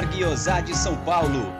Melhor guiosá de São Paulo.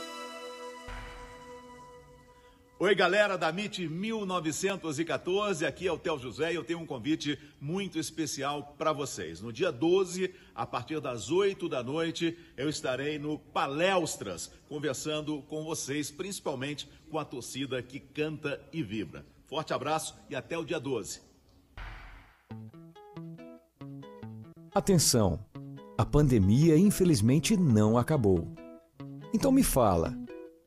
Oi, galera da MIT 1914, aqui é o Tel José e eu tenho um convite muito especial para vocês. No dia 12, a partir das 8 da noite, eu estarei no Palestras, conversando com vocês, principalmente com a torcida que canta e vibra. Forte abraço e até o dia 12. Atenção! A pandemia infelizmente não acabou. Então me fala.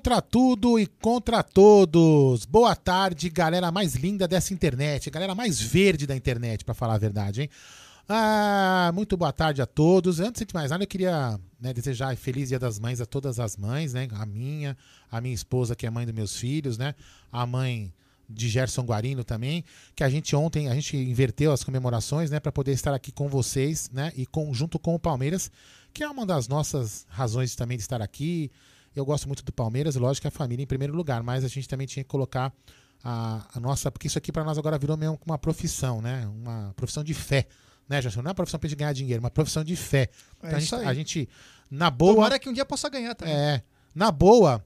Contra tudo e contra todos. Boa tarde, galera mais linda dessa internet, galera mais verde da internet, para falar a verdade, hein? Ah, muito boa tarde a todos. Antes de mais nada, eu queria né, desejar feliz Dia das Mães a todas as mães, né? A minha, a minha esposa, que é mãe dos meus filhos, né? A mãe de Gerson Guarino também, que a gente ontem, a gente inverteu as comemorações, né, para poder estar aqui com vocês, né, e com, junto com o Palmeiras, que é uma das nossas razões também de estar aqui, eu gosto muito do Palmeiras, lógico que a família em primeiro lugar, mas a gente também tinha que colocar a, a nossa. Porque isso aqui para nós agora virou mesmo uma profissão, né? Uma profissão de fé. Né, Gerson? Não é uma profissão para gente ganhar dinheiro, é uma profissão de fé. Então É a, isso gente, aí. a gente, na boa. Tomara que um dia possa ganhar também. É, na boa,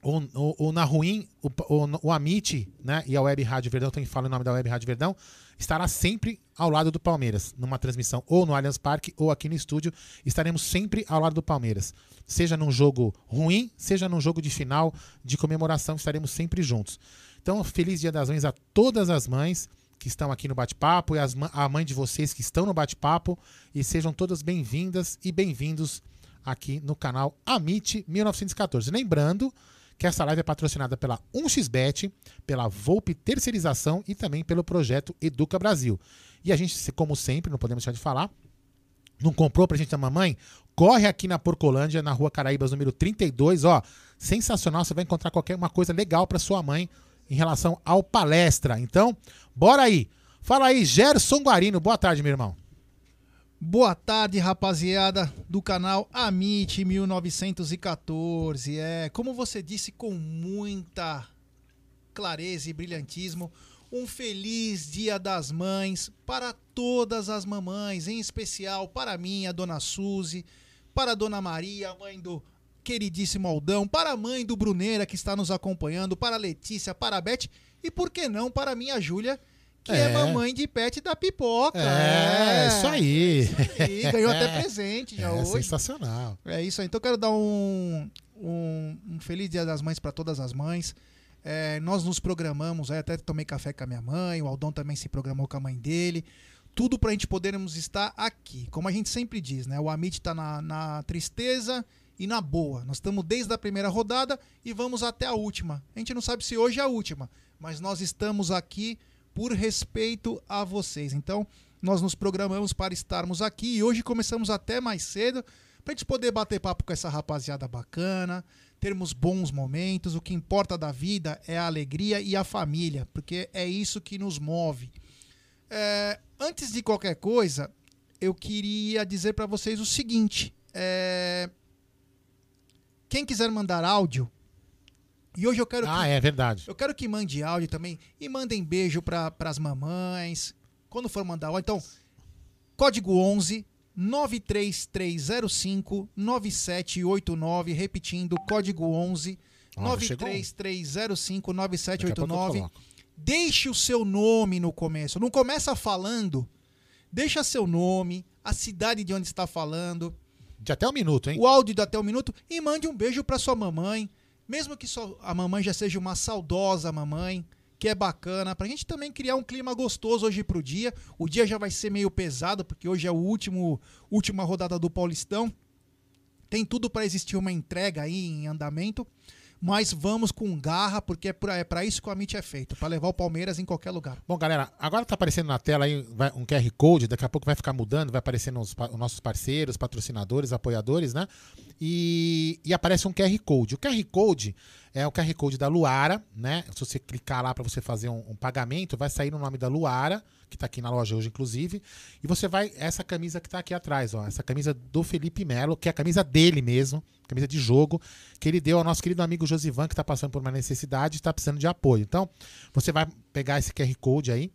ou, ou- ou na ruim, o, o, o Amit, né, e a Web Rádio Verdão, também falo em nome da Web Rádio Verdão, estará sempre ao lado do Palmeiras, numa transmissão ou no Allianz Parque ou aqui no estúdio, estaremos sempre ao lado do Palmeiras. Seja num jogo ruim, seja num jogo de final, de comemoração, estaremos sempre juntos. Então, feliz Dia das Mães a todas as mães que estão aqui no bate-papo e as, a mãe de vocês que estão no bate-papo e sejam todas bem-vindas e bem-vindos aqui no canal Amit 1914. Lembrando que essa live é patrocinada pela 1xBet, pela Volpe Terceirização e também pelo projeto Educa Brasil. E a gente, como sempre, não podemos deixar de falar, não comprou pra gente da mamãe? Corre aqui na Porcolândia, na rua Caraíbas, número 32, ó. Sensacional, você vai encontrar qualquer uma coisa legal pra sua mãe em relação ao palestra. Então, bora aí. Fala aí, Gerson Guarino. Boa tarde, meu irmão. Boa tarde, rapaziada do canal Amit 1914. É, como você disse com muita clareza e brilhantismo, um feliz Dia das Mães para todas as mamães, em especial para mim, a dona Suzy, para a dona Maria, mãe do queridíssimo Aldão, para a mãe do Bruneira que está nos acompanhando, para a Letícia, para a Beth e por que não para a minha Júlia, que é, É. mamãe de pet da pipoca. É, isso aí. Isso aí, ganhou até presente já É hoje. sensacional. É isso aí. Então eu quero dar um, um, um feliz Dia das Mães para todas as mães. É, nós nos programamos, aí até tomei café com a minha mãe, o Aldão também se programou com a mãe dele. Tudo para a gente podermos estar aqui. Como a gente sempre diz, né? O Amit está na, na tristeza e na boa. Nós estamos desde a primeira rodada e vamos até a última. A gente não sabe se hoje é a última, mas nós estamos aqui por respeito a vocês. Então, nós nos programamos para estarmos aqui e hoje começamos até mais cedo pra gente poder bater papo com essa rapaziada bacana, termos bons momentos. O que importa da vida é a alegria e a família, porque é isso que nos move. É, antes de qualquer coisa, eu queria dizer pra vocês o seguinte: é, quem quiser mandar áudio, e hoje eu quero que Ah, é verdade. eu quero que mande áudio também e mandem beijo para as mamães. Quando for mandar áudio, então, código 11 93305 9789, repetindo, código 11 Ó, já chegou um. 93305 Daqui a pouco eu 9789. coloco. Deixe o seu nome no começo. Não começa falando. Deixa seu nome, a cidade de onde está falando, De até um minuto, hein? o áudio de até um minuto e mande um beijo pra sua mamãe. Mesmo que só- a mamãe já seja uma saudosa mamãe, que é bacana, pra gente também criar um clima gostoso hoje pro dia. O dia já vai ser meio pesado, porque hoje é o último última rodada do Paulistão. Tem tudo pra existir uma entrega aí em andamento. Mas vamos com garra, porque é pra, é isso que o Amit é feito, pra levar o Palmeiras em qualquer lugar. Bom, galera, agora tá aparecendo na tela aí um QR Code, daqui a pouco vai ficar mudando, vai aparecendo os, os nossos parceiros, patrocinadores, apoiadores, né? E, e aparece um QR Code. O QR Code é o QR Code da Luara, né? Se você clicar lá para você fazer um, um pagamento, vai sair no nome da Luara, que tá aqui na loja hoje, inclusive. E você vai. Essa camisa que tá aqui atrás, ó. Essa camisa do Felipe Melo, que é a camisa dele mesmo, camisa de jogo, que ele deu ao nosso querido amigo Josivan, que tá passando por uma necessidade e está precisando de apoio. Então, você vai pegar esse QR Code aí,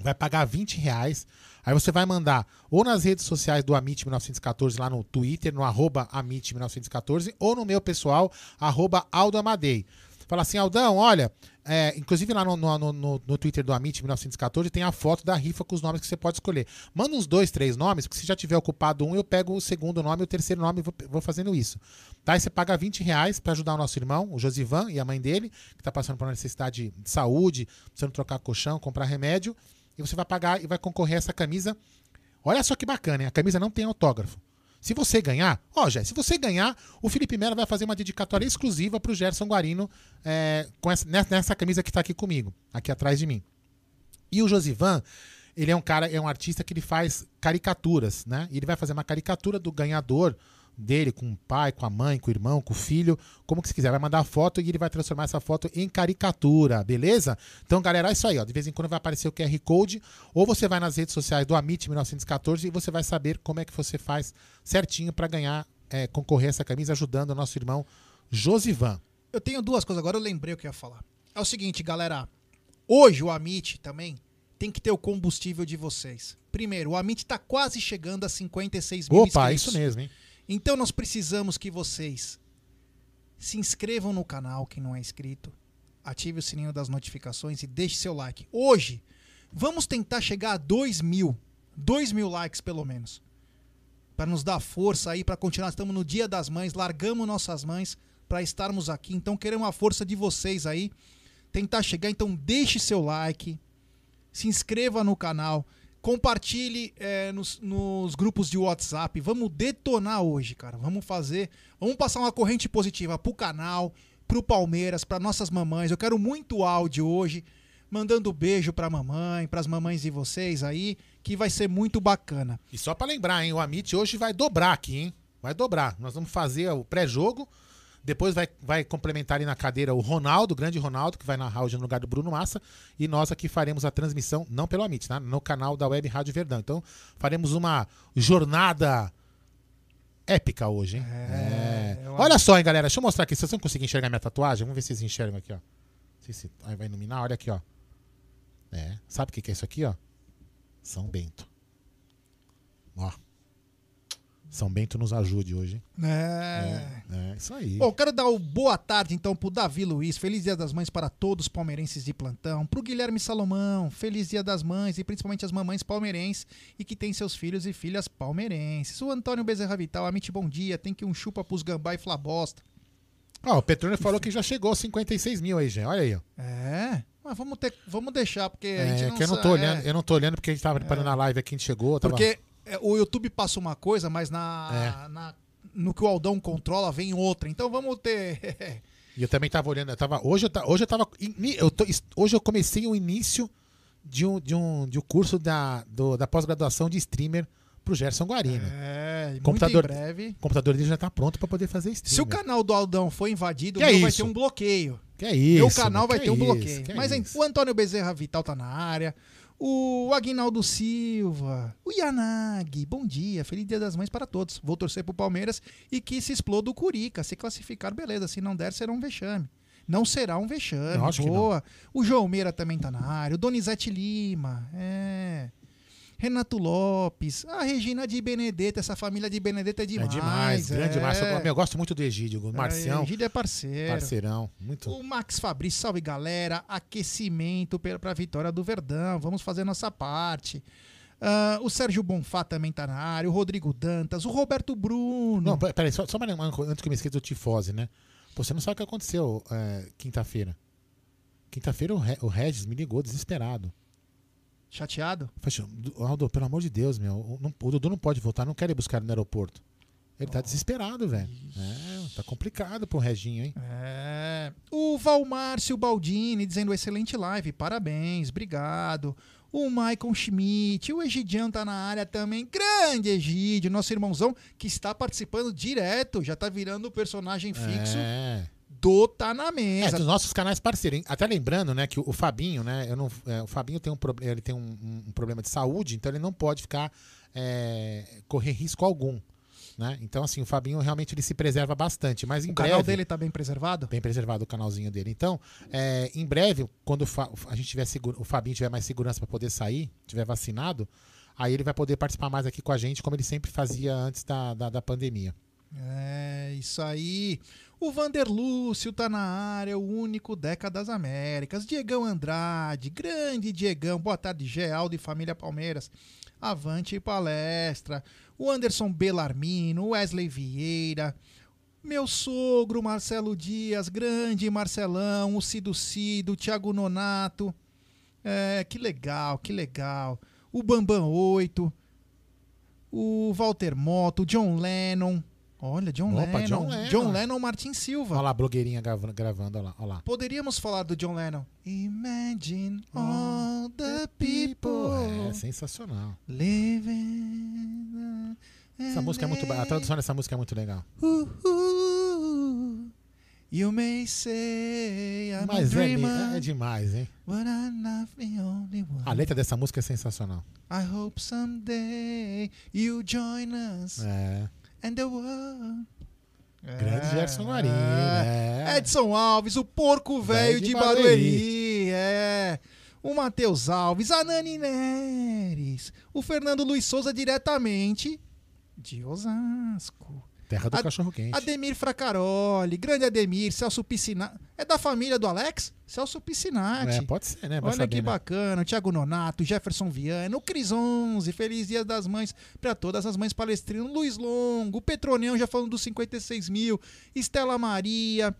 vai pagar 20 reais. Aí você vai mandar ou nas redes sociais do Amit 1914, lá no Twitter, no arroba Amit 1914, ou no meu pessoal, arroba Aldo Amadei. Fala assim, Aldão, olha, é, inclusive lá no, no, no- no Twitter do Amit 1914 tem a foto da rifa com os nomes que você pode escolher. Manda uns dois, três nomes, porque se já tiver ocupado um, eu pego o segundo nome e o terceiro nome e vou, vou fazendo isso. Tá? Aí você paga 20 reais pra ajudar o nosso irmão, o Josivan e a mãe dele, que tá passando por uma necessidade de saúde, precisando trocar colchão, comprar remédio. E você vai pagar e vai concorrer a essa camisa. Olha só que bacana, hein? A camisa não tem autógrafo. Se você ganhar, ó, Jé, se você ganhar, o Felipe Melo vai fazer uma dedicatória exclusiva pro Gerson Guarino é, com essa, nessa, camisa que tá aqui comigo, aqui atrás de mim. E o Josivan, ele é um cara, é um artista que ele faz caricaturas, né? E ele vai fazer uma caricatura do ganhador dele com o pai, com a mãe, com o irmão, com o filho, como que você quiser. Vai mandar a foto e ele vai transformar essa foto em caricatura, beleza? Então, galera, é isso aí, ó. De vez em quando vai aparecer o QR Code, ou você vai nas redes sociais do Amit 1914 e você vai saber como é que você faz certinho para ganhar, é, concorrer a essa camisa, ajudando o nosso irmão Josivan. Eu tenho duas coisas agora, eu lembrei o que eu ia falar. É o seguinte, galera. Hoje o Amit também tem que ter o combustível de vocês. Primeiro, o Amit tá quase chegando a 56 mil Opa, inscritos. isso mesmo, hein? Então nós precisamos que vocês se inscrevam no canal, quem não é inscrito, ative o sininho das notificações e deixe seu like. Hoje, vamos tentar chegar a 2 mil. 2 mil likes pelo menos. Para nos dar força aí, para continuar. Estamos no Dia das Mães, largamos nossas mães para estarmos aqui. Então queremos a força de vocês aí. Tentar chegar, então deixe seu like, se inscreva no canal, compartilhe é, nos, nos grupos de WhatsApp. Vamos detonar hoje, cara. Vamos fazer, vamos passar uma corrente positiva pro canal, pro Palmeiras, para nossas mamães. Eu quero muito áudio hoje, mandando beijo pra mamãe, pras mamães de vocês aí, que vai ser muito bacana. E só pra lembrar, hein? O Amit hoje vai dobrar aqui, hein? Vai dobrar. Nós vamos fazer o pré-jogo. Depois vai, vai complementar ali na cadeira o Ronaldo, o grande Ronaldo, que vai narrar hoje no lugar do Bruno Massa. E nós aqui faremos a transmissão, não pelo Amit, né? no canal da Web Rádio Verdão. Então faremos uma jornada épica hoje, hein? É. eu Olha só, hein, galera. Deixa eu mostrar aqui. Vocês vão conseguir enxergar minha tatuagem? Vamos ver se vocês enxergam aqui, ó. Se aí vai iluminar. Olha aqui, ó. É. Sabe o que que é isso aqui, ó? São Bento. Ó. São Bento nos ajude hoje. hein? É. É, isso aí. Bom, quero dar o boa tarde então pro Davi Luiz. Feliz Dia das Mães para todos os palmeirenses de plantão. Pro Guilherme Salomão. Feliz Dia das Mães e principalmente as mamães palmeirenses e que têm seus filhos e filhas palmeirenses. O Antônio Bezerra Vital. Amite, bom dia. Tem que um chupa pros gambá e flabosta. Ó, o Petrônio falou que já chegou aos 56 mil aí, gente. Olha aí, ó. É. Mas vamos, ter, vamos deixar, porque a gente É, não que eu não tô é. olhando, eu não tô olhando porque a gente tava preparando a live aqui, a gente chegou. Tava... Porque é, o YouTube passa uma coisa, mas na, É. na- no que o Aldão controla vem outra. Então vamos ter. E eu também tava olhando, eu tava, hoje, eu hoje eu tava. Eu tô- hoje eu comecei o início de um, de um, de um curso da, do- da pós-graduação de streamer pro Gerson Guarino. é, Computador- muito em breve. O computador dele já tá pronto pra poder fazer streamer. Se o canal do Aldão for invadido, Que o é vai ter um bloqueio. Que é isso? meu canal vai que ter um isso, bloqueio. que é Mas isso. o Antônio Bezerra Vital tá na área. O Aguinaldo Silva, o Yanagi, bom dia, feliz dia das mães para todos. Vou torcer pro Palmeiras e que se exploda o Curica. Se classificar, beleza. Se não der, será um vexame. Não será um vexame. Boa. O João Meira também tá na área. O Donizete Lima. É. Renato Lopes. A Regina de Benedetta. Essa família de Benedetta é demais. é demais, grande é. demais. Eu, eu gosto muito do Egídio, o Marcião, É, Egídio é parceiro. parceirão. Muito. O Max Fabrício, salve galera. Aquecimento para a vitória do Verdão. Vamos fazer nossa parte. Ah, o Sérgio Bonfá também tá na área. O Rodrigo Dantas. O Roberto Bruno. Não, pe- peraí, só, só uma antes que eu me esqueça do tifose, né? Pô, você não sabe o que aconteceu é, quinta-feira. Quinta-feira o, Re- o Regis me ligou desesperado. Chateado? Aldo, pelo amor de Deus, meu, o, Dudu não pode voltar, não quer ir buscar no aeroporto. Ele tá desesperado, velho. É, tá complicado pro Reginho, hein? É. O Valmárcio Baldini dizendo excelente live. Parabéns, obrigado. O Maicon Schmidt, o Egidião tá na área também. Grande Egídio, nosso irmãozão, que está participando direto, já tá virando o personagem fixo É. do Tá na É, Mesa. dos nossos canais parceiros. hein? Até lembrando, né, que o, o Fabinho, né, eu não, é, o Fabinho tem, um, ele tem um, um- um problema de saúde, então ele não pode ficar é, correr risco algum, né? Então assim, o Fabinho realmente ele se preserva bastante, mas em o breve canal dele tá bem preservado? bem preservado o canalzinho dele. Então, é, em breve, quando a gente tiver seguro, o Fabinho tiver mais segurança para poder sair, tiver vacinado, aí ele vai poder participar mais aqui com a gente, como ele sempre fazia antes da, da, da pandemia. É, isso aí. O Vander Lúcio tá na área, o único Deca das Américas. Diegão Andrade, grande Diegão. Boa tarde, Geraldo e família Palmeiras. Avante palestra. O Anderson Belarmino, Wesley Vieira. Meu sogro, Marcelo Dias, grande Marcelão, o Cido Cido, o Thiago Nonato. É, que legal, que legal. O Bambam 8, o Walter Moto, o John Lennon. Olha, John Opa, Lennon. John Lennon. John Lennon Martin Silva. Olha lá a blogueirinha grava- gravando, olha lá. Olha lá. Poderíamos falar do John Lennon. Imagine all the people É sensacional. living. Essa música é muito A tradução dessa música é muito legal. Uh, uh, you may say I'm a Mas é, dreamer, me- é demais, hein? but I'm not the only one. A letra dessa música é sensacional. I hope someday you join us É. and the world. Grande É, Gerson Guarino. é. É. Edson Alves, o porco velho de de Barueri. É. O Matheus Alves, a Nani Neres. O Fernando Luiz Souza diretamente de Osasco. Terra do Ad- cachorro quente. Ademir Fracaroli, grande Ademir, Celso Piscinati. É da família do Alex? Celso Piscinati. É, pode ser, né? Vai Olha saber, que né? bacana, o Thiago Nonato, Jefferson Viana, o Cris 11, Feliz Dia das Mães para todas as mães palestrinas, Luiz Longo, o Petronião já falando dos 56 mil, Estela Maria,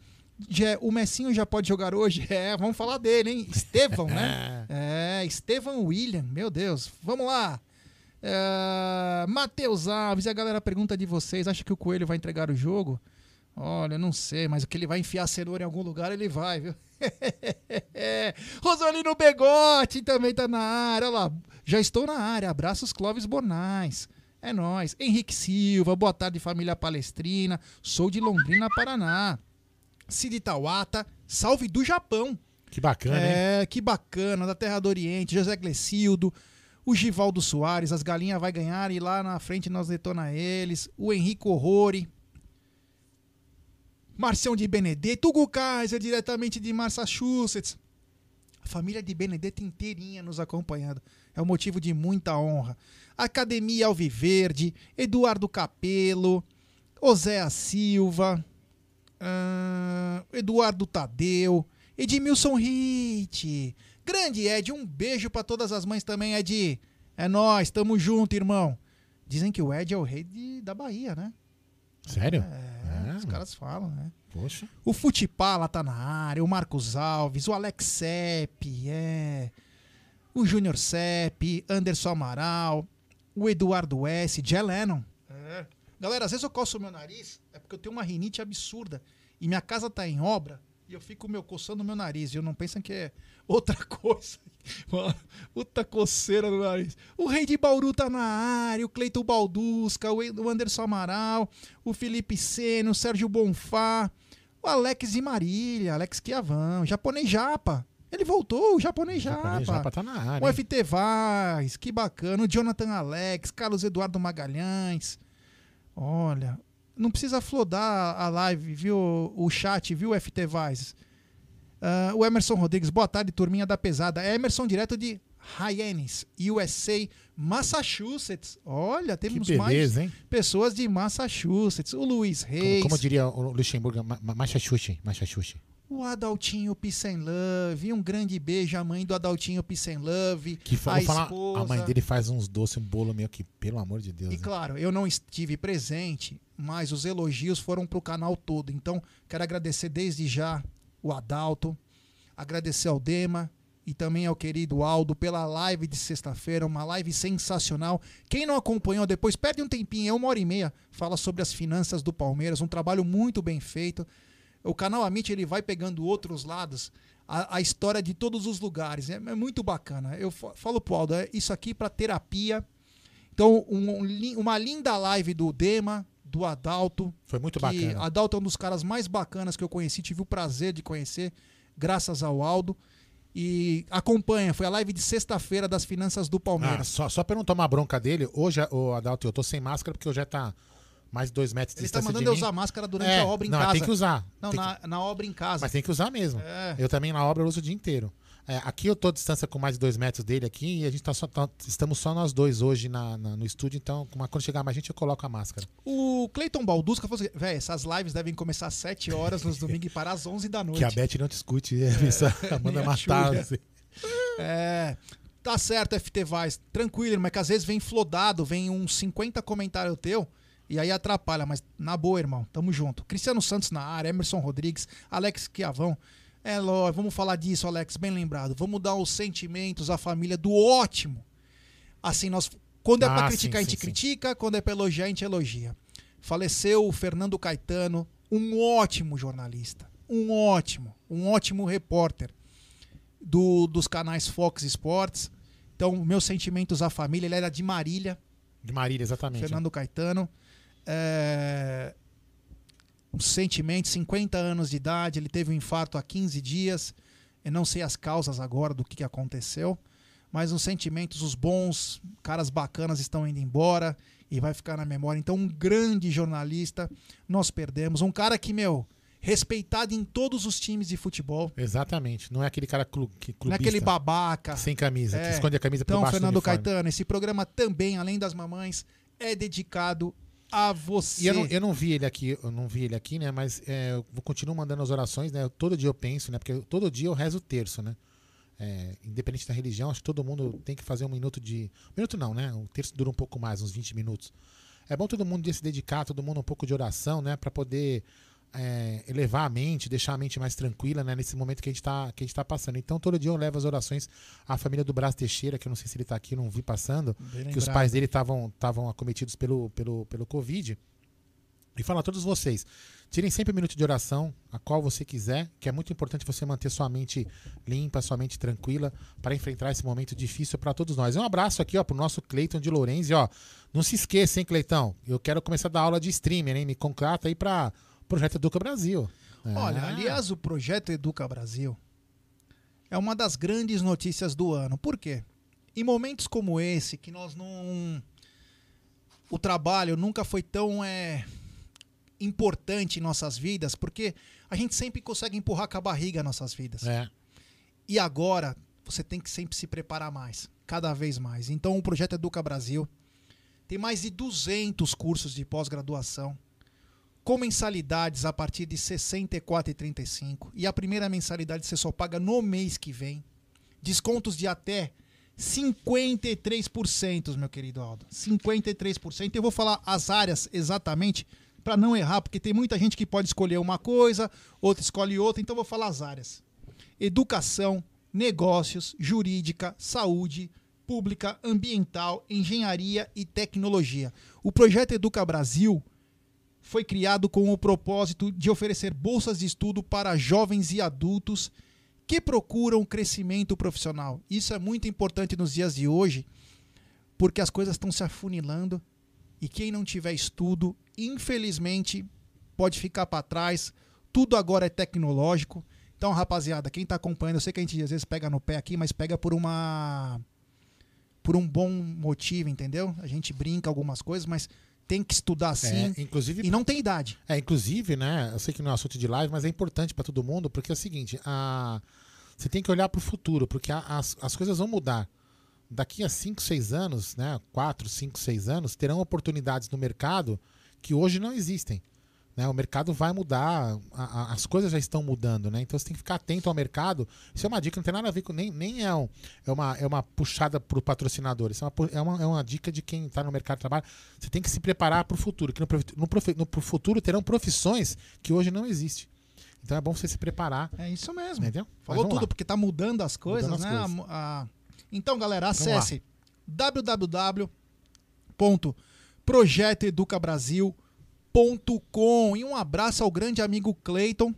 já- o Messinho já pode jogar hoje? É, vamos falar dele, hein? Estevão, né? É, Estevão William, meu Deus, vamos lá. É, Matheus Alves, e a galera pergunta de vocês, acha que o Coelho vai entregar o jogo? Olha, não sei, mas o que ele vai enfiar a cenoura em algum lugar, ele vai, viu? Rosolino Begote também tá na área. Olha lá, já estou na área. Abraços, Clóvis Bonais. É nóis. Henrique Silva, boa tarde, família palestrina. Sou de Londrina, Paraná. Cid Tawata, salve do Japão. Que bacana, hein? É, que bacana, da Terra do Oriente, José Glecildo, o Givaldo Soares, as galinhas vai ganhar e lá na frente nós detona eles, o Henrique Horrori, Marcião de Benedetto, Hugo Kaiser, diretamente de Massachusetts, família de Benedetto inteirinha nos acompanhando. É um motivo de muita honra. Academia Alviverde, Eduardo Capelo, Oséa Silva, ah, Eduardo Tadeu, Edmilson Ritt. Grande Ed, um beijo pra todas as mães também, Ed. É nós, tamo junto, irmão. Dizem que o Ed é o rei de- da Bahia, né? Sério? É, os caras falam, né? Poxa. O Futipala tá na área, o Marcos Alves, o Alex Sepp, é. O Júnior Sepp, Anderson Amaral, o Eduardo S, Jay Lennon. É. Galera, às vezes eu coço o meu nariz, é porque eu tenho uma rinite absurda. E minha casa tá em obra e eu fico meu coçando o meu nariz. E eu não pensam que é outra coisa. Mano, puta coceira no nariz. O Rei de Bauru tá na área, o Cleiton Baldusca, o o Anderson Amaral, o Felipe Seno, o Sérgio Bonfá, o Alex de Marília, Alex Chiavão, o Japonês Japa. Ele voltou, o Japonês Japa. Japonês Japa tá na área, O? FT Vaz, que bacana. O Jonathan Alex, Carlos Eduardo Magalhães. Olha, não precisa flodar a live, viu? O chat, viu, FT Vaz? Ah, o Emerson Rodrigues, boa tarde, turminha da pesada. É Emerson, direto de Hyannis, USA, Massachusetts. Olha, temos beleza, mais hein? pessoas de Massachusetts. O Luiz Como, Reis, como diria o Luxemburgo, ma- ma- Machachuchi, Machachuchi. o Adaltinho Peace and Love. Um grande beijo à mãe do Adaltinho Peace and Love. Que fa- a falar, esposa. a mãe dele faz uns doces, um bolo meio que, pelo amor de Deus. E claro, eu não estive presente, mas os elogios foram pro canal todo. Então, quero agradecer desde já o Adalto, agradecer ao Dema e também ao querido Aldo pela live de sexta-feira, uma live sensacional. Quem não acompanhou depois, perde um tempinho, é uma hora e meia, fala sobre as finanças do Palmeiras, um trabalho muito bem feito. O canal Amit ele vai pegando outros lados, a, a história de todos os lugares. É, é muito bacana. Eu fa- falo pro Aldo, é isso aqui para terapia. Então, um- um uma linda live do Dema, do Adalto. Foi muito que bacana. Adalto é um dos caras mais bacanas que eu conheci, tive o prazer de conhecer, graças ao Aldo. E acompanha, foi a live de sexta-feira das finanças do Ah, Palmeiras. só, só pra eu não tomar bronca dele, hoje, o Adalto, eu tô sem máscara porque eu já tá mais de dois metros de Ele tá distância mandando de eu mim. usar máscara durante É, a obra em não, casa. tem que usar. Não, na, na obra em casa. Mas tem que usar mesmo. É. Eu também na obra eu uso o dia inteiro. É, aqui eu tô à distância com mais de dois metros dele aqui e a gente tá só, tá- estamos só nós dois hoje na, na- no estúdio, então quando chegar mais gente eu coloco a máscara. O Cleiton Baldusca falou assim: velho, essas lives devem começar às 7 horas nos domingos e parar às 11 da noite. Que a Beth não discute, é, a manda matar. Assim. É. Tá certo, FT Vaz. Tranquilo, mas que às vezes vem flodado, vem uns 50 comentários teu. E aí atrapalha, mas na boa, irmão. Tamo junto. Cristiano Santos na área, Emerson Rodrigues, Alex Chiavão. É, lógico, vamos falar disso, Alex, bem lembrado. Vamos dar os sentimentos à família do ótimo. Assim, nós. Quando é Ah, pra sim, criticar, a gente sim, sim. critica. Quando é pra elogiar, a gente elogia. Faleceu o Fernando Caetano, um ótimo jornalista. Um ótimo, um ótimo repórter do, dos canais Fox Sports. Então, meus sentimentos à família. Ele era de Marília, De Marília, exatamente. Fernando Caetano. É... Os sentimentos, 50 anos de idade. Ele teve um infarto há 15 dias. Eu não sei as causas agora do que aconteceu. Mas os sentimentos, os bons, caras bacanas estão indo embora e vai ficar na memória. Então, um grande jornalista, nós perdemos. Um cara que, meu, respeitado em todos os times de futebol. Exatamente. Não é aquele cara clu, que, Não é clubista, aquele babaca. sem camisa, É. que esconde a camisa por Então, baixo do Fernando uniforme. Caetano, esse programa também, além das mamães, é dedicado a você. E eu não, eu não vi ele aqui, eu não vi ele aqui, né? Mas é, eu vou continuar mandando as orações, né? Todo dia eu penso, né? Porque todo dia eu rezo o terço, né? É, independente da religião, acho que todo mundo tem que fazer um minuto de. Um minuto não, né? O terço dura um pouco mais, uns 20 minutos. É bom todo mundo se dedicar, todo mundo um pouco de oração, né? Pra poder é, elevar a mente, deixar a mente mais tranquila, né? Nesse momento que a gente tá, gente tá passando. Então, todo dia eu levo as orações à família do Brás Teixeira, que eu não sei se ele tá aqui, não vi passando Bem que os pais dele estavam estavam acometidos pelo, pelo, pelo Covid. E falar a todos vocês, tirem sempre um minuto de oração, a qual você quiser, que é muito importante você manter sua mente limpa, sua mente tranquila, para enfrentar esse momento difícil para todos nós. Um abraço aqui, ó, pro nosso Cleiton de Lourenço, ó. Não se esqueça, hein, Cleitão? Eu quero começar a dar aula de streamer, hein? Me contrata aí para Projeto Educa Brasil. Olha, Ah, aliás, o projeto Educa Brasil é uma das grandes notícias do ano. Por quê? Em momentos como esse, que nós não. O trabalho nunca foi tão é, importante em nossas vidas, porque a gente sempre consegue empurrar com a barriga nossas vidas. É. E agora, você tem que sempre se preparar mais, cada vez mais. Então o projeto Educa Brasil tem mais de 200 cursos de pós-graduação com mensalidades a partir de R$ 64,35 e a primeira mensalidade você só paga no mês que vem. Descontos de até 53%, meu querido Aldo. 53%. Eu vou falar as áreas exatamente para não errar, porque tem muita gente que pode escolher uma coisa, outra escolhe outra, então vou falar as áreas. Educação, negócios, jurídica, saúde, pública, ambiental, engenharia e tecnologia. O projeto Educa Brasil foi criado com o propósito de oferecer bolsas de estudo para jovens e adultos que procuram crescimento profissional. Isso é muito importante nos dias de hoje, porque as coisas estão se afunilando e quem não tiver estudo, infelizmente, pode ficar para trás. Tudo agora é tecnológico. Então, rapaziada, quem está acompanhando, eu sei que a gente às vezes pega no pé aqui, mas pega por uma por um bom motivo, entendeu? A gente brinca algumas coisas, mas tem que estudar sim. É, inclusive, e não tem idade. É, inclusive, né? Eu sei que não é assunto de live, mas é importante para todo mundo, porque é o seguinte: a, você tem que olhar para o futuro, porque a, as, as coisas vão mudar. Daqui a 5, 6 anos, né? 4, 5, 6 anos, terão oportunidades no mercado que hoje não existem. Né? O mercado vai mudar, a, a, as coisas já estão mudando, né? Então você tem que ficar atento ao mercado. Isso é uma dica, não tem nada a ver com. Nem, nem é, um, é, uma, é uma puxada para o patrocinador. Isso é uma, é, uma, é uma dica de quem está no mercado de trabalho. Você tem que se preparar para o futuro. Que no, no, no, futuro terão profissões que hoje não existem. Então é bom você se preparar. É isso mesmo. Entendeu? Falou tudo, lá. porque está mudando as coisas, mudando né? As coisas. A. Então, galera, acesse www.projetoeducabrasil.com com E um abraço ao grande amigo Clayton,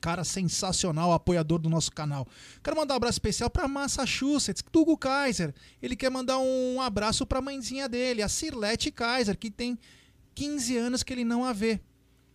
cara sensacional, apoiador do nosso canal. Quero mandar um abraço especial para Massachusetts, Tugo Kaiser. Ele quer mandar um abraço para a mãezinha dele, a Cirlete Kaiser, que tem 15 anos que ele não a vê.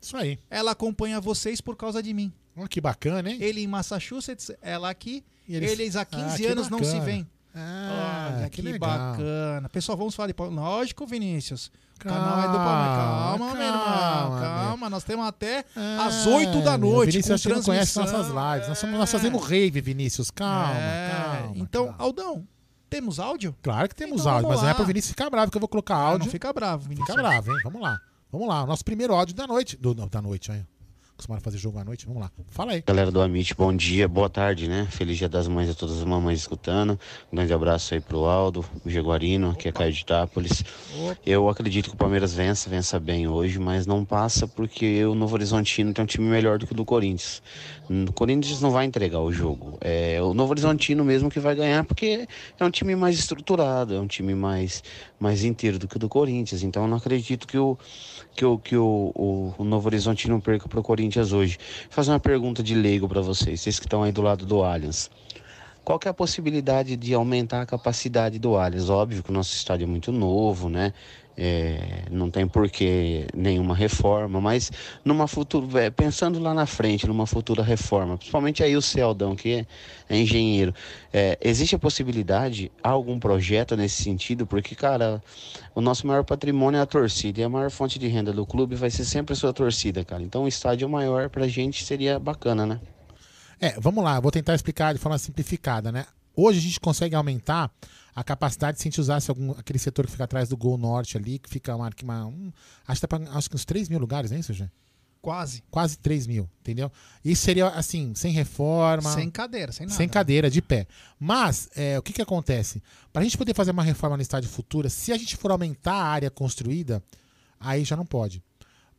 Isso aí. Ela acompanha vocês por causa de mim. Oh, que bacana, hein? Ele em Massachusetts, ela aqui. Eles, eles há 15 ah, anos não se veem. Ah, Olha, que, que bacana. Pessoal, vamos falar de. Lógico, Vinícius. O canal é do Palmeiras. Calma, calma, meu irmão. Calma, nós temos até ah, às 8 da noite. Vinícius, você não conhece nossas lives. Nós, somos, nós fazemos rave, Vinícius. Calma, é. calma. Então, calma. Aldão, temos áudio? Claro que temos então, áudio, mas lá. não é pro Vinícius ficar bravo que eu vou colocar áudio. Ah, não fica bravo, Vinícius. Fica bravo, hein? Vamos lá. Vamos lá. Nosso primeiro áudio da noite. Do, da noite, aí acostumaram fazer jogo à noite. Vamos lá. Fala aí. Galera do Amit, bom dia, boa tarde, né? Feliz dia das mães a todas as mamães escutando. Um grande abraço aí pro Aldo, o Jaguarino, que é Caio de Itápolis. Eu acredito que o Palmeiras vença, vença bem hoje, mas não passa porque o Novo Horizontino tem um time melhor do que o do Corinthians. O Corinthians não vai entregar o jogo. É o Novo Horizontino mesmo que vai ganhar, porque é um time mais estruturado, é um time mais, mais inteiro do que o do Corinthians. Então eu não acredito que o, que o, que o, o, o Novo Horizontino perca para o Corinthians hoje. Vou fazer uma pergunta de leigo para vocês, vocês que estão aí do lado do Allianz. Qual que é a possibilidade de aumentar a capacidade do Allianz? Óbvio que o nosso estádio é muito novo, né? É, não tem porquê nenhuma reforma, mas numa futura, é, pensando lá na frente, numa futura reforma, principalmente aí o Celdão, que é, engenheiro, é, existe a possibilidade, há algum projeto nesse sentido? Porque, cara, o nosso maior patrimônio é a torcida e a maior fonte de renda do clube vai ser sempre a sua torcida, cara. Então, um estádio maior pra gente seria bacana, né? É, vamos lá, vou tentar explicar de forma simplificada, né? Hoje a gente consegue aumentar a capacidade se a gente usasse algum, aquele setor que fica atrás do Gol Norte ali, que fica uma, uma um, acho, que tá pra, acho que uns 3 mil lugares, não é isso? Quase. Quase 3 mil, entendeu? Isso seria assim, sem reforma. Sem cadeira, sem nada. Sem cadeira, de pé. Mas, é, o que, que acontece? Para a gente poder fazer uma reforma no estádio futura, se a gente for aumentar a área construída, aí já não pode.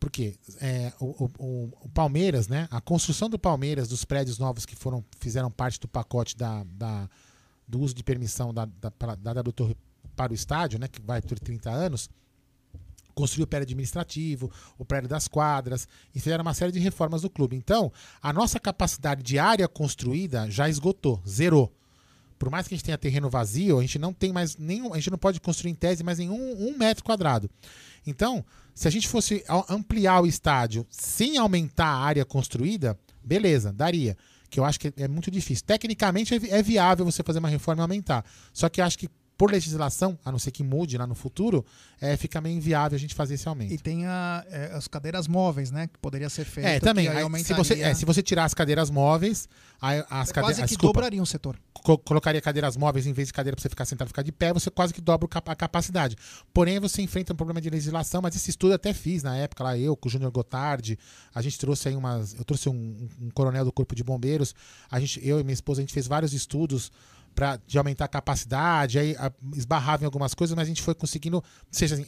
Por quê? É, o, o, o, Palmeiras, né? A construção do Palmeiras, dos prédios novos que foram fizeram parte do pacote da, da do uso de permissão da, da, da W Torre para o estádio, né? Que vai por 30 anos construiu o prédio administrativo, o prédio das quadras, e fizeram uma série de reformas no clube. Então, a nossa capacidade de área construída já esgotou, zerou. Por mais que a gente tenha terreno vazio, a gente não tem mais nenhum, a gente não pode construir em tese mais nenhum um metro quadrado. Então, se a gente fosse ampliar o estádio sem aumentar a área construída, beleza, daria. Que eu acho que é muito difícil. Tecnicamente é, é viável você fazer uma reforma e aumentar. Só que eu acho que por legislação, a não ser que mude lá no futuro, é, fica meio inviável a gente fazer esse aumento. E tem a, é, as cadeiras móveis, né? Que poderia ser feito. É, também. aí aí, se, aumentaria- você, é, se você tirar as cadeiras móveis, aí as É cadeiras. quase que desculpa, dobraria um setor. co- colocaria cadeiras móveis em vez de cadeira para você ficar sentado e ficar de pé, você quase que dobra a capacidade. Porém, você enfrenta um problema de legislação, mas esse estudo eu até fiz na época, lá eu, com o Júnior Gotardi, a gente trouxe aí umas. Eu trouxe um, um coronel do Corpo de Bombeiros, a gente, eu e minha esposa, a gente fez vários estudos pra, de aumentar a capacidade, aí a, esbarrava em algumas coisas, mas a gente foi conseguindo. Ou seja, assim,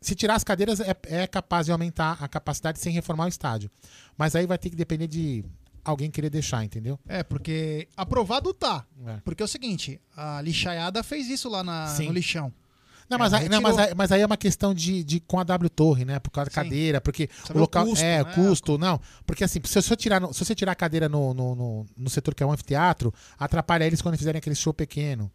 se tirar as cadeiras, é, é capaz de aumentar a capacidade sem reformar o estádio. Mas aí vai ter que depender de alguém querer deixar, entendeu? É, porque aprovado tá. É. Porque é o seguinte, a lixaiada fez isso lá na, no lixão. Não, mas, Ela aí, não mas, aí, mas aí é uma questão de, de com a W Torre, né? Por causa da Sim. cadeira, porque o o local. custo, é, né? o custo, não. Porque assim, se você tirar, se você tirar a cadeira no, no, no, no setor que é um anfiteatro, atrapalha eles quando fizerem aquele show pequeno.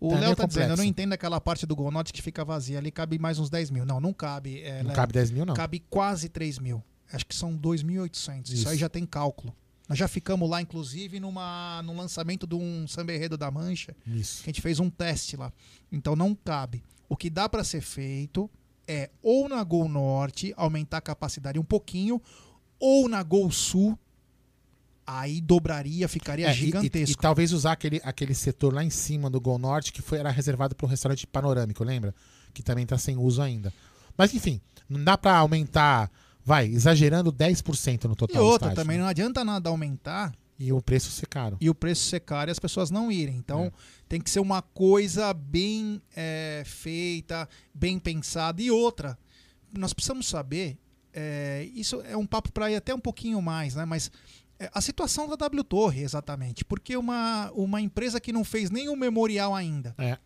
O é Léo tá dizendo, eu não entendo aquela parte do Gol Norte que fica vazia. Ali cabe mais uns 10 mil. Não, não cabe. é, Não Léo. cabe 10 mil, não. Cabe quase 3 mil. Acho que são 2.800. Isso. Isso. aí já tem cálculo. Nós já ficamos lá, inclusive, numa, no lançamento de um samba enredo da Mancha. Isso. que a gente fez um teste lá. Então não cabe. O que dá para ser feito é ou na Gol Norte aumentar a capacidade um pouquinho, ou na Gol Sul aí dobraria, ficaria É, e- e- gigantesco. E, talvez usar aquele, aquele setor lá em cima do Gol Norte que foi, era reservado para um restaurante panorâmico, lembra? Que também tá sem uso ainda. Mas enfim, não dá para aumentar, vai, exagerando 10% no E total. do outra, estádio, também né? não adianta nada aumentar E o preço ser caro. e o preço ser caro e as pessoas não irem. Então É. tem que ser uma coisa bem é, feita, bem pensada. E outra, nós precisamos saber, é, isso é um papo para ir até um pouquinho mais, né? Mas é, a situação da W Torre, exatamente. Porque uma, uma empresa que não fez nenhum memorial ainda, É.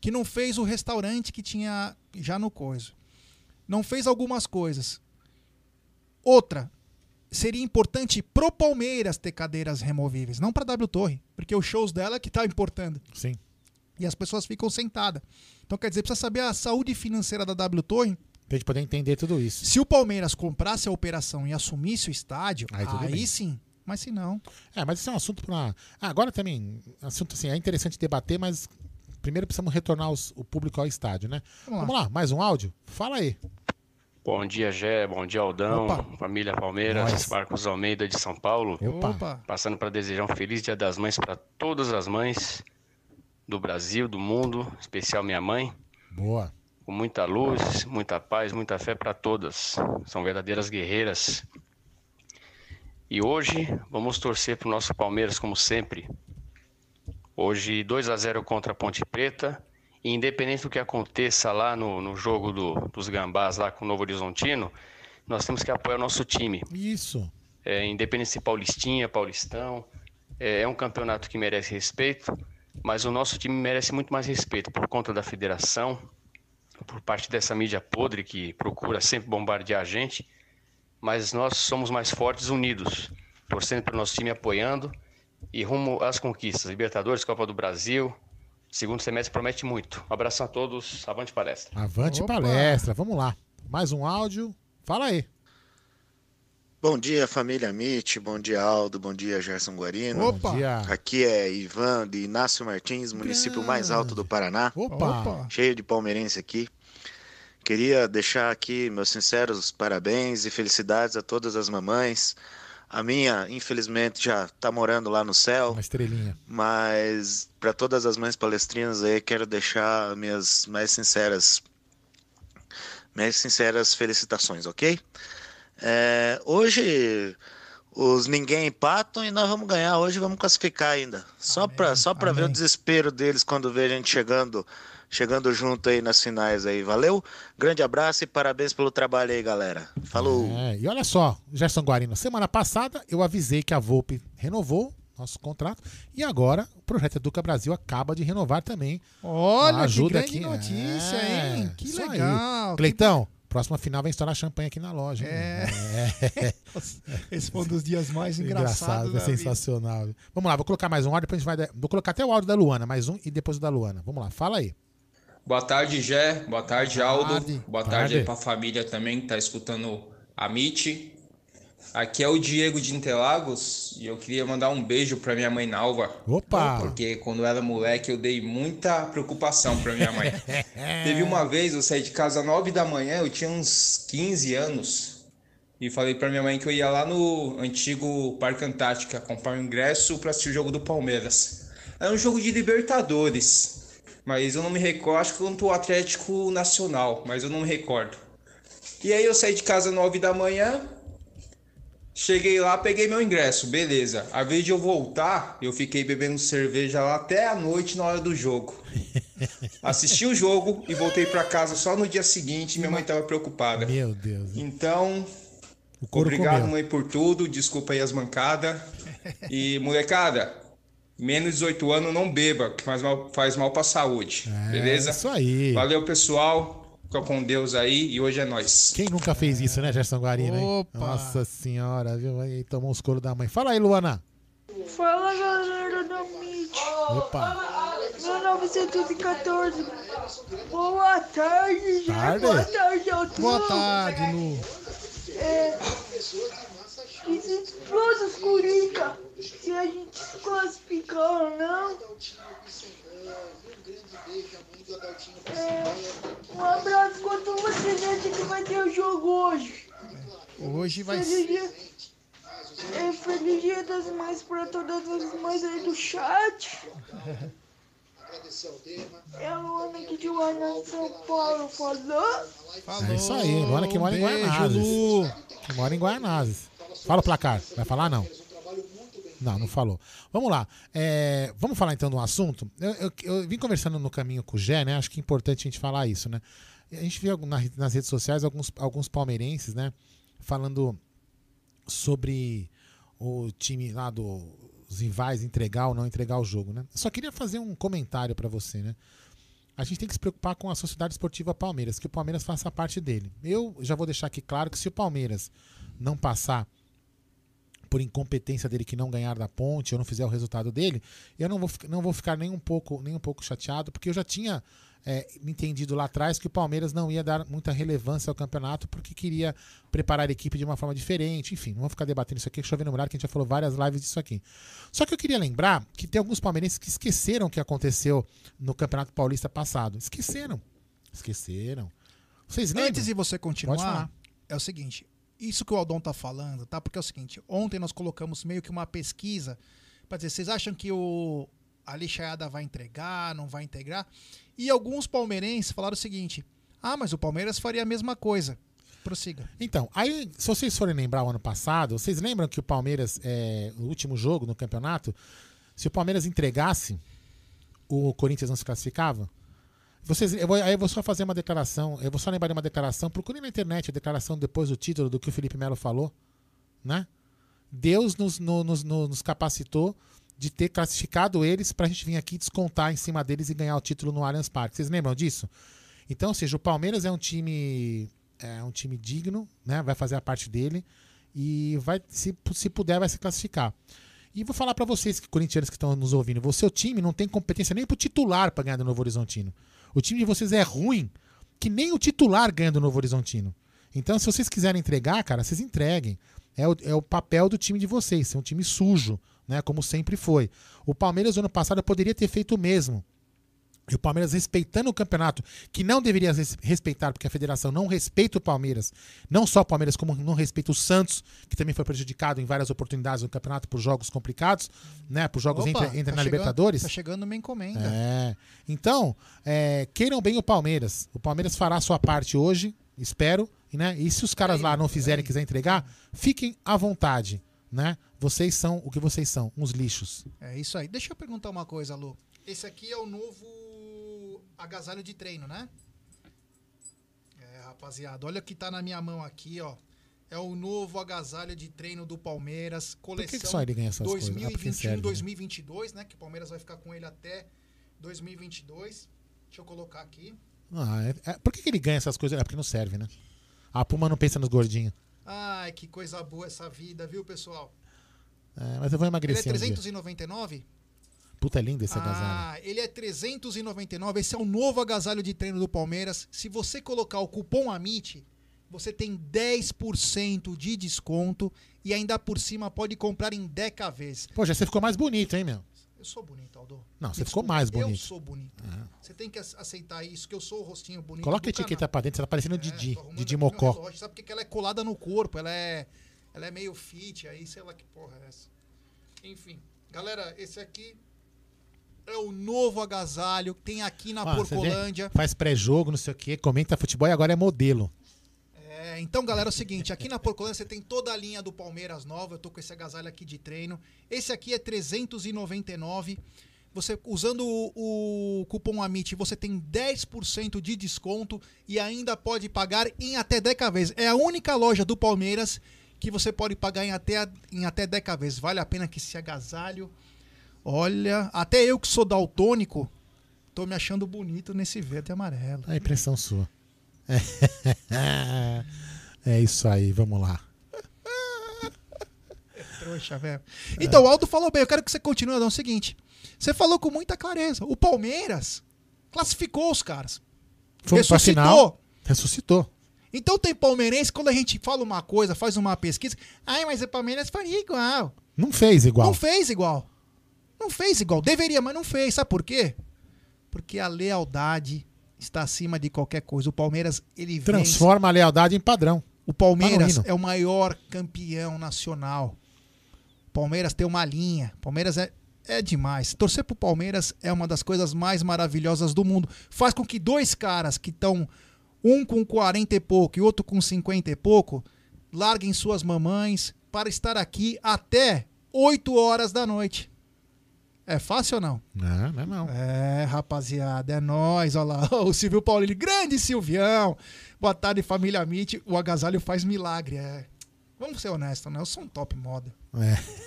que não fez o restaurante que tinha já no coiso, não fez algumas coisas. Outra, seria importante pro Palmeiras ter cadeiras removíveis, não pra W Torre, porque os shows dela é que tá importando. Sim. E as pessoas ficam sentadas. Então, quer dizer, precisa saber a saúde financeira da W Torre. Pra gente poder entender tudo isso. Se o Palmeiras comprasse a operação e assumisse o estádio, Aí aí, sim. Mas se não. É, mas isso é um assunto para. agora também, assunto assim, é interessante debater, mas primeiro precisamos retornar os- o público ao estádio, né? Vamos lá. Vamos lá, mais um áudio? Fala aí. Bom dia, Gé. Bom dia, Aldão. Opa. Família Palmeiras, Nós. Marcos Almeida de São Paulo. Opa. Passando para desejar um feliz Dia das Mães para todas as mães do Brasil, do mundo, em especial minha mãe. Boa. Com muita luz, muita paz, muita fé para todas. São verdadeiras guerreiras. E hoje vamos torcer para o nosso Palmeiras, como sempre. Hoje 2 a 0 contra a Ponte Preta. E independente do que aconteça lá no, no jogo do- dos Gambás, lá com o Novo Horizontino, nós temos que apoiar o nosso time. Isso. É, independente se Paulistinha, Paulistão. É, é um campeonato que merece respeito, mas o nosso time merece muito mais respeito por conta da federação, por parte dessa mídia podre que procura sempre bombardear a gente. Mas nós somos mais fortes unidos, torcendo para o nosso time apoiando e rumo às conquistas. Libertadores, Copa do Brasil. Segundo semestre promete muito. Um abraço a todos. Avante palestra. Avante Opa. palestra. Vamos lá. Mais um áudio. Fala aí. Bom dia, família Mitch. Bom dia, Aldo. Bom dia, Gerson Guarino. Opa. Aqui é Ivan de Inácio Martins, município mais alto do Paraná. Opa. Opa. Cheio de palmeirense aqui. Queria deixar aqui meus sinceros parabéns e felicidades a todas as mamães. A minha, infelizmente, já está morando lá no céu, Uma estrelinha. mas para todas as mães palestrinas aí, quero deixar minhas mais sinceras, minhas sinceras felicitações, ok? É, hoje os ninguém empatam e nós vamos ganhar. Hoje vamos classificar ainda. Só para só para ver o desespero deles quando vê a gente chegando chegando junto aí nas finais aí. Valeu? Grande abraço e parabéns pelo trabalho aí, galera. Falou. É, e olha só, Gerson Guarino, semana passada eu avisei que a Volpe renovou nosso contrato e agora o projeto Educa Brasil acaba de renovar também. Olha, que Ajuda grande aqui. notícia, É, hein? Que isso aí. legal. Cleitão, próxima final vai estourar champanhe aqui na loja. É. É. Esse foi um dos dias mais Engraçado, engraçados é da vida. sensacional. Vamos lá, vou colocar mais um áudio, depois a gente vai. Vou colocar até o áudio da Luana, mais um e depois o da Luana. Vamos lá, fala aí. Boa tarde, Gé. Boa tarde, Aldo. tarde. Boa Tarde. tarde aí pra família também que tá escutando a MIT. Aqui é o Diego de Interlagos e eu queria mandar um beijo pra minha mãe Nalva. Opa! Porque quando eu era moleque eu dei muita preocupação pra minha mãe. Teve uma vez, eu saí de casa às 9 da manhã, eu tinha uns 15 anos. E falei pra minha mãe que eu ia lá no antigo Parque Antártica comprar um ingresso pra assistir o jogo do Palmeiras. Era um jogo de Libertadores. Mas eu não me recordo, acho que contra o Atlético Nacional, mas eu não me recordo. E aí eu saí de casa às 9 da manhã, Cheguei lá, peguei meu ingresso, beleza. A vez de eu voltar, eu fiquei bebendo cerveja lá até a noite na hora do jogo. Assisti o jogo e voltei para casa só no dia seguinte. Minha mãe tava preocupada. Meu Deus. Então, obrigado, comeu. mãe, por tudo. Desculpa aí as mancadas. E, molecada, menos de 18 anos não beba, que faz mal, faz mal pra saúde. beleza? É, isso aí. Valeu, pessoal. Fica com Deus aí e hoje é nós. Quem nunca fez isso, né, Gerson Guarino? hein? Opa! Nossa senhora, viu? Aí tomou os coros da mãe. Fala aí, Luana. Fala galera da MIT. Opa. 1914. Boa tarde. Tarde. Boa tarde a todos. Boa tarde, Lu. É, explosas Curica. Se a gente se classificar ou não. É, um abraço. Quanto vocês acham que vai ter o jogo hoje? Hoje vai Feliz ser. dia, é, feliz dia das mães para todas as mães aí do chat. É a Luana aqui de Guaraná, São Paulo, falou? É isso aí, Luana que mora em Guaianazes. Que mora em Guaianazes. Fala o placar. Vai falar não? Não, não falou. Vamos lá. É, vamos falar então de um assunto. Eu, eu- eu vim conversando no caminho com o Gé, né? Acho que é importante a gente falar isso, né? A gente viu na- nas redes sociais alguns, alguns palmeirenses, né? Falando sobre o time lá dos rivais entregar ou não entregar o jogo, né? Só queria fazer um comentário para você, né? A gente tem que se preocupar com a Sociedade Esportiva Palmeiras, que o Palmeiras faça parte dele. Eu já vou deixar aqui claro que se o Palmeiras não passar por incompetência dele que não ganhar da ponte ou não fizer o resultado dele, eu não vou, não vou ficar nem um pouco, nem um pouco chateado, porque eu já tinha é, entendido lá atrás que o Palmeiras não ia dar muita relevância ao campeonato porque queria preparar a equipe de uma forma diferente. Enfim, não vou ficar debatendo isso aqui, chovendo molhado, que a gente já falou várias lives disso aqui. Só que eu queria lembrar que tem alguns palmeirenses que esqueceram o que aconteceu no Campeonato Paulista passado. Esqueceram. Esqueceram. Vocês lembram? Antes de você continuar, é o seguinte: isso que o Aldon tá falando, tá? Porque é o seguinte: ontem nós colocamos meio que uma pesquisa para dizer, vocês acham que o a lixaiada vai entregar, não vai integrar? E alguns palmeirenses falaram o seguinte: ah, mas o Palmeiras faria a mesma coisa. Prossiga. Então, aí, se vocês forem lembrar o ano passado, vocês lembram que o Palmeiras, é, o último jogo no campeonato, se o Palmeiras entregasse, o Corinthians não se classificava? Vocês, eu vou, aí eu vou só fazer uma declaração, eu vou só lembrar de uma declaração, procurem na internet a declaração depois do título do que o Felipe Melo falou, né? Deus nos, no- nos, no- nos capacitou de ter classificado eles pra gente vir aqui descontar em cima deles e ganhar o título no Allianz Parque. Vocês lembram disso? Então, ou seja, o Palmeiras é um time é um time digno, né? Vai fazer a parte dele e vai, se, se puder, vai se classificar. E vou falar pra vocês, que corintianos que estão nos ouvindo, o seu time não tem competência nem pro titular pra ganhar do Novo Horizontino. O time de vocês é ruim, que nem o titular ganha do Novo Horizontino. Então, se vocês quiserem entregar, cara, vocês entreguem. É o, é o papel do time de vocês, ser um time sujo, né? Como sempre foi. O Palmeiras, ano passado, poderia ter feito o mesmo. E o Palmeiras respeitando o campeonato, que não deveria res- respeitar, porque a federação não respeita o Palmeiras, não só o Palmeiras, como não respeita o Santos, que também foi prejudicado em várias oportunidades no campeonato por jogos complicados, né? Por jogos Opa, entre, entre tá na chegando- Libertadores. Tá chegando uma encomenda. É. Então, é, queiram bem o Palmeiras. O Palmeiras fará a sua parte hoje, espero. e, Né? E se os caras lá não fizerem e quiserem entregar, fiquem à vontade. Né? Vocês são o que vocês são, uns lixos. É isso aí. Deixa eu perguntar uma coisa, Lu. Esse aqui é o novo agasalho de treino, né? É, rapaziada, olha o que tá na minha mão aqui, ó. É o novo agasalho de treino do Palmeiras, coleção que só ele ganha essas coisas? Ah, né? 2021-2022, né? Que o Palmeiras vai ficar com ele até 2022. Deixa eu colocar aqui. Ah, é- é- por que, que ele ganha essas coisas? É porque não serve, né? A Puma não pensa nos gordinhos. Ai, que coisa boa essa vida, viu, pessoal? É, mas eu vou Ele é emagrecer um dia. 399? Puta, é lindo esse agasalho. Ah, ele é 399. Esse é o novo agasalho de treino do Palmeiras. Se você colocar o cupom AMIT, você tem 10% de desconto e ainda por cima pode comprar em 10 vezes. Pô, já você ficou mais bonito, hein, meu? Eu sou bonito, Aldo. Não, você ficou mais Eu bonito. sou bonito. É. Você tem que ace- aceitar isso, que eu sou o rostinho bonito. Coloca a do canal. etiqueta pra dentro, você tá parecendo É, Didi. Didi Mocó. relógio, Sabe por que ela é colada no corpo? Ela é, ela é meio fit, aí sei lá que porra é essa. Enfim, galera, esse aqui é o novo agasalho que tem aqui na vê? Porcolândia. Faz pré-jogo, não sei o quê, comenta futebol e agora é modelo. É, então, galera, é o seguinte, aqui na Porcolândia você tem toda a linha do Palmeiras nova, eu tô com esse agasalho aqui de treino. Esse aqui é 399. Você usando o, o cupom AMIT, você tem 10% de desconto e ainda pode pagar em até 10 vezes. É a única loja do Palmeiras que você pode pagar em até em até 10 vezes. Vale a pena que esse agasalho. Olha, até eu que sou daltônico, tô me achando bonito nesse verde e amarelo. É a impressão sua. É isso aí, vamos lá. Trouxa, velho. Então, o Aldo falou bem, eu quero que você continue dando o seguinte. Você falou com muita clareza. O Palmeiras classificou os caras. Pra Ressuscitou. final. Ressuscitou. Então tem palmeirense, quando a gente fala uma coisa, faz uma pesquisa, ai, mas o Palmeiras faria igual. Não fez igual. Não fez igual. Não fez igual. Deveria, mas não fez. Sabe por quê? Porque a lealdade está acima de qualquer coisa. O Palmeiras, ele vence. Transforma a lealdade em padrão. O Palmeiras é o maior campeão nacional. O Palmeiras tem uma linha. O Palmeiras é, é demais. Torcer pro Palmeiras é uma das coisas mais maravilhosas do mundo. Faz com que dois caras que estão, um com 40 e pouco e outro com 50 e pouco, larguem suas mamães para estar aqui até 8 horas da noite. É fácil ou não? Não, não é não. É, rapaziada, é nóis. Olha lá, o Silvio Paulino, grande Silvião. Boa tarde, família Amit. O agasalho faz milagre, é. Vamos ser honestos, né? Eu sou um top moda.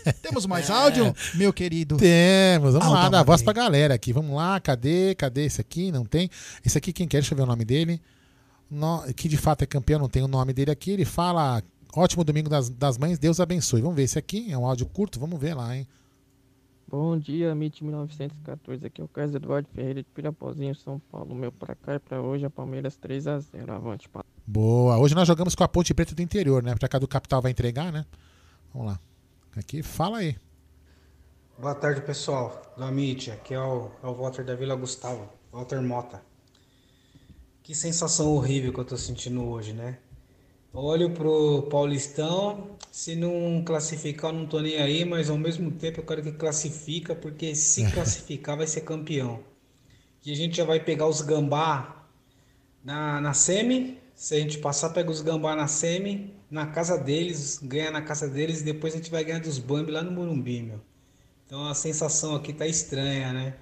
É. Temos mais áudio, meu querido? Temos, vamos lá, dar a voz pra galera aqui. Vamos lá, cadê? Cadê esse aqui? Não tem. Esse aqui, quem quer? Deixa eu ver o nome dele. No- que de fato é campeão, não tem o nome dele aqui. Ele fala: ótimo domingo das, das mães, Deus abençoe. Vamos ver esse aqui, é um áudio curto, vamos ver lá, hein? Bom dia, MIT 1914. Aqui é o Carlos Eduardo Ferreira de Pirapozinho, São Paulo. Meu pra cá e pra hoje é Palmeiras 3x0. Avante, pa- Boa. Hoje nós jogamos com a Ponte Preta do interior, né? Pra cá do Capital vai entregar, né? Vamos lá. Aqui, fala aí. Boa tarde, pessoal do Amit. Aqui é o, é o Walter da Vila Gustavo, Walter Mota. Que sensação horrível que eu tô sentindo hoje, né? Olho pro Paulistão, se não classificar eu não tô nem aí, mas ao mesmo tempo eu quero que classifica, porque se classificar vai ser campeão. E a gente já vai pegar os gambá na, na semi, se a gente passar, pega os gambá na semi, na casa deles, ganha na casa deles e depois a gente vai ganhar dos Bambi lá no Morumbi, meu. Então a sensação aqui tá estranha, né?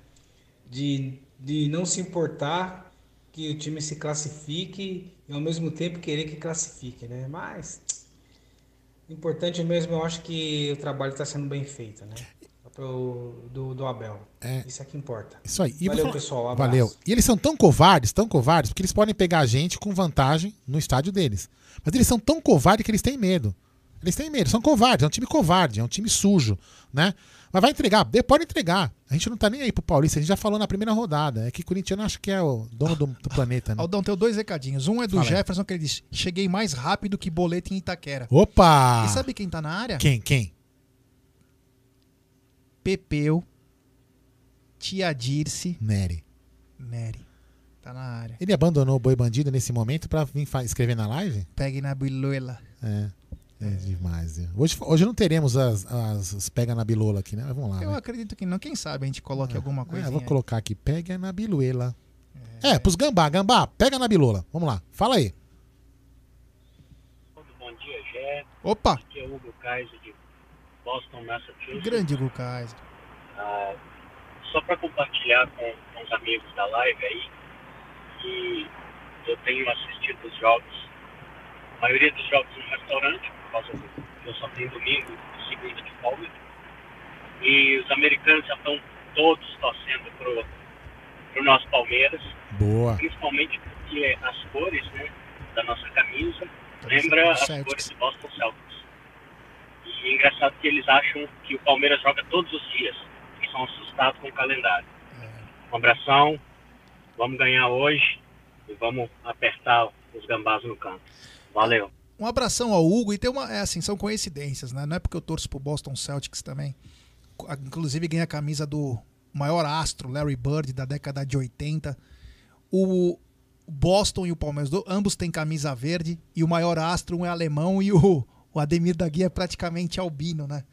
De, de não se importar que o time se classifique e ao mesmo tempo querer que classifique, né? Mas o importante mesmo, eu acho que o trabalho está sendo bem feito, né? Pro, do, do Abel. É. Isso é que importa. Isso aí. E Valeu, falar- pessoal. um abraço. Valeu. E eles são tão covardes, tão covardes, porque eles podem pegar a gente com vantagem no estádio deles. Mas eles são tão covardes que eles têm medo. Eles têm medo, são covardes, é um time covarde, é um time sujo, né? Mas vai entregar, de- pode entregar. A gente não tá nem aí pro Paulista, a gente já falou na primeira rodada. É que corintiano acho que é o dono do, do planeta, né? Aldão, tenho dois recadinhos. Um é do Fala aí. Jefferson, que ele diz: Cheguei mais rápido que boleto em Itaquera. Opa! E sabe quem tá na área? Quem, quem? Pepeu, Tia Dirce, Nery. Nery. Tá na área. Ele abandonou o Boi Bandido nesse momento pra vir escrever na live? Pegue na biluela. É. É demais. viu? Hoje, hoje não teremos as, as, as pega na bilola aqui, né? Mas vamos lá. Eu né? acredito que não. Quem sabe a gente coloque alguma coisa. É, vou colocar aqui, pega na biluela. É, pros gambá, gambá, pega na bilola. Vamos lá, fala aí. Bom dia, Gé. Opa! Aqui é o Hugo Kaiser de Boston, Massachusetts. Grande Hugo Kaiser. Ah, só para compartilhar com, com os amigos da live aí, que eu tenho assistido os jogos, a maioria dos jogos no restaurante, causa do que eu só tenho domingo segunda de folga. E os americanos já estão todos torcendo pro, pro nosso Palmeiras. Boa. Principalmente porque as cores né, da nossa camisa lembra as Celtics. cores do Boston Celtics. E é engraçado que eles acham que o Palmeiras joga todos os dias e são assustados com o calendário. Um abração, vamos ganhar hoje e vamos apertar os gambás no campo. Valeu. Um abração ao Hugo e tem uma. É assim, são coincidências, né? Não é porque eu torço pro Boston Celtics também. Inclusive ganhei a camisa do maior astro, Larry Bird, da década de 80. O Boston e o Palmeiras, ambos têm camisa verde. E o maior astro, um é alemão e o, o Ademir da Guia é praticamente albino, né?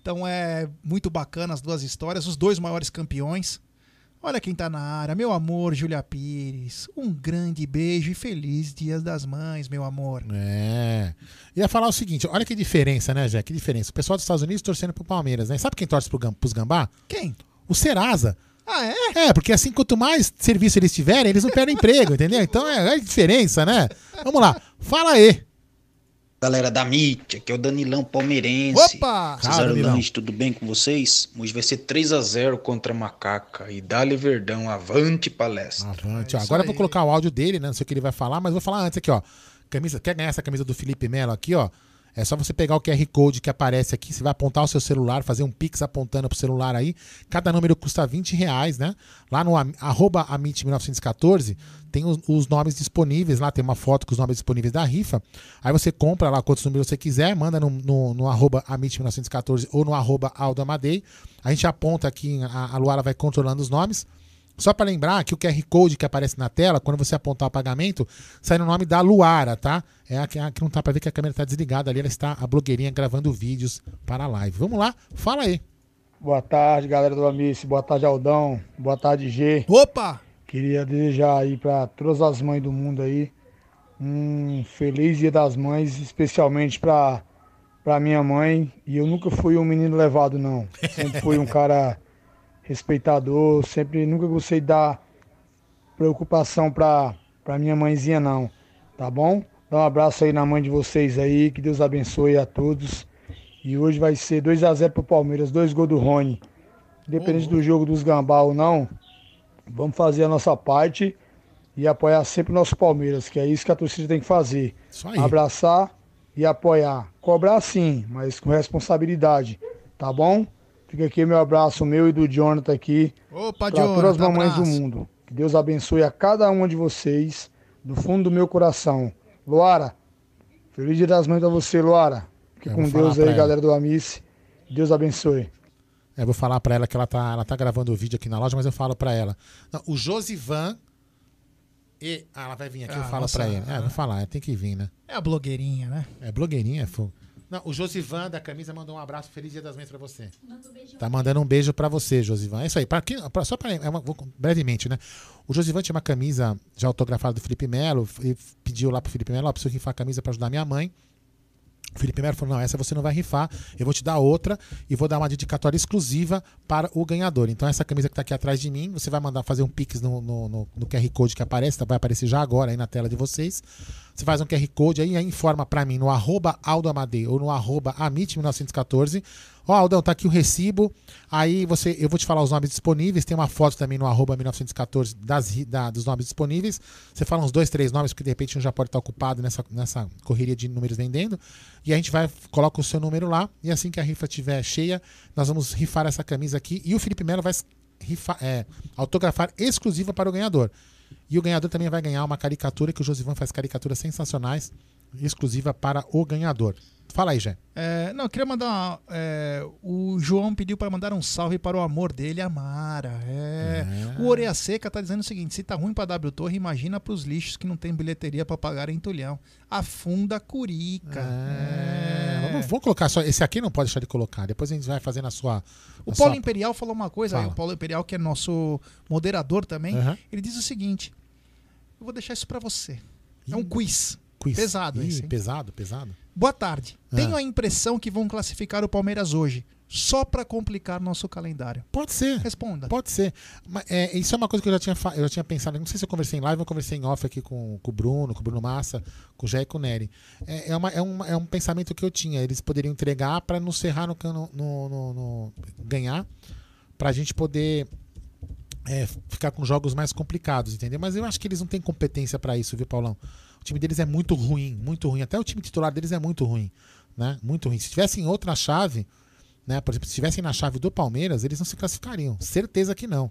Então é muito bacana as duas histórias. Os dois maiores campeões. Olha quem tá na área, meu amor, Julia Pires. Um grande beijo e feliz Dias das Mães, meu amor. É. Ia falar o seguinte: olha que diferença, né, Jé? Que diferença. O pessoal dos Estados Unidos torcendo pro Palmeiras, né? Sabe quem torce pro, pros gambá? Quem? O Serasa. Ah, é? É, porque assim, quanto mais serviço eles tiverem, eles não perdem emprego, entendeu? Então é, é a diferença, né? Vamos lá, fala aí. Galera da MIT, aqui é o Danilão Palmeirense. Opa! Cesarilante, tudo bem com vocês? Hoje vai ser 3 a 0 contra a Macaca. E Dali Verdão, avante palestra. Avante. ó. Agora eu vou colocar o áudio dele, né? Não sei o que ele vai falar, mas vou falar antes aqui, ó. Camisa, quer ganhar essa camisa do Felipe Melo aqui, ó? É só você pegar o QR Code que aparece aqui, você vai apontar o seu celular, fazer um Pix apontando pro celular aí. Cada número custa 20 reais, né? Lá no arroba Amit1914 tem os, os nomes disponíveis, lá tem uma foto com os nomes disponíveis da rifa. Aí você compra lá quantos números você quiser, manda no, no, no arroba Amit1914 ou no arroba Aldo Amadei. A gente aponta aqui, a, a Luara vai controlando os nomes. Só para lembrar que o QR Code que aparece na tela, quando você apontar o pagamento, sai no nome da Luara, tá? É a que, a que não tá para ver que a câmera está desligada ali, ela está a blogueirinha gravando vídeos para a live. Vamos lá, fala aí. Boa tarde, galera do Amice. Boa tarde, Aldão. Boa tarde, G. Opa! Queria desejar aí para todas as mães do mundo aí um feliz Dia das Mães, especialmente para para minha mãe. E eu nunca fui um menino levado, não. Sempre fui um cara respeitador, sempre nunca gostei de dar preocupação para para minha mãezinha, não. Tá bom? Dá um abraço aí na mãe de vocês aí, que Deus abençoe a todos. E hoje vai ser 2 a 0 pro Palmeiras, dois gols do Rony. Independente do jogo dos Gambá ou não, vamos fazer a nossa parte e apoiar sempre o nosso Palmeiras, que é isso que a torcida tem que fazer. Abraçar e apoiar. Cobrar sim, mas com responsabilidade, tá bom? Fica aqui meu abraço, meu e do Jonathan aqui. Opa, Para todas as Jonathan, mamães do abraço. mundo. Que Deus abençoe a cada uma de vocês, do fundo do meu coração. Luara, feliz dia das mães pra você, Luara. Fique Eu com Deus aí, ela. galera do Amice. Deus abençoe. Eu vou falar pra ela que ela tá, ela tá gravando o vídeo aqui na loja, mas eu falo pra ela. Não, o Josivan. E, ah, ela vai vir aqui, eu Ah, falo nossa, pra ele. É, ah. vou falar, tem que vir, né? É a blogueirinha, né? É blogueirinha, é fogo. Não, o Josivan da camisa mandou um abraço, feliz dia das mães pra você. Tá mandando um beijo pra você, Josivan. É isso aí. Pra, quem- pra- só pra, é uma- vou- brevemente, né? O Josivan tinha uma camisa já autografada do Felipe Melo e pediu lá pro Felipe Melo, ó, preciso rifar a camisa pra ajudar minha mãe. O Felipe Melo falou: não, essa você não vai rifar, eu vou te dar outra e vou dar uma dedicatória exclusiva para o ganhador. Então, essa camisa que tá aqui atrás de mim, você vai mandar fazer um pix no, no, no- no QR Code que aparece, tá? vai aparecer já agora aí na tela de vocês. Você faz um QR Code aí, aí informa para mim no arroba Aldo ou no arroba Amit1914. Ó, Aldão, tá aqui o recibo. Aí você, eu vou te falar os nomes disponíveis. Tem uma foto também no arroba 1914 das, da- dos nomes disponíveis. Você fala uns dois, três nomes, porque de repente um já pode estar ocupado nessa, nessa correria de números vendendo. E a gente vai, coloca o seu número lá. E assim que a rifa estiver cheia, nós vamos rifar essa camisa aqui. E o Felipe Melo vai é, autografar exclusiva para o ganhador. E o ganhador também vai ganhar uma caricatura, que o Josivan faz caricaturas sensacionais, exclusiva para o ganhador. Fala aí, Jé. É, não, eu queria mandar. é, o João pediu para mandar um salve para o amor dele, a Mara. É. O Oreia Seca tá dizendo o seguinte: se tá ruim para W Torre, imagina para os lixos que não tem bilheteria para pagar em Tulhão. Afunda Curica. É. Vamos, vamos colocar só. Esse aqui não pode deixar de colocar. Depois a gente vai fazer na sua. O Paulo sua- Imperial falou uma coisa, Fala. o Paulo Imperial, que é nosso moderador também, Aham. ele diz o seguinte: eu vou deixar isso para você. É um quiz. Quiz. Pesado Ih, esse, hein? pesado, pesado. Boa tarde. Ah. Tenho a impressão que vão classificar o Palmeiras hoje, só para complicar nosso calendário. Pode ser. Responda. Pode ser. Mas, é, isso é uma coisa que eu já tinha, eu já tinha pensado. Não sei se eu conversei em live ou eu conversei em off aqui com, com o Bruno, com o Bruno Massa, com o Jé e com o Nery. É, é, uma- é um, é um pensamento que eu tinha. Eles poderiam entregar para nos serrar no, no, no, no- ganhar, para a gente poder é, ficar com jogos mais complicados, entendeu? Mas eu acho que eles não têm competência para isso, viu, Paulão? O time deles é muito ruim, muito ruim. Até o time titular deles é muito ruim, né? Muito ruim. Se tivesse em outra chave, né? Por exemplo, se estivessem na chave do Palmeiras, eles não se classificariam. Certeza que não.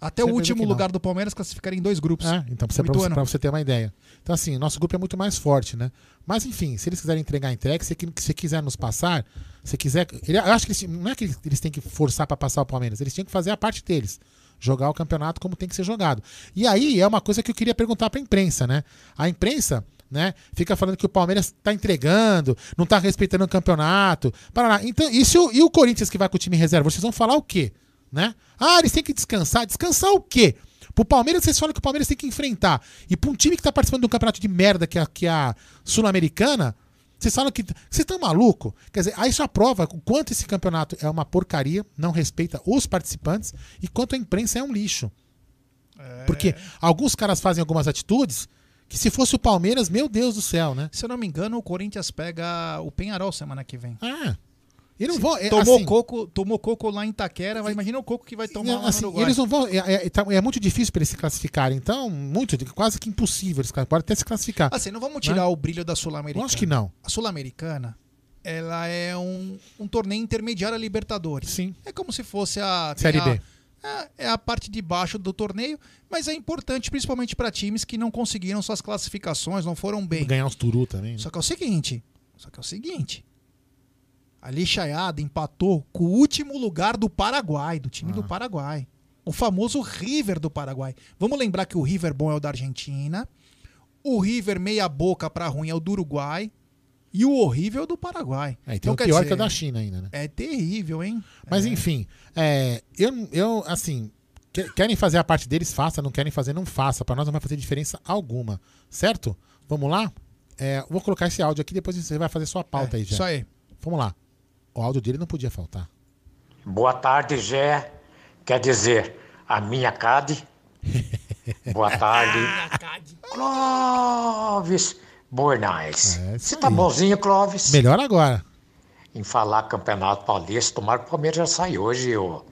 Até Você o último lugar do Palmeiras classificaria em dois grupos. É, então pra você, você, você ter uma ideia. Então, assim, nosso grupo é muito mais forte, né? Mas, enfim, se eles quiserem entregar entrega, se se quiser nos passar, se quiser. ele- eu acho que eles, não é que eles, eles têm que forçar pra passar o Palmeiras, eles tinham que fazer a parte deles. Jogar o campeonato como tem que ser jogado. E aí é uma coisa que eu queria perguntar pra imprensa, né? A imprensa. Né? Fica falando que o Palmeiras tá entregando, não tá respeitando o campeonato. Parará. Então, e, o, e o Corinthians que vai com o time reserva? Vocês vão falar o quê? Né? Ah, eles têm que descansar. Descansar o quê? Pro Palmeiras, vocês falam que o Palmeiras tem que enfrentar. E pra um time que tá participando de um campeonato de merda que é, que é a Sul-Americana, vocês falam que. Vocês estão maluco? Quer dizer, aí já prova o quanto esse campeonato é uma porcaria, não respeita os participantes, e quanto a imprensa é um lixo. Porque alguns caras fazem algumas atitudes que se fosse o Palmeiras, meu Deus do céu, né? Se eu não me engano, o Corinthians pega o Penharol semana que vem. Ah. E não vão. é, tomou, assim- coco, tomou coco lá em Itaquera, vai imagina o coco que vai tomar Não, lá assim, no Uruguai. eles não vão. É, é- tá- é muito difícil para eles se classificarem. Então, muito, quase que impossível. Eles podem até se classificar. Assim, não vamos tirar Né? o brilho da Sul-Americana. Lógico que não. A Sul-Americana, ela é um, um torneio intermediário a Libertadores. Sim. É como se fosse a... Série a- B. É, é a parte de baixo do torneio, mas é importante principalmente para times que não conseguiram suas classificações, não foram bem. Ganhar uns turu também. né? Só que é o seguinte, só que é o seguinte. A Lixaiada empatou com o último lugar do Paraguai, do time do Paraguai. O famoso River do Paraguai. Vamos lembrar que o River bom é o da Argentina, o River meia boca pra ruim é o do Uruguai e o horrível é o do Paraguai. É, Então, o quer pior dizer, que é o da China ainda, né? É terrível, hein? Mas enfim, é, eu, eu, assim, que- querem fazer a parte deles, faça, não querem fazer, não faça. Pra nós não vai fazer diferença alguma, certo? Vamos lá? É, vou colocar esse áudio aqui, depois você vai fazer sua pauta É, aí já. isso aí. Vamos lá. O áudio dele não podia faltar. Boa tarde, Gé. Quer dizer, a minha CAD. Boa tarde. Clóvis Bornais. Você tá bonzinho, Clóvis? Melhor agora. Em falar Campeonato Paulista, tomara que o Palmeiras já sai hoje, o,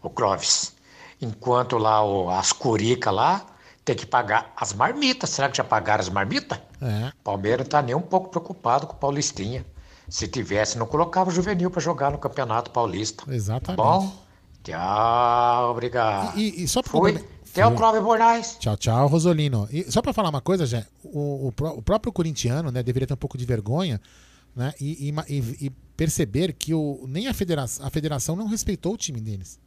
o Clóvis. Enquanto lá o, as curica lá tem que pagar as marmitas. Será que já pagaram as marmitas? É. O Palmeiras não tá nem um pouco preocupado com o Paulistinha. Se tivesse, não colocava o juvenil para jogar no Campeonato Paulista. Exatamente. Bom? Tchau, obrigado. E, e só pra Fui. Até o. Clóvis Bornais. Tchau, tchau, Rosolino. E só pra falar uma coisa, Jé, o, o o próprio corintiano, né, deveria ter um pouco de vergonha, né, e, e e- e perceber que o, nem a federação, a federação não respeitou o time deles.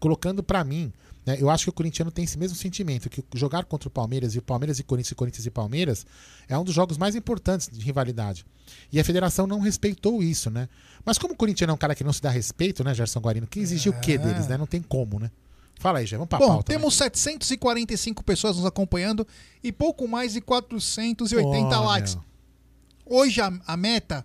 Colocando pra mim, né, eu acho que o corintiano tem esse mesmo sentimento, que jogar contra o Palmeiras e o Palmeiras e Corinthians e Corinthians e Palmeiras é um dos jogos mais importantes de rivalidade. E a federação não respeitou isso, né? Mas como o corintiano é um cara que não se dá respeito, né, Gerson Guarino, que exigir o quê deles, né? Não tem como, né? Fala aí, Jé, vamos pra Bom, pauta. né? temos 745 pessoas nos acompanhando e pouco mais de 480 Ó, likes. meu. Hoje a, a meta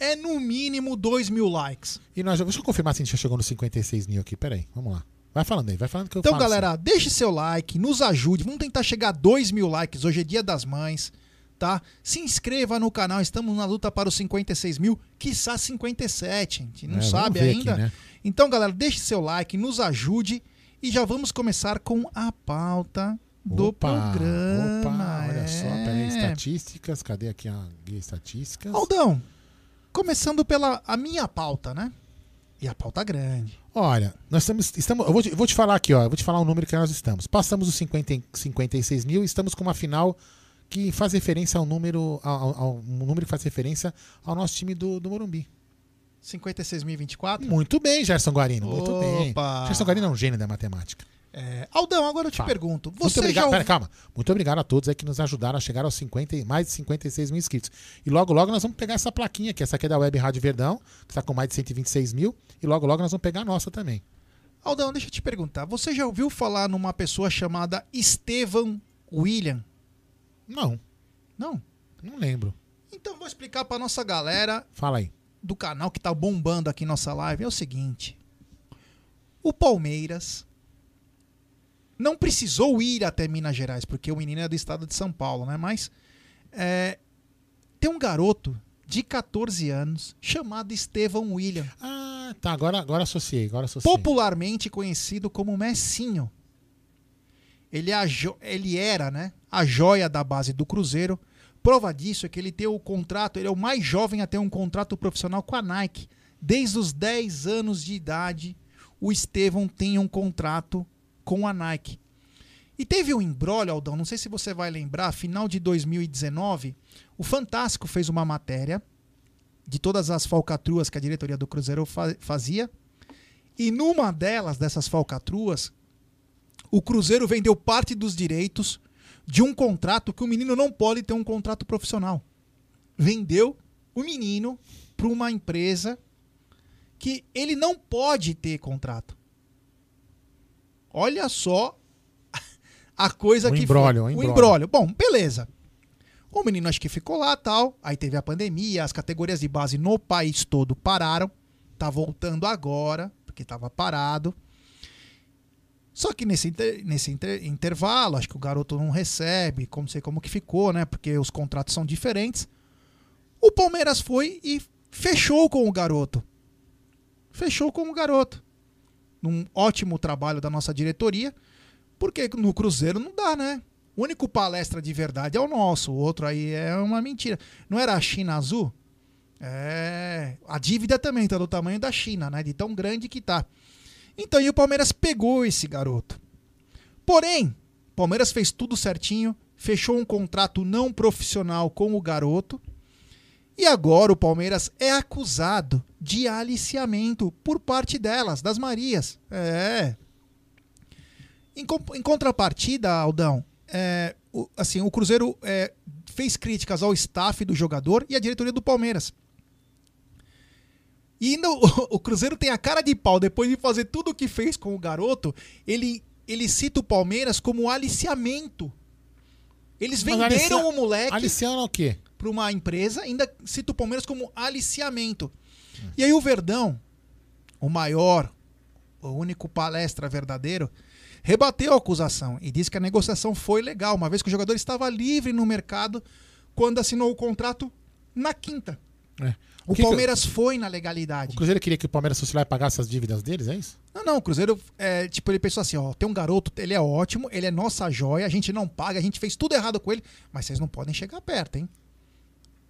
é no mínimo 2 mil likes. E nós, deixa eu confirmar se a gente já chegou nos 56 mil aqui. Peraí, vamos lá. Vai falando aí, vai falando que eu Então, falo assim. galera, deixe seu like, nos ajude. Vamos tentar chegar a 2 mil likes. Hoje é dia das mães, tá? Se inscreva no canal, estamos na luta para os 56 mil, quiçá 57, a gente não É, sabe ainda. aqui, né? Então, galera, deixe seu like, nos ajude e já vamos começar com a pauta do Opa, programa. Opa, olha só, peraí, é. estatísticas. Cadê aqui a guia estatísticas? Aldão, começando pela a minha pauta, né? E a pauta grande. Olha, nós estamos. estamos eu, vou te, eu vou te falar aqui, ó. Eu vou te falar o número que nós estamos. Passamos os 50, e- 56 mil e estamos com uma final que faz referência ao número. Ao, ao- um número que faz referência ao nosso time do, do Morumbi. 56.024? Muito bem, Gerson Guarino. Muito bem. Opa. Gerson Guarino é um gênio da matemática. É, Aldão, agora eu te Fala. pergunto. Muito Você obrigado. já Pera, calma. Muito obrigado a todos aí que nos ajudaram a chegar aos 50, e- mais de 56 mil inscritos. E logo, logo nós vamos pegar essa plaquinha aqui. Essa aqui é da Web Rádio Verdão, que está com mais de 126 mil. E logo, logo nós vamos pegar a nossa também. Aldão, deixa eu te perguntar. Você já ouviu falar numa pessoa chamada Estevam William? Não. Não? Não lembro. Então vou explicar pra nossa galera Fala aí. do canal que tá bombando aqui nossa live. É o seguinte. O Palmeiras não precisou ir até Minas Gerais, porque o menino é do estado de São Paulo, né? Mas é, tem um garoto de 14 anos chamado Estevam William. Ah, tá. Agora, agora associei. Agora associei. popularmente conhecido como Messinho. Ele, é jo- ele era né, a joia da base do Cruzeiro. Prova disso é que ele tem o contrato, ele é o mais jovem a ter um contrato profissional com a Nike. Desde os 10 anos de idade, o Estevão tem um contrato com a Nike. E teve um embrólio, Aldão, não sei se você vai lembrar, final de 2019, o Fantástico fez uma matéria de todas as falcatruas que a diretoria do Cruzeiro fa fazia. E numa delas, dessas falcatruas, o Cruzeiro vendeu parte dos direitos de um contrato que o menino não pode ter um contrato profissional. Vendeu o menino para uma empresa que ele não pode ter contrato. Olha só a coisa que imbróglio, foi. O imbróglio. imbróglio. Bom, beleza. O menino acho que ficou lá tal. Aí teve a pandemia, as categorias de base no país todo pararam. Tá voltando agora, porque tava parado. Só que nesse, inter- nesse inter- intervalo, acho que o garoto não recebe, como sei como que ficou, né? Porque os contratos são diferentes. O Palmeiras foi e fechou com o garoto. Fechou com o garoto. Num ótimo trabalho da nossa diretoria, porque no Cruzeiro não dá, né? O único palestra de verdade é o nosso, o outro aí é uma mentira. Não era a China Azul? É. A dívida também tá do tamanho da China, né? De tão grande que tá. Então, e o Palmeiras pegou esse garoto. Porém, Palmeiras fez tudo certinho, fechou um contrato não profissional com o garoto. E agora o Palmeiras é acusado de aliciamento por parte delas, das Marias. É. Em, em contrapartida, Aldão, é, o, assim, o Cruzeiro é, fez críticas ao staff do jogador e à diretoria do Palmeiras. E ainda o, o Cruzeiro tem a cara de pau, depois de fazer tudo o que fez com o garoto, ele, ele cita o Palmeiras como aliciamento. Eles venderam alicia- o moleque Aliciando o quê? Para uma empresa, ainda cita o Palmeiras como aliciamento. E aí o Verdão, o maior, o único palestra verdadeiro, rebateu a acusação e disse que a negociação foi legal, uma vez que o jogador estava livre no mercado quando assinou o contrato na quinta. É. O, que- Palmeiras foi na legalidade. O Cruzeiro queria que o Palmeiras fosse lá e pagasse as dívidas deles, é isso? Não, não, o Cruzeiro, é, tipo, ele pensou assim, ó, tem um garoto, ele é ótimo, ele é nossa joia, a gente não paga, a gente fez tudo errado com ele, mas vocês não podem chegar perto, hein?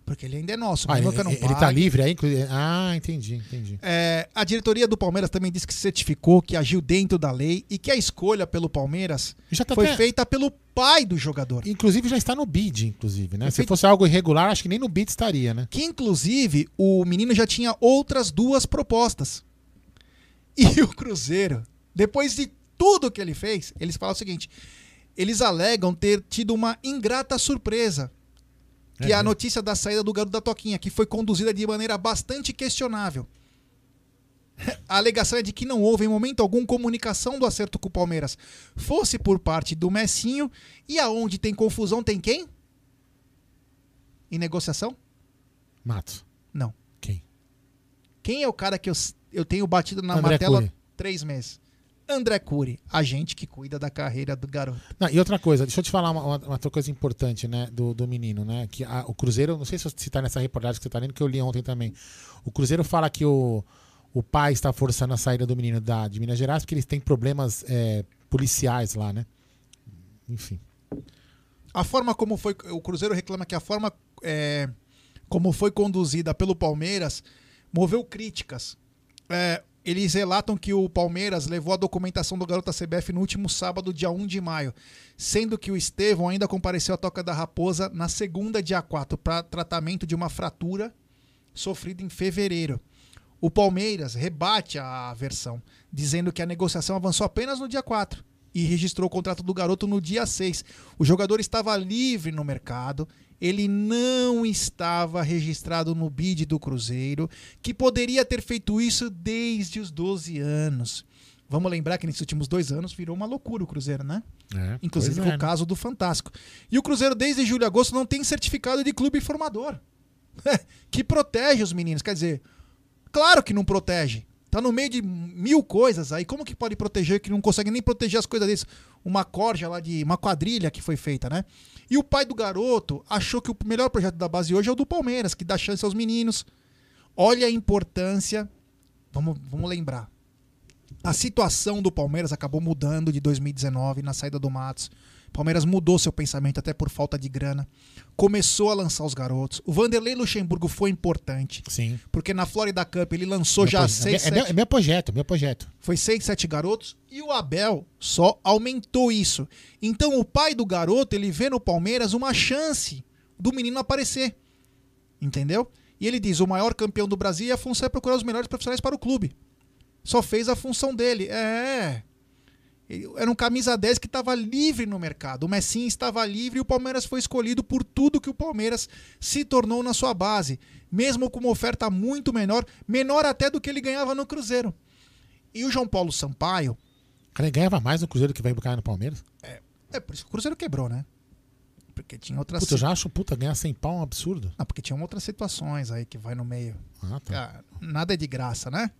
Porque ele ainda é nosso, Ah, ele, que não ele tá pague. livre aí? inclusive? Ah, entendi, entendi. É, a diretoria do Palmeiras também disse que certificou que agiu dentro da lei e que a escolha pelo Palmeiras Já tá foi até- feita pelo pai do jogador. Inclusive já está no bid, inclusive, né? Se feito- fosse algo irregular, acho que nem no bid estaria, né? Que inclusive o menino já tinha outras duas propostas. E o Cruzeiro, depois de tudo que ele fez, eles falam o seguinte: eles alegam ter tido uma ingrata surpresa. Que é, a notícia da saída do garoto da Toquinha, que foi conduzida de maneira bastante questionável. A alegação é de que não houve em momento algum comunicação do acerto com o Palmeiras. Fosse por parte do Messinho, e aonde tem confusão tem quem? Em negociação? Matos. Não. Quem? Quem é o cara que eu, eu tenho batido na André martela Cury. três meses? André Cury, a gente que cuida da carreira do garoto. Não, e outra coisa, deixa eu te falar uma, uma- uma outra coisa importante, né, do, do menino, né? Que a- o Cruzeiro, não sei se você tá nessa reportagem que você tá lendo, que eu li ontem também. O Cruzeiro fala que o, o pai está forçando a saída do menino da, de Minas Gerais porque eles têm problemas é, policiais lá, né? Enfim. A forma como foi. O Cruzeiro reclama que a forma é, como foi conduzida pelo Palmeiras moveu críticas. É, eles relatam que o Palmeiras levou a documentação do garoto à CBF no último sábado, dia 1 de maio, sendo que o Estevão ainda compareceu à Toca da Raposa na segunda, dia 4, para tratamento de uma fratura sofrida em fevereiro. O Palmeiras rebate a versão, dizendo que a negociação avançou apenas no dia 4 e registrou o contrato do garoto no dia 6. O jogador estava livre no mercado, ele não estava registrado no bid do Cruzeiro, que poderia ter feito isso desde os 12 anos. Vamos lembrar que nesses últimos dois anos virou uma loucura o Cruzeiro, né? É, Inclusive pois com é, o né? caso do Fantástico. E o Cruzeiro, desde julho e agosto, não tem certificado de clube formador. que protege os meninos. Quer dizer, claro que não protege. Tá no meio de mil coisas aí. Como que pode proteger que não consegue nem proteger as coisas deles? Uma corja lá de. uma quadrilha que foi feita, né? E o pai do garoto achou que o melhor projeto da base hoje é o do Palmeiras, que dá chance aos meninos. Olha a importância. Vamos, vamos lembrar. A situação do Palmeiras acabou mudando de 2019 na saída do Matos. Palmeiras mudou seu pensamento até por falta de grana. Começou a lançar os garotos. O Vanderlei Luxemburgo foi importante. Sim. Porque na Florida Cup ele lançou Meu já proje- seis, é, meu- sete- é meu projeto, meu projeto. foi 6, 7 garotos e o Abel só aumentou isso. Então o pai do garoto, ele vê no Palmeiras uma chance do menino aparecer. Entendeu? E ele diz: o maior campeão do Brasil e a função é procurar os melhores profissionais para o clube. Só fez a função dele. É. Era um camisa 10 que estava livre no mercado. O Messinho estava livre e o Palmeiras foi escolhido por tudo que o Palmeiras se tornou na sua base. Mesmo com uma oferta muito menor, menor até do que ele ganhava no Cruzeiro. E o João Paulo Sampaio, ele ganhava mais no Cruzeiro que vai buscar no Palmeiras. é por isso que o Cruzeiro quebrou, né? Porque tinha outras Puta, eu já acho, puta, ganhar 100 pau é um absurdo. Não, porque tinham outras situações aí que vai no meio. Ah, tá. Cara, nada é de graça, né?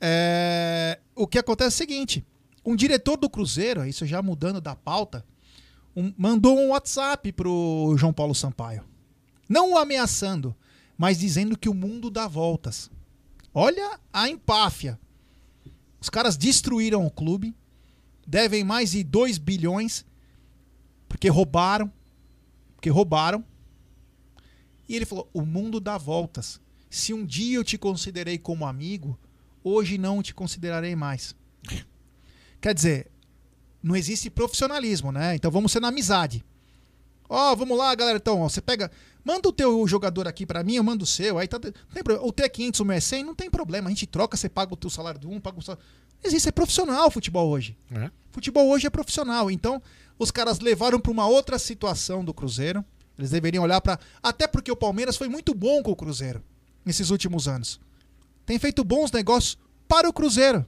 É, O que acontece é o seguinte: um diretor do Cruzeiro, isso já mudando da pauta, um- mandou um WhatsApp pro João Paulo Sampaio. Não o ameaçando, mas dizendo que o mundo dá voltas. Olha a empáfia. Os caras destruíram o clube, devem mais de 2 bilhões, porque roubaram. Porque roubaram. E ele falou: o mundo dá voltas. Se um dia eu te considerei como amigo, hoje não te considerarei mais. Quer dizer, não existe profissionalismo, né? Então vamos ser na amizade. Ó, vamos lá, galera. Então, ó, você pega. Manda o teu jogador aqui pra mim, eu mando o seu. Aí tá. não Tem problema. O teu é 500, o meu é 100, não tem problema. A gente troca, você paga o teu salário do um, paga o salário. Existe, é profissional o futebol hoje. É. Futebol hoje é profissional. Então, os caras levaram pra uma outra situação do Cruzeiro. Eles deveriam olhar pra. Até porque o Palmeiras foi muito bom com o Cruzeiro nesses últimos anos. Tem feito bons negócios para o Cruzeiro.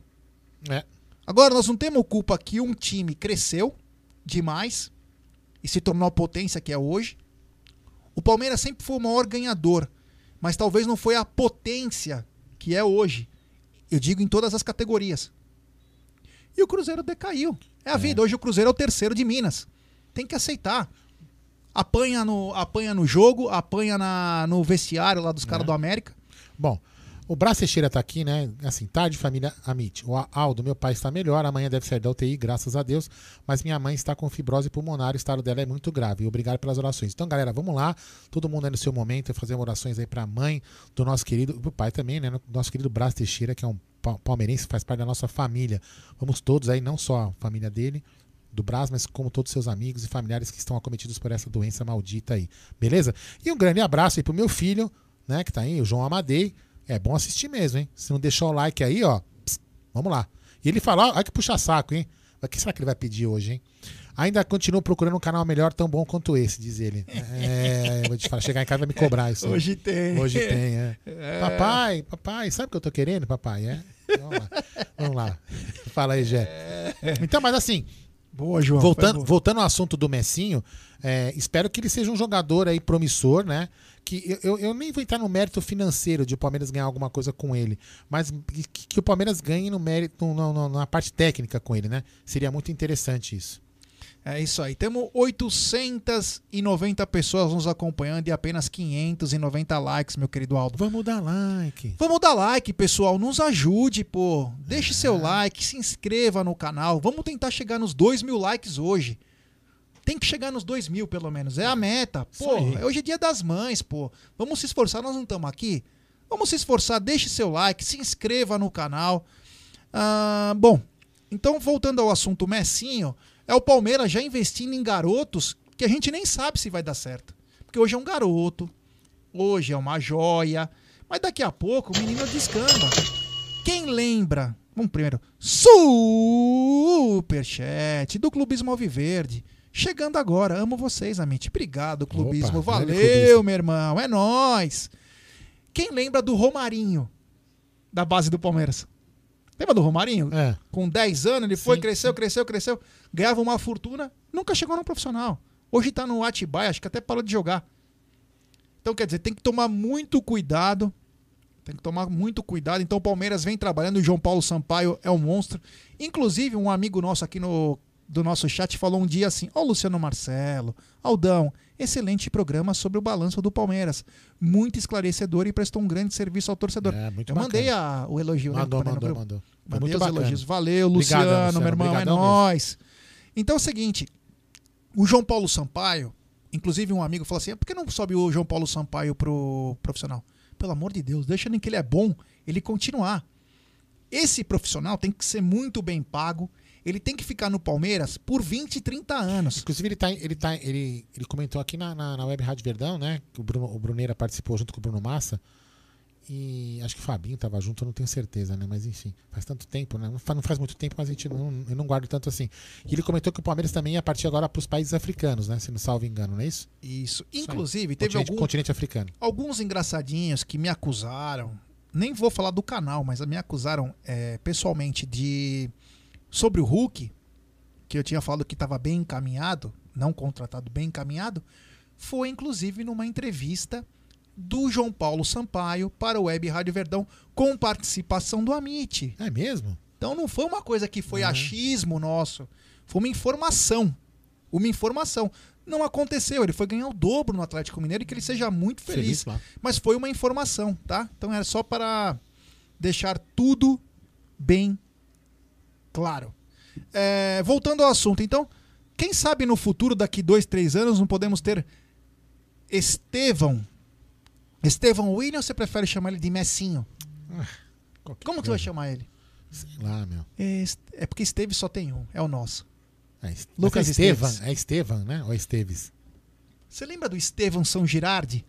É. Agora, nós não temos culpa que um time cresceu demais e se tornou a potência que é hoje. O Palmeiras sempre foi o maior ganhador, mas talvez não foi a potência que é hoje. Eu digo em todas as categorias. E o Cruzeiro decaiu. É a vida. Hoje o Cruzeiro é o terceiro de Minas. Tem que aceitar. Apanha no, apanha no jogo, apanha na, no vestiário lá dos caras do América. Bom, o Brás Teixeira tá aqui, né? Assim, tarde, família Amit. O Aldo, meu pai está melhor, amanhã deve sair da UTI, graças a Deus. Mas minha mãe está com fibrose pulmonar, o estado dela é muito grave. Obrigado pelas orações. Então, galera, vamos lá. Todo mundo aí no seu momento, fazer orações aí pra mãe do nosso querido, pro pai também, né? Nosso querido Brás Teixeira, que é um pa- palmeirense, faz parte da nossa família. Vamos todos aí, não só a família dele, do Brás, mas como todos seus amigos e familiares que estão acometidos por essa doença maldita aí. Beleza? E um grande abraço aí pro meu filho, né, que tá aí, o João Amadei. É bom assistir mesmo, hein? Se não deixou o like aí, ó, pss, vamos lá. E ele fala, ó, olha que puxa saco, hein? O que será que ele vai pedir hoje, hein? Ainda continuo procurando um canal melhor, tão bom quanto esse, diz ele. É, vou te falar, chegar em casa vai me cobrar isso. Hoje tem. Hoje tem, é. É. Papai, papai, sabe o que eu tô querendo, papai? É? Vamos lá. Vamos lá. Fala aí, Jé. Então, mas assim, Boa, João. voltando, voltando ao assunto do Messinho, é, espero que ele seja um jogador aí promissor, né? Que eu, eu, eu nem vou entrar no mérito financeiro de o Palmeiras ganhar alguma coisa com ele, mas que, que o Palmeiras ganhe no mérito, no- no- na parte técnica com ele, né? Seria muito interessante isso. É isso aí. Temos 890 pessoas nos acompanhando e apenas 590 likes, meu querido Aldo. Vamos dar like. Vamos dar like, pessoal. Nos ajude, pô. Deixe seu like, se inscreva no canal. Vamos tentar chegar nos 2 mil likes hoje. Tem que chegar nos 2 mil, pelo menos. É a meta. Pô, hoje é dia das mães, pô. Vamos se esforçar, nós não estamos aqui. Vamos se esforçar, deixe seu like, se inscreva no canal. Ah, bom, então voltando ao assunto Messinho, é o Palmeiras já investindo em garotos que a gente nem sabe se vai dar certo. Porque hoje é um garoto, hoje é uma joia, mas daqui a pouco o menino descamba. Quem lembra? Vamos primeiro. Superchat do Clubismo Alviverde. Chegando agora. Amo vocês, Amit. Obrigado, Clubismo. Opa, Valeu, clubismo. meu irmão. É nóis. Quem lembra do Romarinho? Da base do Palmeiras. Lembra do Romarinho? É. Com 10 anos, ele foi, Sim, cresceu, cresceu, cresceu. Ganhava uma fortuna. Nunca chegou no profissional. Hoje tá no Atibaia, acho que até parou de jogar. Então, quer dizer, tem que tomar muito cuidado. Tem que tomar muito cuidado. Então, o Palmeiras vem trabalhando. O João Paulo Sampaio é um monstro. Inclusive, um amigo nosso aqui no do nosso chat falou um dia assim: Ó, o Luciano Marcelo, Aldão, excelente programa sobre o balanço do Palmeiras. Muito esclarecedor e prestou um grande serviço ao torcedor. É, muito Eu bacana. mandei a- o elogio, né? Mandou, no mandou, mandou. Mandei os bacana. elogios. Valeu, Obrigado, Luciano, Luciano, meu irmão. é nóis. Então é o seguinte: O João Paulo Sampaio, inclusive um amigo falou assim: por que não sobe o João Paulo Sampaio pro profissional? Pelo amor de Deus, deixa nem que ele é bom, ele continuar. Esse profissional tem que ser muito bem pago. Ele tem que ficar no Palmeiras por 20, 30 anos. Inclusive, ele, tá, ele, tá, ele, ele comentou aqui na, na, na Web Rádio Verdão, né? Que o, Bruno, o Bruneira participou junto com o Bruno Massa. E acho que o Fabinho tava junto, eu não tenho certeza, né? Mas enfim, faz tanto tempo, né? Não faz, não faz muito tempo, mas a gente não, eu não guardo tanto assim. E ele comentou que o Palmeiras também ia partir agora para os países africanos, né? Se não salvo engano, não é isso? Isso. Inclusive, teve continente, algum, continente africano. alguns engraçadinhos que me acusaram. Nem vou falar do canal, mas me acusaram é, pessoalmente de. Sobre o Hulk, que eu tinha falado que estava bem encaminhado, não contratado, bem encaminhado. Foi inclusive numa entrevista do João Paulo Sampaio para o Web Rádio Verdão, com participação do Amit. É mesmo? Então não foi uma coisa que foi achismo nosso, foi uma informação. Uma informação. Não aconteceu, ele foi ganhar o dobro no Atlético Mineiro e que ele seja muito feliz. Feliz. Mas foi uma informação, tá? Então era só para deixar tudo bem claro. É, voltando ao assunto, então, quem sabe no futuro, daqui dois, três anos, não podemos ter Estevão. Estevão William ou você prefere chamar ele de Messinho? Como que você vai chamar ele? Sei lá, meu. É, é porque Esteve só tem um, é o nosso. É, Lucas é Estevan, Esteves. é Estevan, né? Ou é Esteves? Você lembra do Estevão São Girardi?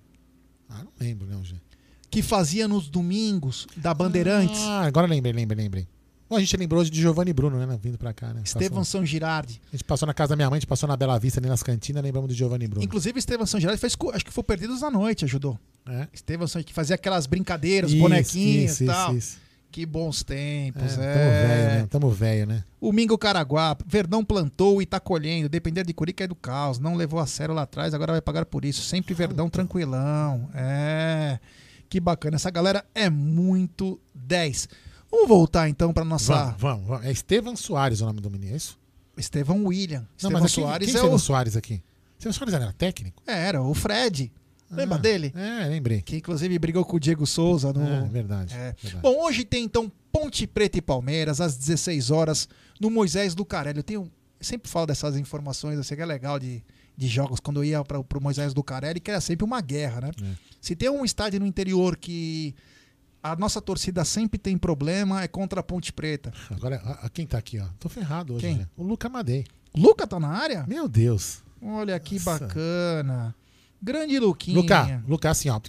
Ah, não lembro, não, gente. Que fazia nos domingos da Bandeirantes? Ah, agora lembrei, lembrei, lembrei. Bom, a gente lembrou hoje de Giovanni Bruno, né? Vindo pra cá, né? Estevão Passou- São Girardi. A gente passou na casa da minha mãe, a gente passou na Bela Vista ali nas cantinas, lembramos do Giovanni Bruno. Inclusive, Estevão São Girardi fez, acho que foi Perdidos na Noite, ajudou. É. Estevão São que fazia aquelas brincadeiras, Isso, bonequinhos isso, e tal. isso, isso. Que bons tempos, É, é. Tamo velho, né? Tamo velho, né? O Mingo Caraguá, Verdão plantou e tá colhendo. Depender de Curica é do caos. Não levou a sério lá atrás, agora vai pagar por isso. Sempre Verdão tranquilão. É. Que bacana. Essa galera é muito 10. Vamos voltar então pra nossa. Vamos, vamos, vamos. É Estevan Soares o nome do menino, é isso? Estevão William. Não, Estevão mas aqui, Soares quem é o. Soares aqui? Estevão Soares era técnico? É, era o Fred. Lembra Ah, dele? É, lembrei. Que inclusive brigou com o Diego Souza no. É, verdade. É. verdade. Bom, hoje tem então Ponte Preta e Palmeiras às 16 horas no Moisés Lucarelli. Eu tenho eu sempre falo dessas informações, assim, que é legal de, de jogos quando eu ia para o Moisés Lucarelli, que era sempre uma guerra, né? É. Se tem um estádio no interior que a nossa torcida sempre tem problema, é contra a Ponte Preta. Agora, a, a quem tá aqui, ó? Tô ferrado hoje, Quem? né? O Luca Madei. Luca tá na área? Meu Deus. Olha que Nossa. bacana. Grande Luquinha. Luca, Luca assim, ó.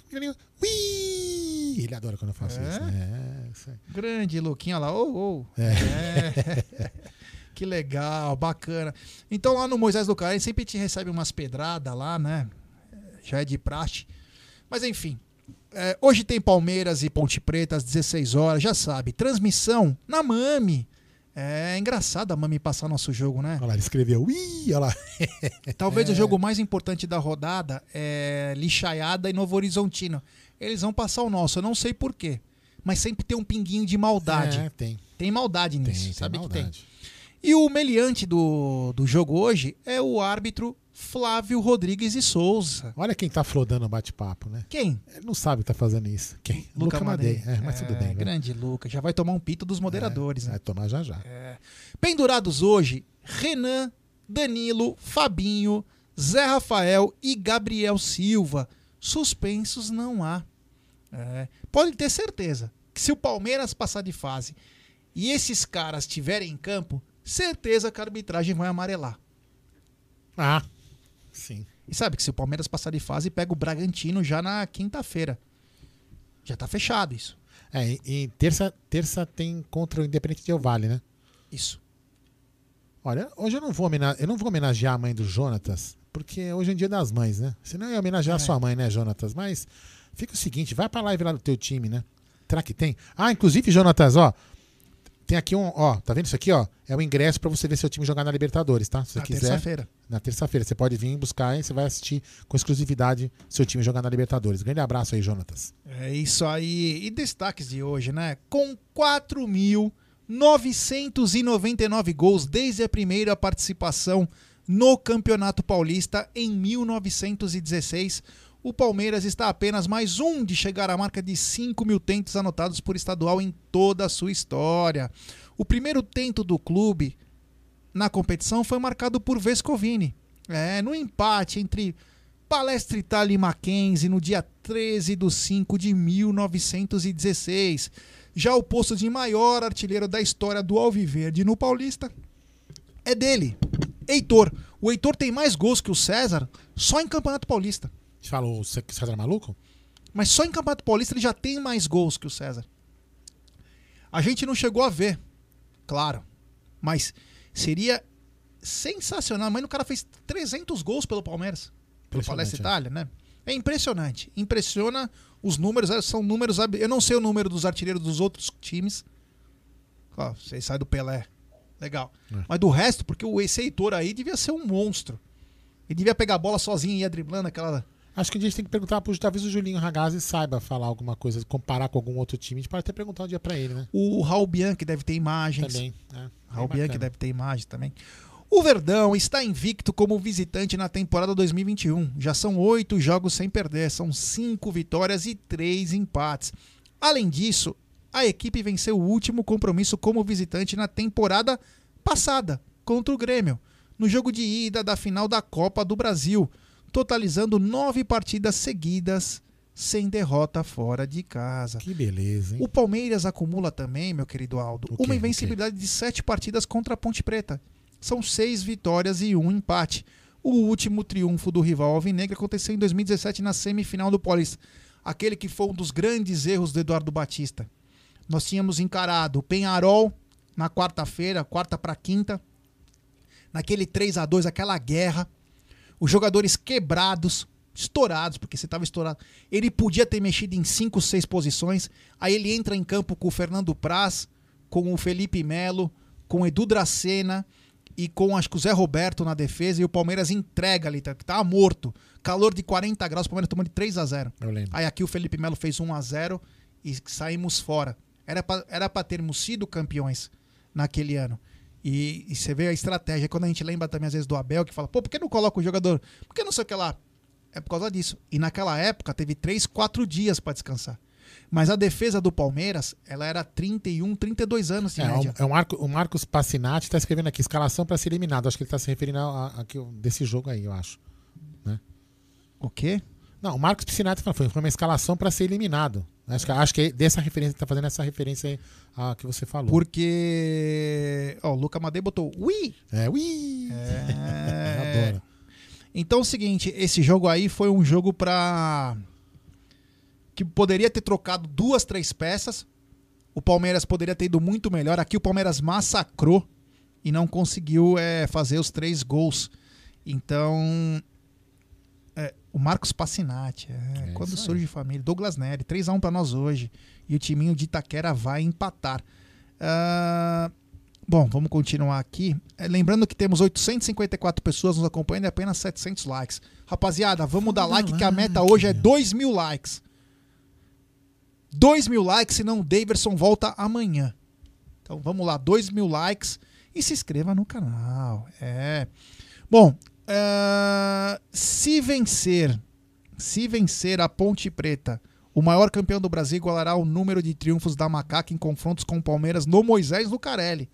Ui! Ele adora quando eu faço É? isso. né? É, isso aí. Grande Luquinha lá, ô, ô. É. É. que legal, bacana. Então lá no Moisés do Caralho sempre te recebe umas pedradas lá, né? Já é de praxe. Mas enfim. É, hoje tem Palmeiras e Ponte Preta às 16 horas, já sabe. Transmissão na Mami. É engraçado a Mami passar nosso jogo, né? Olha lá, ele escreveu. Ui, olha lá. Talvez É. o jogo mais importante da rodada é Lixaiada e Novo Horizontino. Eles vão passar o nosso, eu não sei porquê. Mas sempre tem um pinguinho de maldade. É, tem. Tem maldade Tem, nisso, tem sabe que maldade. tem. E o meliante do, do jogo hoje é o árbitro Flávio Rodrigues e Souza. Olha quem tá flodando o bate-papo, né? Quem? Ele não sabe que tá fazendo isso. Quem? Luca, Madei. É, mas tudo bem. Grande Luca. Já vai tomar um pito dos moderadores, né? Vai tomar já já. Pendurados hoje, Renan, Danilo, Fabinho, Zé Rafael e Gabriel Silva. Suspensos não há. É, Pode ter certeza que se o Palmeiras passar de fase e esses caras estiverem em campo, certeza que a arbitragem vai amarelar. Ah, sim. E sabe que se o Palmeiras passar de fase, pega o Bragantino já na quinta-feira. Já tá fechado isso. É, e, terça, terça tem contra o Independente Del Vale, né? Isso. Olha, hoje eu não vou homenagear, eu não vou homenagear a mãe do Jonatas, porque hoje é dia das mães, né? Senão eu ia homenagear a sua mãe, né, Jonatas? Mas fica o seguinte, vai pra live lá do teu time, né? Será que tem? Ah, inclusive, Jonatas, ó, tem aqui um, ó, tá vendo isso aqui, ó? É o ingresso pra você ver seu time jogar na Libertadores, tá? Se você Na quiser. terça-feira. Na terça-feira. Você pode vir buscar e você vai assistir com exclusividade seu time jogar na Libertadores. Grande abraço aí, Jonatas. É isso aí. E destaques de hoje, né? Com 4.999 gols desde a primeira participação no Campeonato Paulista em 1916, o Palmeiras está apenas mais um de chegar à marca de 5 mil tentos anotados por estadual em toda a sua história. O primeiro tento do clube na competição foi marcado por Vescovini. É, no empate entre Palestra Itália e Mackenzie no dia 13 de 5 de 1916. Já o posto de maior artilheiro da história do Alviverde no Paulista é dele, Heitor. O Heitor tem mais gols que o César só em Campeonato Paulista. Você falou o Cé- César Maluco? Mas só em Campeonato Paulista ele já tem mais gols que o César. A gente não chegou a ver, claro. Mas seria sensacional. Mas o cara fez 300 gols pelo Palmeiras. Pelo Palestra é. Itália, né? É impressionante. Impressiona os números. eh, São números. Eu não sei o número dos artilheiros dos outros times. Ó, vocês saem do Pelé. Legal. É. Mas do resto, porque o esse Heitor aí devia ser um monstro. Ele devia pegar a bola sozinho e ia driblando aquela. Acho que a gente tem que perguntar pro talvez o Julinho Ragazzi saiba falar alguma coisa, comparar com algum outro time. A gente pode até perguntar um dia pra ele, né? O Raul Bianchi deve ter imagens. Também. É, Raul Bianchi bacana. deve ter imagens também. O Verdão está invicto como visitante na temporada 2021. Já são oito jogos sem perder, são cinco vitórias e três empates. Além disso, a equipe venceu o último compromisso como visitante na temporada passada, contra o Grêmio, no jogo de ida da final da Copa do Brasil, totalizando nove partidas seguidas sem derrota fora de casa. Que beleza, hein? O Palmeiras acumula também, meu querido Aldo, O quê? uma invencibilidade de sete partidas contra a Ponte Preta. São seis vitórias e um empate. O último triunfo do rival Alvinegro aconteceu em 2017 na semifinal do Paulista. Aquele que foi um dos grandes erros do Eduardo Batista. Nós tínhamos encarado o Penharol na quarta-feira, quarta para quinta, naquele 3 a 2 aquela guerra. Os jogadores quebrados, estourados, porque você estava estourado. Ele podia ter mexido em cinco, seis posições. Aí ele entra em campo com o Fernando Praz, com o Felipe Melo, com o Edu Dracena e com acho que o Zé Roberto na defesa. E o Palmeiras entrega ali, tá, tava morto. Calor de 40 graus, o Palmeiras tomando de 3 a 0 Eu lembro. Aí aqui o Felipe Melo fez 1 a 0 e saímos fora. Era pra, era pra termos sido campeões naquele ano. E, e você vê a estratégia. Quando a gente lembra também às vezes do Abel, que fala, pô, por que não coloca o jogador? Por que não sei o que lá? É por causa disso. E naquela época teve 3, 4 dias pra descansar. Mas a defesa do Palmeiras, ela era 31, 32 anos de É, média. o, é o, Marco, o Marcos Passinati tá escrevendo aqui, escalação pra ser eliminado. Acho que ele tá se referindo a, a- aqui, desse jogo aí, eu acho. Né? O quê? Não, o Marcos Piscinati falou, foi, uma escalação pra ser eliminado. Acho que, acho que é dessa referência, tá fazendo essa referência aí a que você falou. Porque. Ó, o Luca Madei botou. Ui! É, ui! É. Adoro. Então é o seguinte, esse jogo aí foi um jogo pra. que poderia ter trocado duas, três peças. O Palmeiras poderia ter ido muito melhor. Aqui o Palmeiras massacrou e não conseguiu é, fazer os três gols. Então. É, o Marcos Passinati, é, quando isso aí. surge família. Douglas Nery, 3x1 pra nós hoje. E o timinho de Itaquera vai empatar. Ah, bom, vamos continuar aqui. É, lembrando que temos 854 pessoas nos acompanhando e apenas 700 likes. Rapaziada, vamos dar like, que a meta hoje é 2 mil likes. 2 mil likes, senão o Daverson volta amanhã. Então vamos lá, 2 mil likes e se inscreva no canal. É. Bom, ah, se vencer, se vencer a Ponte Preta, o maior campeão do Brasil igualará o número de triunfos da Macaca em confrontos com o Palmeiras no Moisés Lucarelli.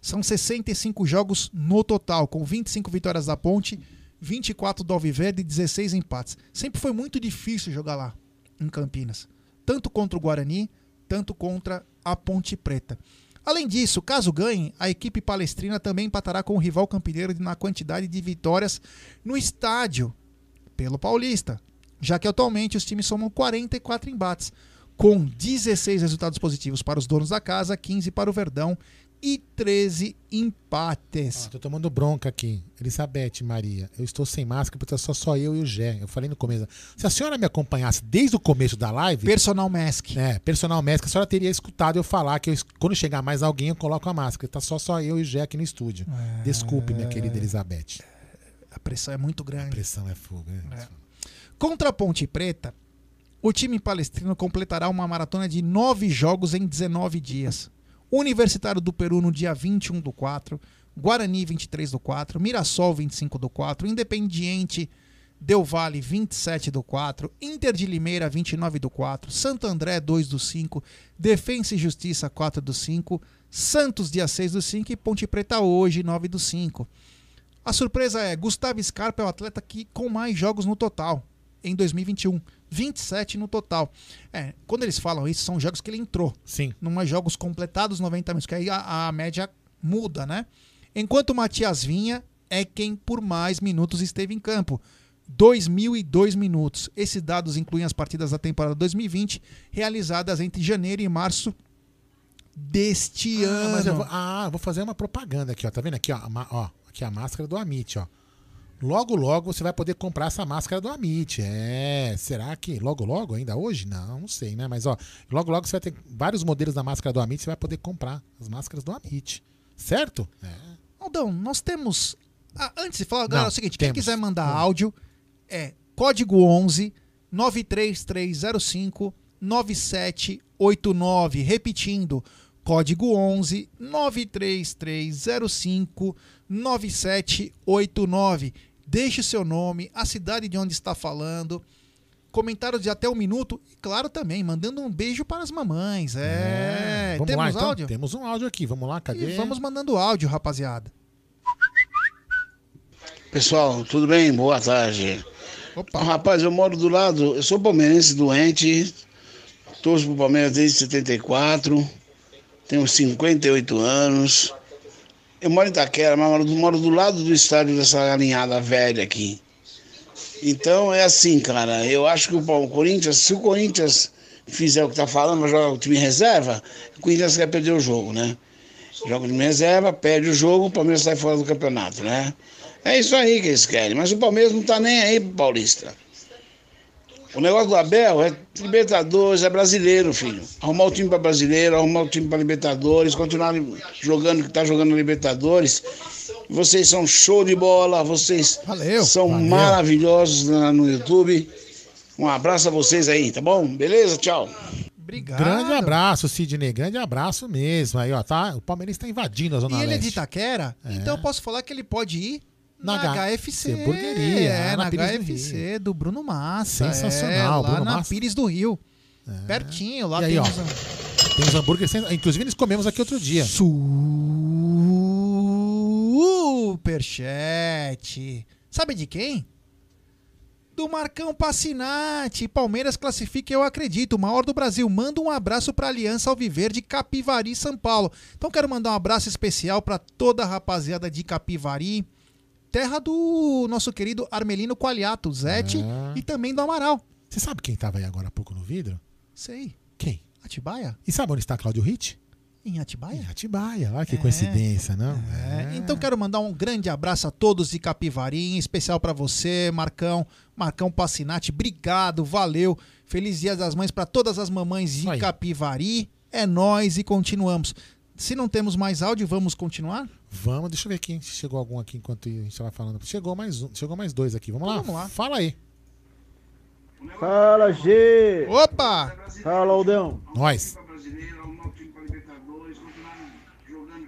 São 65 jogos no total, com 25 vitórias da Ponte, 24 do Alviverde e 16 empates. Sempre foi muito difícil jogar lá, em Campinas. Tanto contra o Guarani, tanto contra a Ponte Preta. Além disso, caso ganhe, a equipe palestrina também empatará com o rival campineiro na quantidade de vitórias no estádio pelo Paulista, já que atualmente os times somam 44 embates, com 16 resultados positivos para os donos da casa, 15 para o Verdão e 13 empates. Ó, tô tomando bronca aqui. Elizabeth Maria, eu estou sem máscara porque só só eu e o Gé. Eu falei no começo. Se a senhora me acompanhasse desde o começo da live. Personal Mask. É, personal mask, a senhora teria escutado eu falar que eu quando chegar mais alguém eu coloco a máscara. Tá só só eu e o Gé aqui no estúdio. Desculpe, minha querida Elizabeth. A pressão é muito A grande. pressão é fogo, né? Contra a Ponte Preta, o time palestrino completará uma maratona de nove jogos em 19 dias. Universitário do Peru no dia 21 do 4, Guarani 23 do 4, Mirassol 25 do 4, Independiente Del Valle 27 do 4, Inter de Limeira 29 do 4, Santo André 2 do 5, Defensa e Justiça 4 do 5, Santos dia 6 do 5 e Ponte Preta hoje 9 do 5. A surpresa é, Gustavo Scarpa é o atleta que com mais jogos no total em 2021. 27 no total. É, quando eles falam isso, são jogos que ele entrou. Sim. Não é jogos completados 90 minutos, que aí a, a média muda, né? Enquanto o Matias Vinha é quem por mais minutos esteve em campo. 2.002 minutos. Esses dados incluem as partidas da temporada 2020, realizadas entre janeiro e março deste Ah, ano. vou, ah, vou fazer uma propaganda aqui, ó. Tá vendo aqui, ó? ó aqui a máscara do Amit, ó. Logo, logo você vai poder comprar essa máscara do Amit. É, será que logo, logo, ainda hoje? Não, não sei, né? Mas, ó, logo, logo você vai ter vários modelos da máscara do Amit, você vai poder comprar as máscaras do Amit. Certo? É. Aldão, nós temos. Ah, antes de falar, galera, é o seguinte: quem temos. quiser mandar Hum. áudio, é código 11 93305 9789. Repetindo, código 11 93305 9789. Deixe o seu nome, a cidade de onde está falando. Comentários de até um minuto e, claro, também mandando um beijo para as mamães. É, Vamos temos lá, então? áudio? Temos um áudio aqui. Vamos lá, cadê? E vamos mandando áudio, rapaziada. Pessoal, tudo bem? Boa tarde. Então, rapaz, eu moro do lado, eu sou palmeirense doente, torço pro Palmeiras desde 74, tenho 58 anos. Eu moro em Itaquera, mas moro, moro do lado do estádio dessa galinhada velha aqui. Então é assim, cara, eu acho que o Corinthians, se o Corinthians fizer o que tá falando, vai jogar o time reserva, o Corinthians quer perder o jogo, né? Joga o time reserva, perde o jogo, o Palmeiras sai fora do campeonato, né? É isso aí que eles querem, mas o Palmeiras não tá nem aí pro Paulista. O negócio do Abel é Libertadores, é brasileiro, filho. Arrumar o time para brasileiro, arrumar o time para Libertadores, continuar jogando o que tá jogando na Libertadores. Vocês são show de bola, vocês são Valeu. maravilhosos na- no YouTube. Um abraço a vocês aí, tá bom? Beleza? Tchau. Grande abraço, Sidney. Grande abraço mesmo. Aí, ó, tá? O Palmeiras tá invadindo a Zona E ele é de Leste. Itaquera, É. então eu posso falar que ele pode ir na, Na HFC. É, na na, Pires do HFC do, Bruno Massa. Sensacional, é, Bruno na Massa. Pires do Rio. Pertinho, lá E aí, tem ó, uns- Tem os hambúrgueres, inclusive eles comemos aqui outro dia. Superchat. Sabe de quem? Do Marcão Passinati. Palmeiras classifica, eu acredito. Maior do Brasil. Manda um abraço para Aliança Alviverde Capivari, São Paulo. Então quero mandar um abraço especial para toda a rapaziada de Capivari. Terra do nosso querido Armelino Qualiato, Zete Ah. e também do Amaral. Você sabe quem tava aí agora há pouco no vidro? Sei. Quem? Atibaia? E sabe onde está Cláudio Ritt? Em Atibaia? Em Atibaia. Olha que É. coincidência, não? É, Então quero mandar um grande abraço a todos de Capivari, em especial para você, Marcão, Marcão Passinati, obrigado, valeu. Feliz Dia das Mães para todas as mamães de Capivari. É nós e continuamos. Se não temos mais áudio, vamos continuar? Vamos, deixa eu ver aqui se chegou algum aqui enquanto a gente tava falando. Chegou mais um, chegou mais dois aqui. Vamos lá? Vamos lá. Fala aí. Fala, G! Opa! Fala, Aldão. Nós.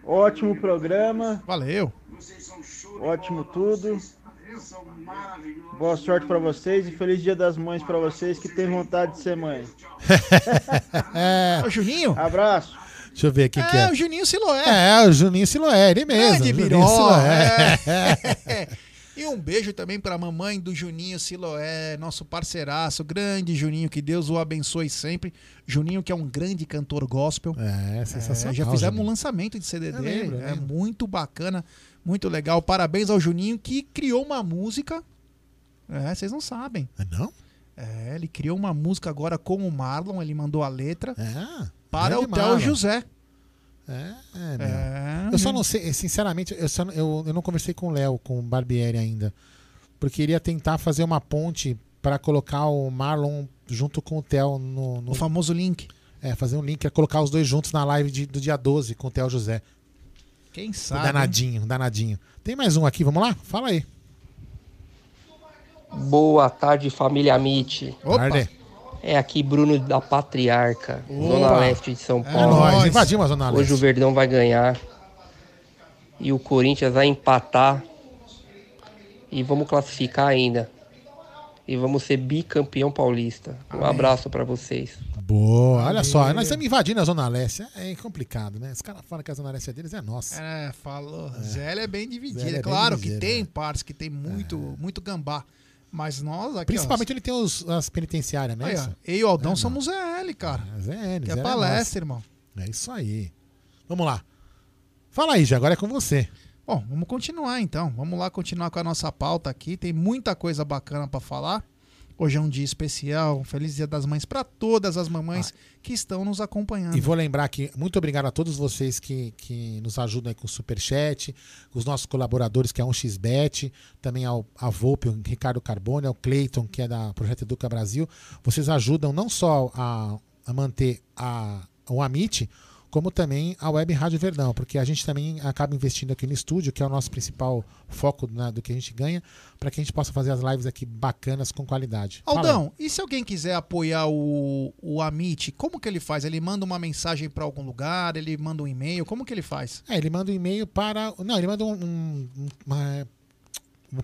Ótimo programa. Valeu. Ótimo tudo. Boa sorte pra vocês e feliz Dia das Mães pra vocês que têm vontade de ser mãe. É. O Juninho? Abraço. Deixa eu ver quem que É, é. o Juninho Siloé. É, o Juninho Siloé, ele mesmo. Grande Juninho Biró, Siloé. é. E um beijo também para a mamãe do Juninho Siloé, nosso parceiraço, grande Juninho, que Deus o abençoe sempre. Juninho, que é um grande cantor gospel. É, sensacional. já fizemos Juninho. um lançamento de CD dele. lembro, é lembro. muito bacana, muito legal. Parabéns ao Juninho que criou uma música. É, vocês não sabem. Não? É, ele criou uma música agora com o Marlon, ele mandou a letra É, para o grande Theo. José. É, é. É, eu só não sei, sinceramente, eu, só, eu, eu não conversei com o Léo, com o Barbieri ainda. Porque iria tentar fazer uma ponte para colocar o Marlon junto com o Theo no, no- O famoso link. É, fazer um link, é colocar os dois juntos na live de- do dia 12 com o Theo José. Quem O sabe? danadinho, danadinho. Tem mais um aqui, vamos lá? Fala aí. Boa tarde, família Amit. Opa. Tarde. É aqui Bruno da Patriarca, Opa. Zona Leste de São É Paulo. nóis, invadimos a Zona Hoje Leste. o Verdão vai ganhar. E o Corinthians vai empatar. E vamos classificar ainda. e vamos ser bicampeão paulista. Um abraço pra vocês. Boa, olha só, nós estamos invadindo a Zona Leste. É complicado, né? Os caras falam que a Zona Leste é deles, é nossa. É, falou. Zélia é bem dividida. É bem claro dividida, que tem partes que tem muito, muito gambá. Mas nós aqui. Principalmente ele tem os, as penitenciárias, né? Ó, aí, ó, eu e o Aldão É, somos ZL, cara. ZL, Que é ZL palestra, nossa. irmão. É isso aí. Vamos lá. Fala aí, já agora é com você. Bom, vamos continuar então. Vamos lá continuar com a nossa pauta aqui. Tem muita coisa bacana pra falar. Hoje é um dia especial. Um Feliz Dia das Mães pra todas as mamães que estão nos acompanhando. E vou lembrar que muito obrigado a todos vocês que, que nos ajudam aí com o Superchat, os nossos colaboradores, que é a 1xBet, também ao a Volpe, o Ricardo Carbone, ao Cleiton, que é da Projeto Educa Brasil. Vocês ajudam não só a, a manter a, o Amit, como também a Web Rádio Verdão, porque a gente também acaba investindo aqui no estúdio, que é o nosso principal foco né, do que a gente ganha, para que a gente possa fazer as lives aqui bacanas com qualidade. Fala. Aldão, e se alguém quiser apoiar o, o Amit, como que ele faz? Ele manda uma mensagem pra algum lugar? Ele manda um e-mail? Como que ele faz? É, ele manda um e-mail para. Não, ele manda um. um, um uma,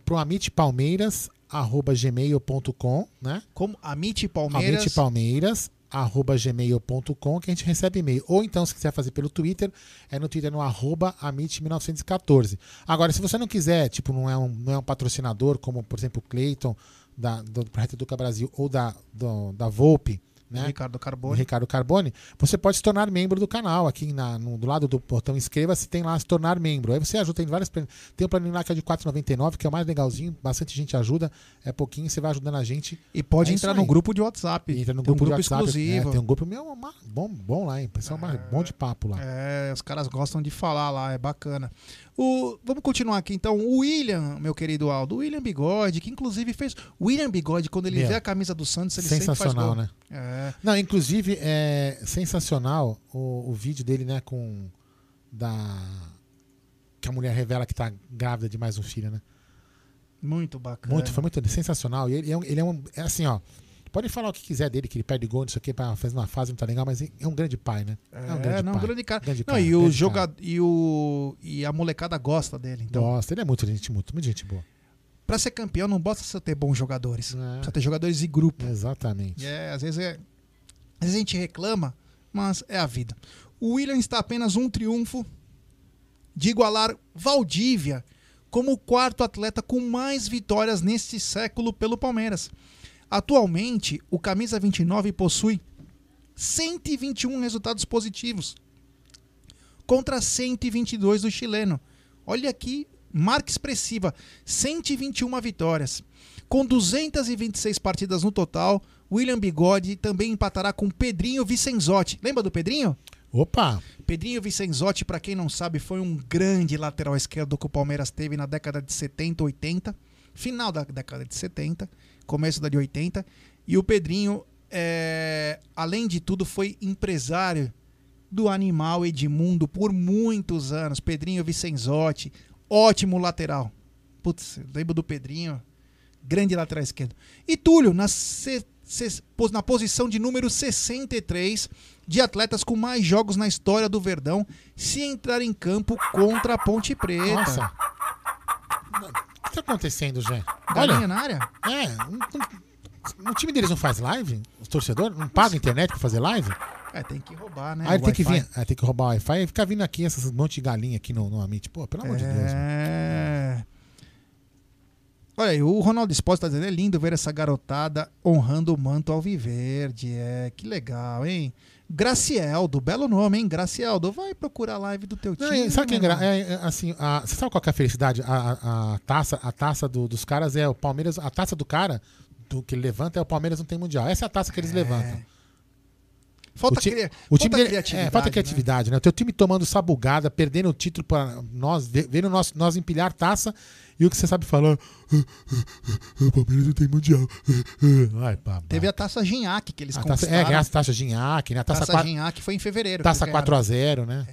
pro amitpalmeiras.gmail.com, né? Como Amit Palmeiras. Amitpalmeiras arroba gmail.com que a gente recebe e-mail. Ou então, se quiser fazer pelo Twitter, é no Twitter no arroba amit1914. Agora, se você não quiser, tipo, não é um, não é um patrocinador, como, por exemplo, o Clayton, da, do Projeto Educa Brasil, ou da, do, da Volpe, né? Ricardo Carbone. Ricardo Carbone, você pode se tornar membro do canal. Aqui na, no, do lado do botão inscreva-se, tem lá se tornar membro. Aí você ajuda, tem várias. Tem um planinho lá que é de R$ 4,99, que é o mais legalzinho, bastante gente ajuda. É pouquinho, você vai ajudando a gente. E pode É entrar no grupo de WhatsApp. Entra no Tem um grupo, de grupo WhatsApp, exclusivo. é, tem um grupo meu bom, bom lá, hein? Pessoal, bom de papo lá. É, os caras gostam de falar lá, é bacana. O, vamos continuar aqui então. O William, meu querido Aldo, o William Bigode, que inclusive fez. O William Bigode, quando ele Meu, vê a camisa do Santos, ele sempre Sensacional, faz gol. né? É. Não, inclusive, é sensacional o, o vídeo dele, né, com. Da. Que a mulher revela que tá grávida de mais um filho, né? Muito bacana. Muito, foi muito sensacional. E ele é, um, ele é um. É assim, ó. Pode falar o que quiser dele, que ele perde gol, isso aqui, pra fazer uma fase não tá legal, mas é um grande pai, né? É, um grande não, pai. grande cara. Grande não, e o jogador e o e a molecada gosta dele. Então, Gosta, ele é muito gente, muito, muito gente boa. pra ser campeão não basta você ter bons jogadores, precisa ter jogadores de grupo. Exatamente. E é, às vezes é, a gente reclama, mas é a vida. O William está apenas um triunfo de igualar Valdívia como o quarto atleta com mais vitórias neste século pelo Palmeiras. Atualmente, o camisa 29 possui 121 resultados positivos contra 122 do chileno. Olha aqui, marca expressiva, 121 vitórias. Com 226 partidas no total, William Bigode também empatará com Pedrinho Vicenzotti. Lembra do Pedrinho? Opa! Pedrinho Vicenzotti, para quem não sabe, foi um grande lateral esquerdo que o Palmeiras teve na década de 70, 80, final da década de 70, começo da de 80. E o Pedrinho, é, além de tudo, foi empresário do animal Edmundo por muitos anos. Pedrinho Vicenzotti, ótimo lateral. Putz, lembro do Pedrinho, grande lateral esquerdo. E Túlio, na, na posição de número 63 de atletas com mais jogos na história do Verdão, se entrar em campo contra a Ponte Preta. Nossa. O que tá acontecendo, Jé? Galinha Olha, na área? é, não- não- o time deles não faz live? Os torcedores não pagam internet pra fazer live? É, tem que roubar, né? Aí o tem que, vir, aí tem que roubar o Wi-Fi e ficar vindo aqui essas monte de galinha aqui no, no Amit. Pô, pelo amor de Deus. É. Olha aí, o Ronaldo Esposito tá dizendo, é lindo ver essa garotada honrando o manto alviverde. É, que legal, hein? Gracieldo, belo nome, hein? Gracieldo, vai procurar a live do teu Não, time. e sabe o que é, é, é, assim, a- você sabe qual que é a felicidade? A, a- a taça, a taça do- dos caras é o Palmeiras, a taça do cara do que ele levanta é o Palmeiras não tem mundial. Essa é a taça que eles levantam. Falta, o ti- cria- o time falta dele- criatividade. É, falta né? criatividade, né? O teu time tomando sabugada, perdendo o título para nós, ve- vendo nós, nós empilhar taça e o que você sabe falar. O Palmeiras não tem mundial. Ai, pá. Teve a taça Gignac que eles A taça, conquistaram. é, ganhar a taça Gignac, né? A taça, taça qua- Gignac foi em fevereiro. taça que eles ganharam. 4x0, né?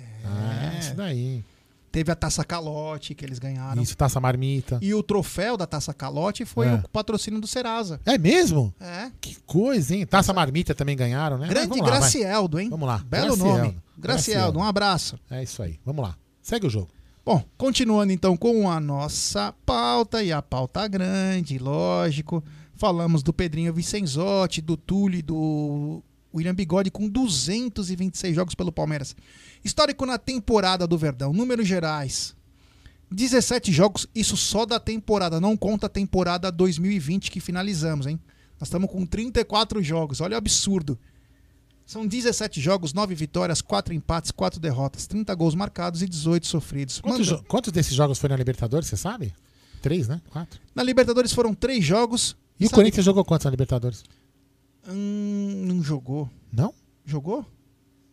É, isso daí. Teve a taça Calote que eles ganharam. Isso, taça marmita. E o troféu da taça Calote foi É. o patrocínio do Serasa. É mesmo? É. Que coisa, hein? Taça marmita também ganharam, né? Grande lá, vai. Gracieldo, hein? Vamos lá. Belo Gracieldo. nome. Gracieldo, um abraço. É isso aí. Vamos lá. Segue o jogo. Bom, continuando então com a nossa pauta e a pauta grande, lógico. Falamos do Pedrinho Vicenzotti, do Tulli, do William Bigode com 226 jogos pelo Palmeiras. Histórico na temporada do Verdão, números gerais. 17 jogos, isso só da temporada, não conta a temporada 2020 que finalizamos, hein? Nós estamos com 34 jogos, olha o absurdo. São 17 jogos, 9 vitórias, 4 empates, 4 derrotas, 30 gols marcados e 18 sofridos. Quantos, jo- quantos desses jogos foi na Libertadores, você sabe? Três, né? Quatro. Na Libertadores foram 3 jogos. E o Corinthians jogou quantos na Libertadores? Hum, não jogou. Não? Jogou?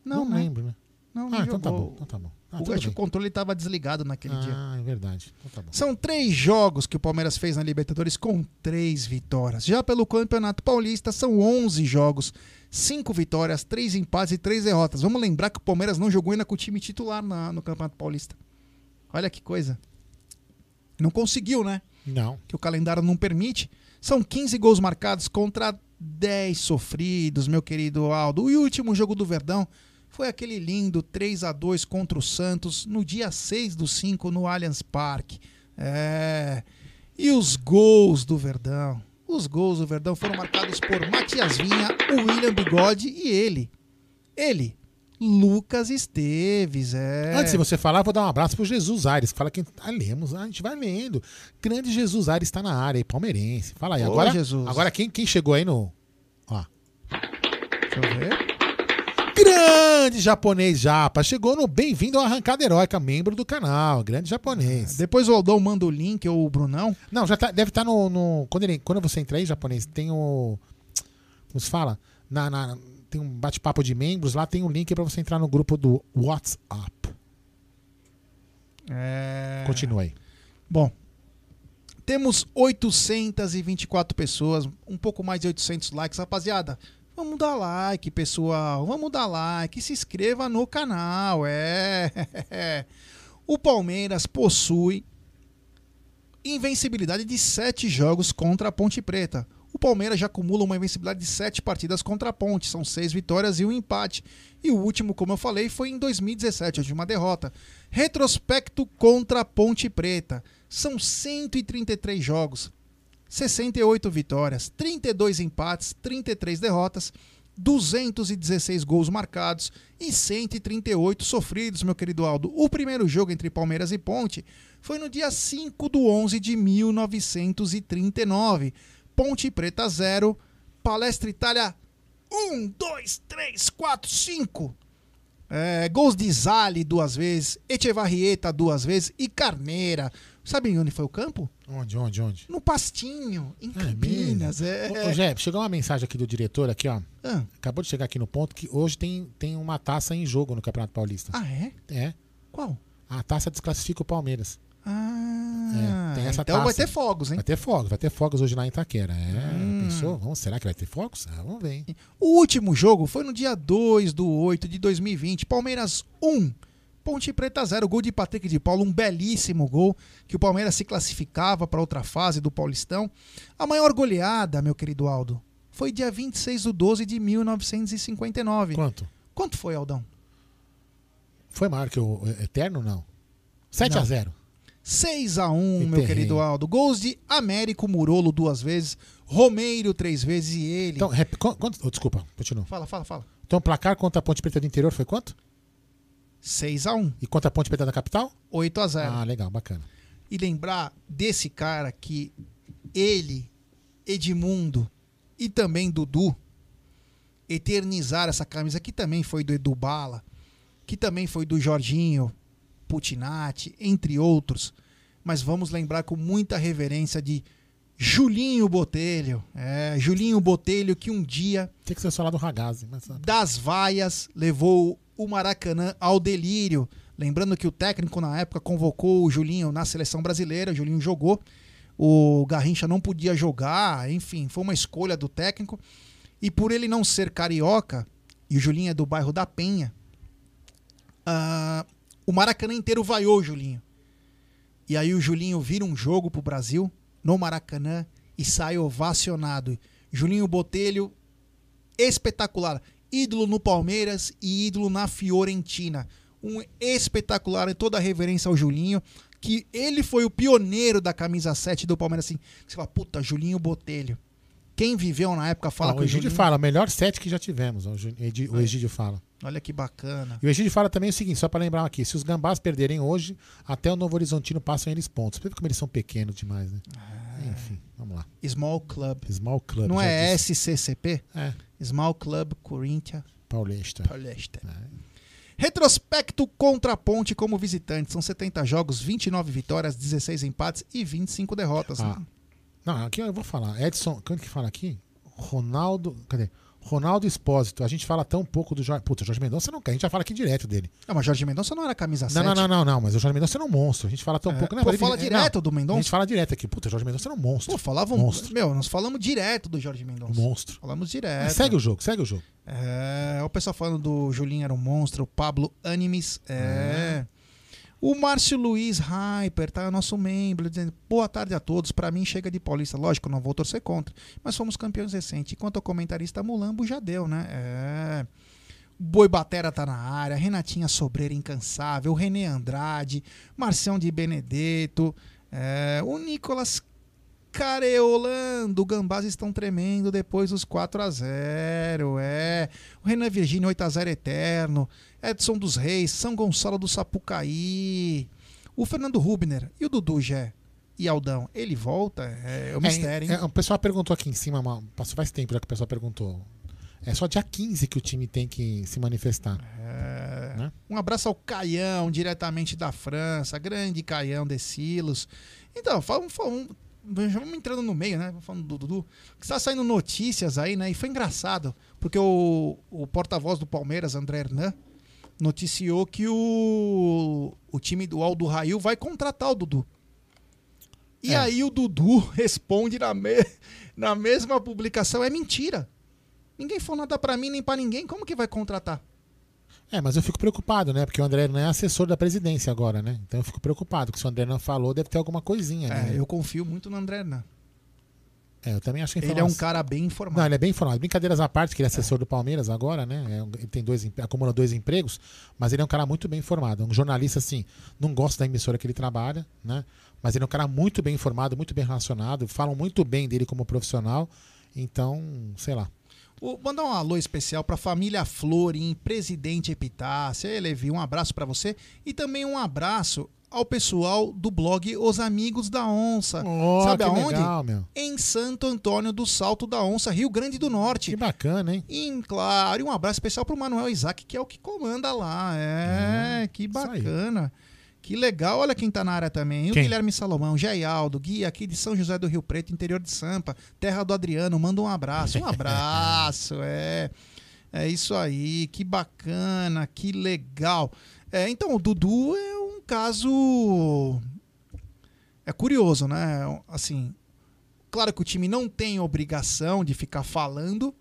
Não, Não né? lembro, né? Não, não Ah, então tá jogou. bom, então tá bom. Ah, o, acho que o controle estava desligado naquele dia. Ah, é verdade. Então tá bom. São três jogos que o Palmeiras fez na Libertadores com três vitórias. Já pelo Campeonato Paulista, são 11 jogos, cinco vitórias, três empates e três derrotas. Vamos lembrar que o Palmeiras não jogou ainda com o time titular na- no Campeonato Paulista. Olha que coisa. Não conseguiu, né? Não. Que o calendário não permite. São 15 gols marcados contra 10 sofridos, meu querido Aldo. E o último jogo do Verdão foi aquele lindo 3 a 2 contra o Santos no dia 6 do 5 no Allianz Parque. É. E os gols do Verdão. Os gols do Verdão foram marcados por Matias Vinha, William Bigode e ele. Ele, Lucas Esteves. É. Antes de você falar, vou dar um abraço pro Jesus Aires. Fala que ah, lemos, ah, a gente vai lendo. Grande Jesus Aires está na área aí, palmeirense. Fala aí. Ô, Agora, Jesus. agora quem, quem chegou aí no. Ó. Deixa eu ver. Grande japonês japa. Chegou no Bem-vindo ao Arrancada Heróica, membro do canal. Grande japonês. Depois o Aldão manda o link, ou o Brunão. Não, já tá, deve estar no. no- quando, ele, quando você entra aí, japonês, tem o. Como se fala? Na, na- tem um bate-papo de membros, lá tem um link pra você entrar no grupo do WhatsApp. É... Continua aí. Bom, temos 824 pessoas, um pouco mais de 800 likes. Rapaziada, vamos dar like, pessoal. Vamos dar like. Se inscreva no canal. É. O Palmeiras possui invencibilidade de 7 jogos contra a Ponte Preta. O Palmeiras já acumula uma invencibilidade de 7 partidas contra a Ponte. São 6 vitórias e um empate. E o último, como eu falei, foi em 2017, onde uma derrota. Retrospecto contra a Ponte Preta. São 133 jogos, 68 vitórias, 32 empates, 33 derrotas, 216 gols marcados e 138 sofridos, meu querido Aldo. O primeiro jogo entre Palmeiras e Ponte foi no dia 5 do 11 de 1939. Ponte Preta 0, Palestra Itália 1, 2, 3, 4, 5. É, gols de Zali duas vezes, Echevarrieta duas vezes e Carneira. Sabe onde foi o campo? Onde, onde, onde? No Pastinho, em Campinas. É, Ô, ô, Jé, chegou uma mensagem aqui do diretor, aqui, ó. Ah. Acabou de chegar aqui no ponto que hoje tem, tem uma taça em jogo no Campeonato Paulista. Ah, é? É. Qual? A taça desclassifica o Palmeiras. Ah, É, tem essa então vai taça. ter fogos, hein? Vai ter fogos, vai ter fogos hoje lá em Itaquera. É, pensou? Vamos, será que vai ter fogos? Ah, vamos ver, hein? O último jogo foi no dia 2 do 8 de 2020. Palmeiras 1, Ponte Preta 0. Gol de Patrick de Paulo, um belíssimo gol que o Palmeiras se classificava para outra fase do Paulistão. A maior goleada, meu querido Aldo, foi dia 26 do 12 de 1959. Quanto? Quanto foi, Aldão? Foi maior que o Eterno, não? 7 a Não. 0 6 a 1 Que meu terreno. querido Aldo. Gols de Américo Murolo duas vezes, Romeiro três vezes e ele. Então, rep- qu- quanto, oh, desculpa, continua. Fala, fala, fala. Então, placar contra a Ponte Preta do interior foi quanto? 6 a 1 E contra a Ponte Preta da capital? 8 a 0 Ah, legal, bacana. E lembrar desse cara que ele, Edmundo e também Dudu eternizaram essa camisa que também foi do Edu Bala, que também foi do Jorginho, Putinati, entre outros. Mas vamos lembrar com muita reverência de Julinho Botelho. É, Julinho Botelho que um dia Tem que ser falar do Ragazzi, mas das vaias levou o Maracanã ao delírio. Lembrando que o técnico na época convocou o Julinho na seleção brasileira, o Julinho jogou. O Garrincha não podia jogar, enfim, foi uma escolha do técnico. E por ele não ser carioca, e o Julinho é do bairro da Penha, ah, o Maracanã inteiro vaiou Julinho. E aí o Julinho vira um jogo pro Brasil no Maracanã e sai ovacionado. Julinho Botelho, espetacular. Ídolo no Palmeiras e ídolo na Fiorentina. Um espetacular em toda a reverência ao Julinho. Que ele foi o pioneiro da camisa 7 do Palmeiras. Assim, você fala, puta, Julinho Botelho. Quem viveu na época fala Ah, que o Egídio Juninho- fala, o melhor set que já tivemos. O, o É. Egídio fala. Olha que bacana. E o Egídio fala também o seguinte, só pra lembrar aqui, se os gambás perderem hoje, até o Novo Horizontino passam eles pontos. Você vê como eles são pequenos demais, né? Enfim, vamos lá. Small Club. Small Club. Não é disse. SCCP? É. Small Club Corinthians Paulista. Paulista. Retrospecto contra a Ponte como visitante. São 70 jogos, 29 vitórias, 16 empates e 25 derrotas. Ah. Não, aqui eu vou falar. Edson, quanto que fala aqui? Ronaldo. Cadê? Ronaldo Espósito. A gente fala tão pouco do Jorge. Puta, o Jorge Mendonça não quer. A gente já fala aqui direto dele. Não, mas Jorge Mendonça não era camisa 7. Não, não, não, não, não, mas o Jorge Mendonça era um monstro. A gente fala tão É. pouco. Não, Pô, mas fala ele- direto não, do Mendonça? A gente fala direto aqui. Puta, Jorge Mendonça era um monstro. Pô, falavam. Monstro. Meu, nós falamos direto do Jorge Mendonça. Monstro. Falamos direto. Segue o jogo, segue o jogo. É, o pessoal falando do Julinho era um monstro, o Pablo Animes. É. O Márcio Luiz Hyper, tá? Nosso membro, dizendo: Boa tarde a todos. Pra mim chega de Paulista. Lógico, não vou torcer contra. Mas fomos campeões recentes. Enquanto ao comentarista Mulambo já deu, né? É. Boi Batera tá na área, Renatinha Sobreira incansável, Renê Andrade, Marcião de Benedetto, é, o Nicolas Careolando, o Gambás estão tremendo depois dos 4 a 0 é. O Renan Virgínio 8 a 0 eterno, Edson dos Reis, São Gonçalo do Sapucaí, o Fernando Rubner e o Dudu Gé e Aldão, ele volta? É, é o mistério, hein? É, o pessoal perguntou aqui em cima, passou faz tempo já que o pessoal perguntou. É só dia 15 que o time tem que se manifestar. É. Né? Um abraço ao Caião, diretamente da França, grande Caião de Silos. Então, vamos, vamos, vamos entrando no meio, né? Vamos Falando do Dudu. Que Está saindo notícias aí, né? E foi engraçado, porque o, o porta-voz do Palmeiras, André Hernan, noticiou que o, o time do Aldo Rail vai contratar o Dudu. E É. aí o Dudu responde na, me- na mesma publicação: é mentira. Ninguém falou nada pra mim nem pra ninguém. Como que vai contratar? É, mas eu fico preocupado, né? Porque o André não é assessor da presidência agora, né? Então eu fico preocupado, que se o André não falou, deve ter alguma coisinha. É, né? eu confio muito no André Hernan. É, eu também acho que a Ele é um cara bem informado. Não, ele é bem informado. Brincadeiras à parte, que ele é assessor do Palmeiras agora, né? É ele tem dois, acumula dois empregos, mas ele é um cara muito bem informado. Um jornalista, assim, não gosta da emissora que ele trabalha, né? Mas ele é um cara muito bem informado, muito bem relacionado, falam muito bem dele como profissional. Então, sei lá. Vou mandar um alô especial pra família Flor em Presidente Epitácia. Levi, um abraço pra você. E também um abraço ao pessoal do blog Os Amigos da Onça. Oh, Sabe aonde? legal. Em Santo Antônio do Salto da Onça, Rio Grande do Norte. Que bacana, hein? E, claro, e um abraço especial pro Manuel Isaac, que é o que comanda lá. É, que bacana. Que legal. Olha quem tá na área também. O Quem? Guilherme Salomão, Jaialdo, Guia aqui de São José do Rio Preto, interior de Sampa, terra do Adriano. Manda um abraço. Um abraço, é. É isso aí. Que bacana, que legal. É, então, o Dudu é caso. É curioso, né? Assim, claro que o time não tem obrigação de ficar falando,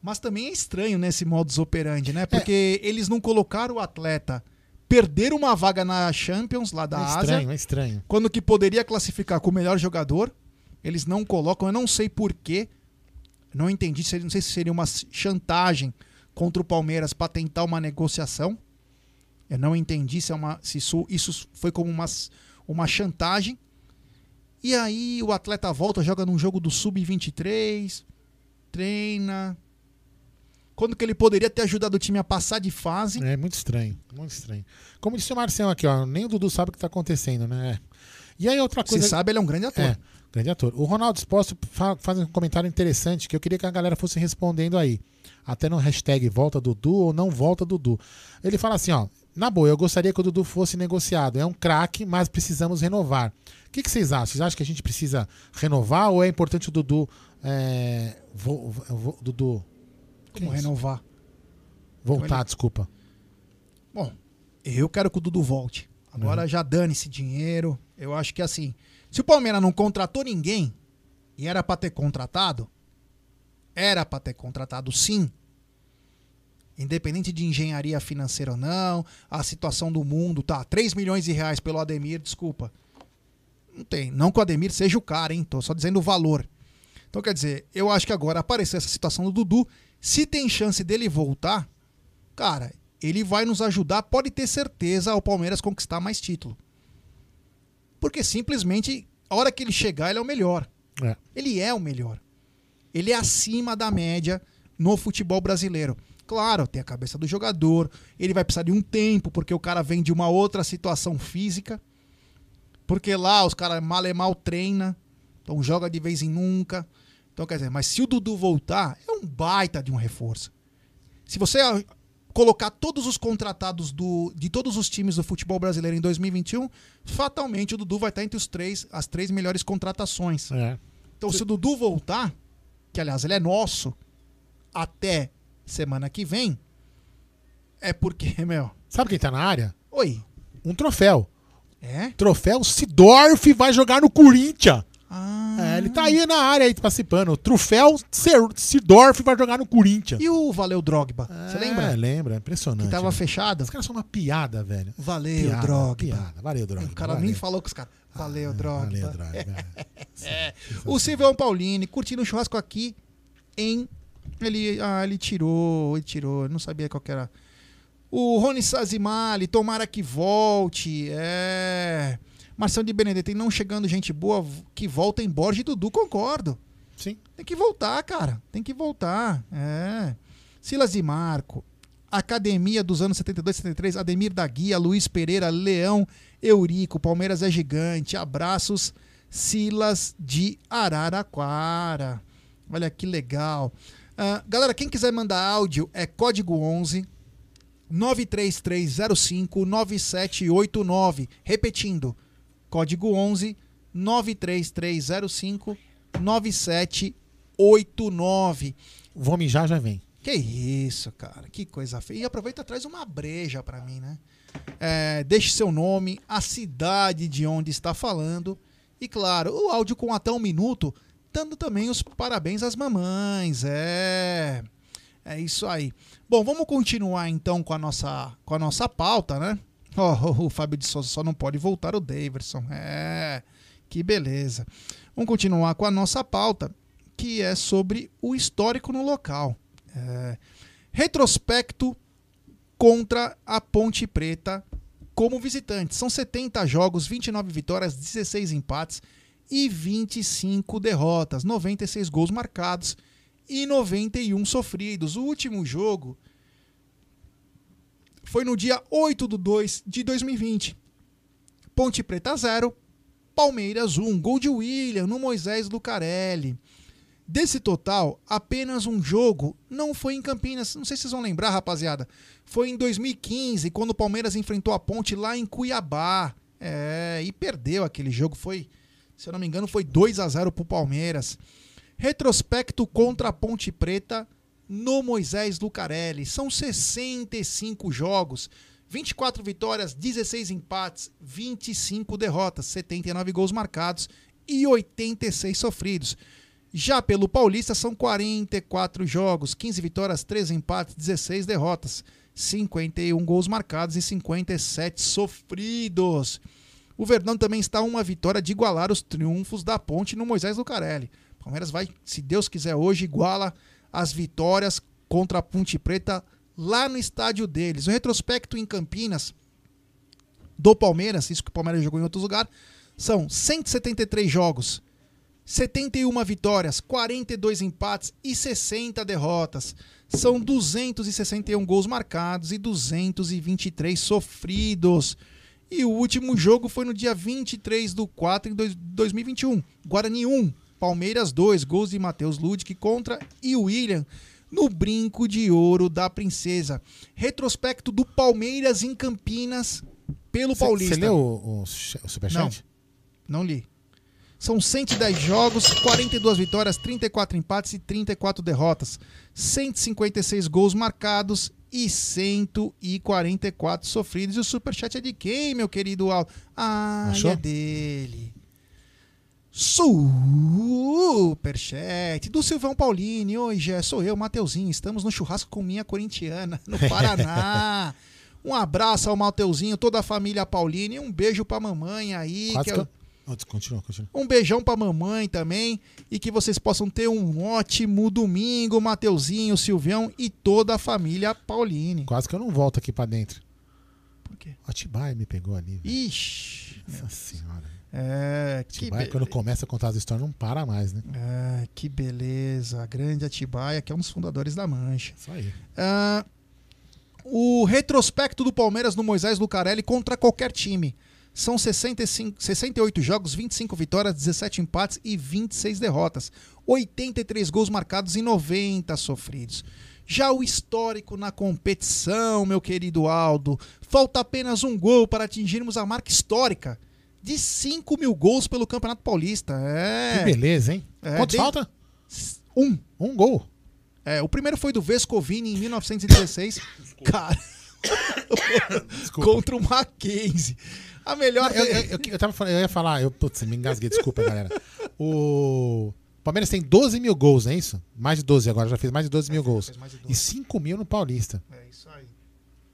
mas também é estranho nesse modus operandi, né? Porque eles não colocaram o atleta perder uma vaga na Champions lá da É Ásia. estranho, é estranho. Quando que poderia classificar com o melhor jogador, eles não colocam, eu não sei porquê. Não entendi, não sei se seria uma chantagem contra o Palmeiras para tentar uma negociação. Eu não entendi se, é uma, se isso, isso foi como uma, uma chantagem. E aí o atleta volta, joga num jogo do Sub-23, treina. Quando que ele poderia ter ajudado o time a passar de fase. É muito estranho, muito estranho. Como disse o Marcelo aqui, ó, nem o Dudu sabe o que tá acontecendo, né? E aí outra coisa... sabe, ele é um grande ator. É, grande ator. O Ronaldo Exposto fa- faz um comentário interessante que eu queria que a galera fosse respondendo aí. Até no hashtag volta Dudu ou não volta Dudu. Ele fala assim, ó. Na boa, eu gostaria que o Dudu fosse negociado. É um craque, mas precisamos renovar. O que, que vocês acham? Vocês acham que a gente precisa renovar ou é importante o Dudu. É, vo- vo- Dudu. Como isso? renovar? Voltar, Ele- desculpa. Bom, eu quero que o Dudu volte. Agora já dane esse dinheiro. Eu acho que assim, se o Palmeiras não contratou ninguém e era pra ter contratado, era pra ter contratado sim. Independente de engenharia financeira ou não, a situação do mundo, tá, 3 milhões de reais pelo Ademir, desculpa. Não tem, não que o Ademir seja o cara, hein? Tô só dizendo o valor. Então quer dizer, eu acho que agora apareceu essa situação do Dudu, se tem chance dele voltar, cara, ele vai nos ajudar, pode ter certeza, ao Palmeiras conquistar mais título. Porque simplesmente, a hora que ele chegar, ele é o melhor. É. Ele é o melhor. Ele é acima da média no futebol brasileiro. Claro, tem a cabeça do jogador, ele vai precisar de um tempo, porque o cara vem de uma outra situação física. Porque lá os caras mal e mal treina, então joga de vez em nunca. Então, quer dizer, mas se o Dudu voltar, é um baita de um reforço. Se você ah, colocar todos os contratados do, de todos os times do futebol brasileiro em 2021, fatalmente o Dudu vai estar entre os três, as três melhores contratações. É. Então, se o Dudu voltar, que aliás ele é nosso, até semana que vem, é porque, meu. Sabe quem tá na área? Oi. Um troféu. É? Troféu Sidorf vai jogar no Corinthians. Ah. É, ele tá aí na área aí participando. O troféu Sidorf vai jogar no Corinthians. E o Valeu Drogba? Você É, lembra? lembra, impressionante. Que tava né? fechado. Os caras são uma piada, velho. Valeu, piada, Drogba. Piada, valeu, Drogba. O cara valeu. nem falou com os caras. Valeu, Drogba. Valeu, Drogba. É. O Silvio Paulini curtindo um churrasco aqui em. Ele, ah, ele tirou, ele tirou, não sabia qual que era. O Rony Sazimali, tomara que volte. É. Marcelo de Benedetti, não chegando gente boa, que volta em Borges e Dudu, concordo. Sim. Tem que voltar, cara. Tem que voltar. É. Silas de Marco. Academia dos anos 72, 73. Ademir da Guia, Luiz Pereira, Leão, Eurico. Palmeiras é gigante. Abraços, Silas de Araraquara. Olha que legal. Ah, galera, quem quiser mandar áudio é código 11 93305 9789. Repetindo, código 11 93305 9789. Vou mijar, já vem. Que isso, cara. Que coisa feia. E aproveita e traz uma breja pra mim, né? É, deixe seu nome, a cidade de onde está falando. E claro, o áudio com até um minuto, dando também os parabéns às mamães. É. É isso aí. Bom, vamos continuar então com a nossa, com a nossa pauta, né? Ó, o Fábio de Souza só não pode voltar o Daverson. É. Que beleza. Vamos continuar com a nossa pauta, que é sobre o histórico no local. É, retrospecto contra a Ponte Preta como visitante. São 70 jogos, 29 vitórias, 16 empates e 25 derrotas, 96 gols marcados e 91 sofridos. O último jogo foi no dia 8 de 2 de 2020. Ponte Preta 0, Palmeiras 1. Gol de William no Moisés Lucarelli. Desse total, apenas um jogo não foi em Campinas. Não sei se vocês vão lembrar, rapaziada. Foi em 2015, quando o Palmeiras enfrentou a Ponte lá em Cuiabá. É, e perdeu aquele jogo. Foi, se eu não me engano, foi 2 a 0 pro Palmeiras. Retrospecto contra a Ponte Preta no Moisés Lucarelli. São 65 jogos, 24 vitórias, 16 empates, 25 derrotas, 79 gols marcados e 86 sofridos. Já pelo Paulista são 44 jogos, 15 vitórias, 13 empates, 16 derrotas, 51 gols marcados e 57 sofridos. O Verdão também está uma vitória de igualar os triunfos da Ponte no Moisés Lucarelli. Palmeiras vai, se Deus quiser hoje, iguala as vitórias contra a Ponte Preta lá no estádio deles. O retrospecto em Campinas do Palmeiras, isso que o Palmeiras jogou em outros lugares, são 173 jogos, 71 vitórias, 42 empates e 60 derrotas. São 261 gols marcados e 223 sofridos. E o último jogo foi no dia 23 do 4 de 2021. Guarani 1, Palmeiras 2, gols de Matheus Ludic contra e William no brinco de ouro da princesa. Retrospecto do Palmeiras em Campinas pelo Paulista. Você leu o, o, o superchat? Não, não li. São 110 jogos, 42 vitórias, 34 empates e 34 derrotas. 156 gols marcados e 144 sofridos. E o superchat é de quem, meu querido Aldo? Ah, Achou? é dele. Superchat do Silvão Paulini. Oi, Gé, sou eu, Mateuzinho. Estamos no churrasco com minha corintiana, no Paraná. um abraço ao Mateuzinho, toda a família Paulini. Um beijo pra mamãe aí. Quase que que é- eu- continua, continua. um beijão pra mamãe também. E que vocês possam ter um ótimo domingo, Mateuzinho, Silvião e toda a família Pauline. Quase que eu não volto aqui pra dentro. Por quê? O Atibaia me pegou ali. velho. Ixi. Nossa senhora. É, que, Atibaia, quando começa a contar as histórias, não para mais, né? É, que beleza. A grande Atibaia, que é um dos fundadores da Mancha. Isso aí. Ah, o retrospecto do Palmeiras no Moisés Lucarelli contra qualquer time. São 65, 68 jogos, 25 vitórias, 17 empates e 26 derrotas. 83 gols marcados e 90 sofridos. Já o histórico na competição, meu querido Aldo. Falta apenas um gol para atingirmos a marca histórica de 5 mil gols pelo Campeonato Paulista. É. Que beleza, hein? É, Quanto de- falta? Um. Um gol. É, o primeiro foi do Vescovini em 1916. Cara. contra o Mackenzie. A melhor. Eu, eu, eu, eu tava falando- eu ia falar, eu, putz, me engasguei, desculpa, galera. O Palmeiras tem 12 mil gols, não é isso? Mais de 12 agora, já fez mais de 12 mil gols. E 5 mil no Paulista. É isso aí.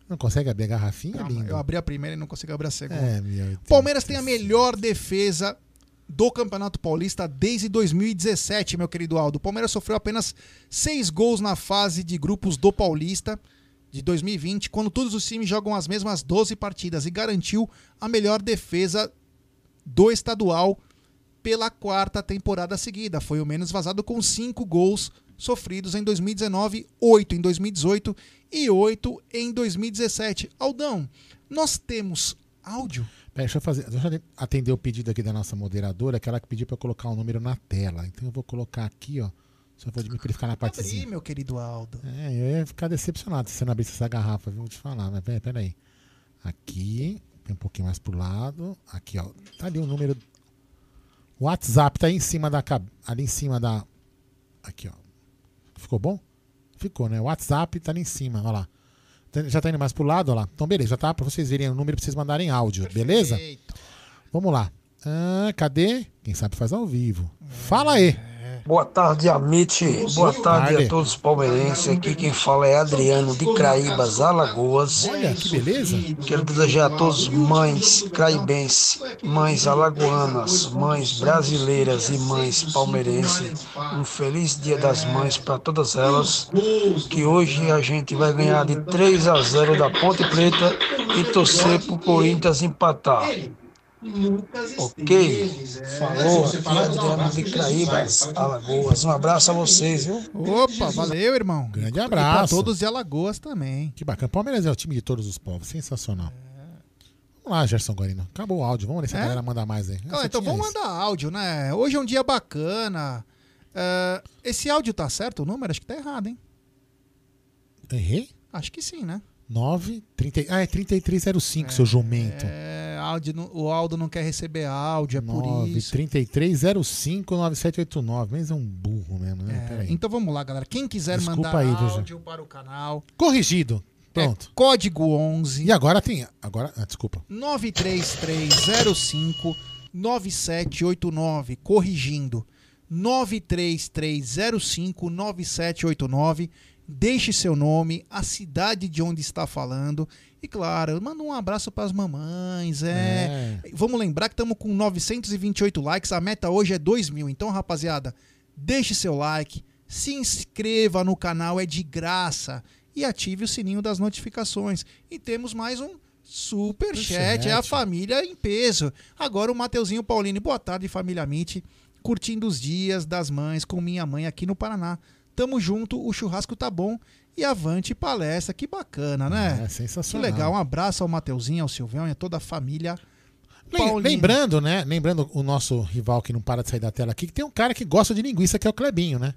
Não consegue abrir a garrafinha? Calma, lindo. eu abri a primeira e não consegui abrir a segunda. É, meu Deus. Palmeiras tem a melhor defesa do Campeonato Paulista desde 2017, meu querido Aldo. O Palmeiras sofreu apenas seis gols na fase de grupos do Paulista de 2020, quando todos os times jogam as mesmas 12 partidas e garantiu a melhor defesa do estadual pela quarta temporada seguida. Foi o menos vazado com cinco gols sofridos em 2019, oito em 2018 e oito em 2017. Aldão, nós temos áudio? Pera, deixa eu fazer. Deixa eu atender o pedido aqui da nossa moderadora, que ela que pediu eu colocar o número na tela. Então eu vou colocar aqui, ó. Só vou pra ele ficar na Abri, partezinha. meu querido Aldo. É, eu ia ficar decepcionado se você não abrisse essa garrafa, viu? Vou te falar, mas pera, pera aí. Aqui, um pouquinho mais pro lado. Aqui, ó. Tá ali o número. O WhatsApp tá aí em cima da. Ali em cima da. Aqui, ó. Ficou bom? Ficou, né? O WhatsApp tá ali em cima, ó lá. Tá- Já tá indo mais pro lado, ó lá. Então, beleza, já tá pra vocês verem o número pra vocês mandarem áudio, beleza? Vamos lá. Ah, cadê? Quem sabe faz ao vivo. Fala aí. Boa tarde, Amit. Boa tarde tarde. a todos os palmeirenses. Aqui quem fala é Adriano de Craíbas, Alagoas. Olha, que beleza. Quero desejar a todos mães craibenses, mães alagoanas, mães brasileiras e mães palmeirenses um feliz Dia das Mães para todas elas. Que hoje a gente vai ganhar de 3 a 0 da Ponte Preta e torcer pro Corinthians empatar. Ok? Falou, aqui é Adriano de Craíbas, Alagoas. Um abraço a vocês, viu? Opa, valeu, irmão. Grande E abraço. pra todos de Alagoas também. Que bacana. Palmeiras é o time de todos os povos. Sensacional. Vamos lá, Gerson Guarino. Acabou o áudio. Vamos ver se a É? galera manda mais aí. Então vamos mandar áudio, né? Hoje é um dia bacana. É, esse áudio tá certo o número? Acho que tá errado, hein? Errei? Acho que sim, né? 9, 30... Ah, é 3305, seu jumento. É, não- o Aldo não quer receber áudio, é por 9, isso. 3305 9789. Mas é um burro mesmo, né? É, então vamos lá, galera. Quem quiser Desculpa mandar aí, áudio para o canal, Corrigido. Pronto. código 11 E agora tem. Agora. Ah, desculpa. 93305 9789, corrigindo. 93305 9789. Deixe seu nome, a cidade de onde está falando. E claro, manda um abraço para as mamães. É. Vamos lembrar que estamos com 928 likes. A meta hoje é 2 mil. Então, rapaziada, deixe seu like, se inscreva no canal, é de graça. E ative o sininho das notificações. E temos mais um super chat, é a família em peso. Agora o Mateuzinho Paulini. Boa tarde, família Mite. Curtindo os dias das mães com minha mãe aqui no Paraná. Tamo junto, o churrasco tá bom. E avante palestra, que bacana, né? É sensacional. Que legal, um abraço ao Mateuzinho, ao Silvão e a toda a família. Lembrando, né? Lembrando o nosso rival que não para de sair da tela aqui, que tem um cara que gosta de linguiça, que é o Clebinho, né?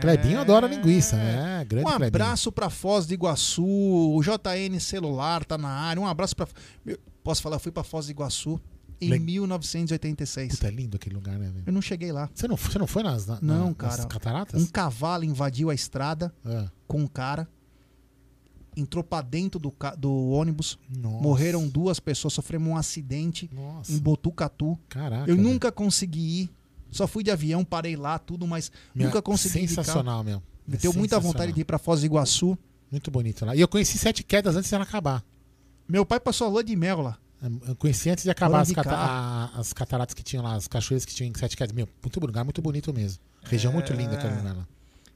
Clebinho adora linguiça, é, grande Um abraço pra Foz do Iguaçu, o JN Celular tá na área. Um abraço pra. Meu, Posso falar, fui pra Foz do Iguaçu em Le- 1986. Puta, é lindo aquele lugar, né? velho? Eu não cheguei lá. Você não, você não foi nas, na- Não, nas cara. cataratas? Um cavalo invadiu a estrada É. com um cara. Entrou pra dentro do, do ônibus. Nossa. Morreram duas pessoas, sofremos um acidente Nossa. em Botucatu. Caraca. Eu velho. nunca consegui ir. Só fui de avião, parei lá, tudo, mas Meu, nunca consegui de. Sensacional mesmo. Me É deu muita vontade de ir pra Foz do Iguaçu. Muito bonito lá. E eu conheci Sete Quedas antes dela acabar. Meu pai passou a lua de mel lá. Eu conheci antes de acabar as, cata- a- as cataratas que tinham lá, as cachoeiras que tinham em Sete Quedas. Meu, muito lugar, muito bonito mesmo. Região muito linda aquele lugar lá.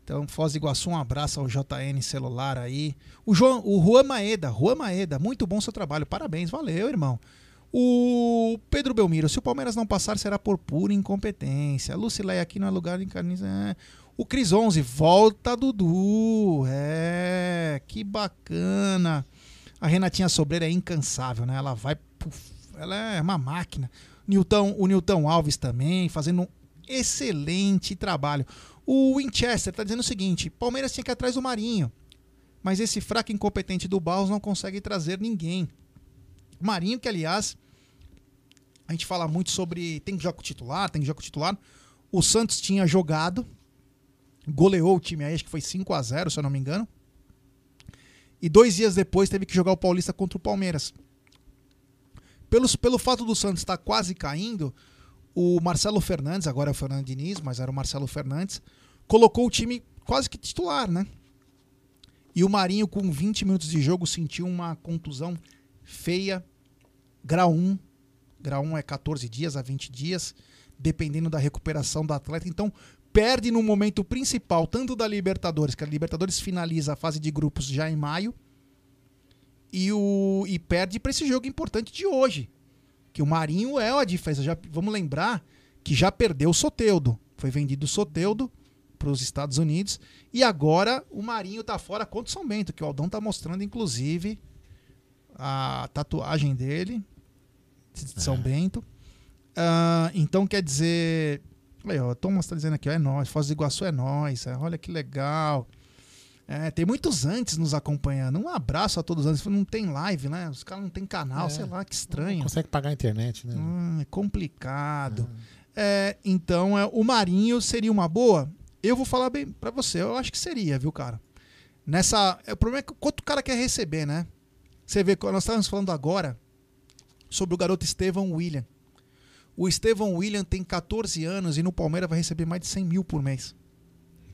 Então, Foz do Iguaçu, um abraço ao JN Celular aí. O, João, o Juan Maeda, Juan Maeda, muito bom seu trabalho, parabéns, valeu, irmão. O Pedro Belmiro, se o Palmeiras não passar, será por pura incompetência. Lucileia aqui não é lugar de carniça. É. O Cris 11, volta Dudu. É, que bacana. A Renatinha Sobreira é incansável, né? Ela vai. Puf, ela é uma máquina. Newton, o Newton Alves também, fazendo um excelente trabalho. O Winchester tá dizendo o seguinte: Palmeiras tinha que ir atrás do Marinho. Mas esse fraco incompetente do Barros não consegue trazer ninguém. Marinho, que aliás, a gente fala muito sobre tem jogo titular, tem jogo titular. O Santos tinha jogado, goleou o time aí, acho que foi 5 a 0 se eu não me engano. E dois dias depois teve que jogar o Paulista contra o Palmeiras. Pelo fato do Santos estar quase caindo, o Marcelo Fernandes, agora é o Fernando Diniz, mas era o Marcelo Fernandes, colocou o time quase que titular, né? E o Marinho, com 20 minutos de jogo, sentiu uma contusão feia, grau 1. Grau 1 é 14 dias a 20 dias, dependendo da recuperação do atleta. Então, perde no momento principal, tanto da Libertadores, que a Libertadores finaliza a fase de grupos já em maio, e, o, e perde para esse jogo importante de hoje. Que o Marinho é a diferença. Já, vamos lembrar que já perdeu o Soteudo. Foi vendido o Soteudo para os Estados Unidos. E agora o Marinho tá fora contra o São Bento, que o Aldão tá mostrando, inclusive, a tatuagem dele, de São Bento. Ah, então quer dizer. Aí, ó, o Thomas tá dizendo aqui, ó, é nós, Foz do Iguaçu é nós. é, olha que legal. É, tem muitos antes nos acompanhando. Um abraço a todos antes. Não tem live, né? Os caras não tem canal, É. sei lá, que estranho. Não consegue pagar a internet, né? Hum, é complicado. É, então, é, o Marinho seria uma boa? Eu vou falar bem pra você. Eu acho que seria, viu, cara? Nessa. é, O problema é que quanto o cara quer receber, né? Você vê, nós estávamos falando agora sobre o garoto Estevão William. O Estevão William tem 14 anos e no Palmeiras vai receber mais de 100 mil por mês.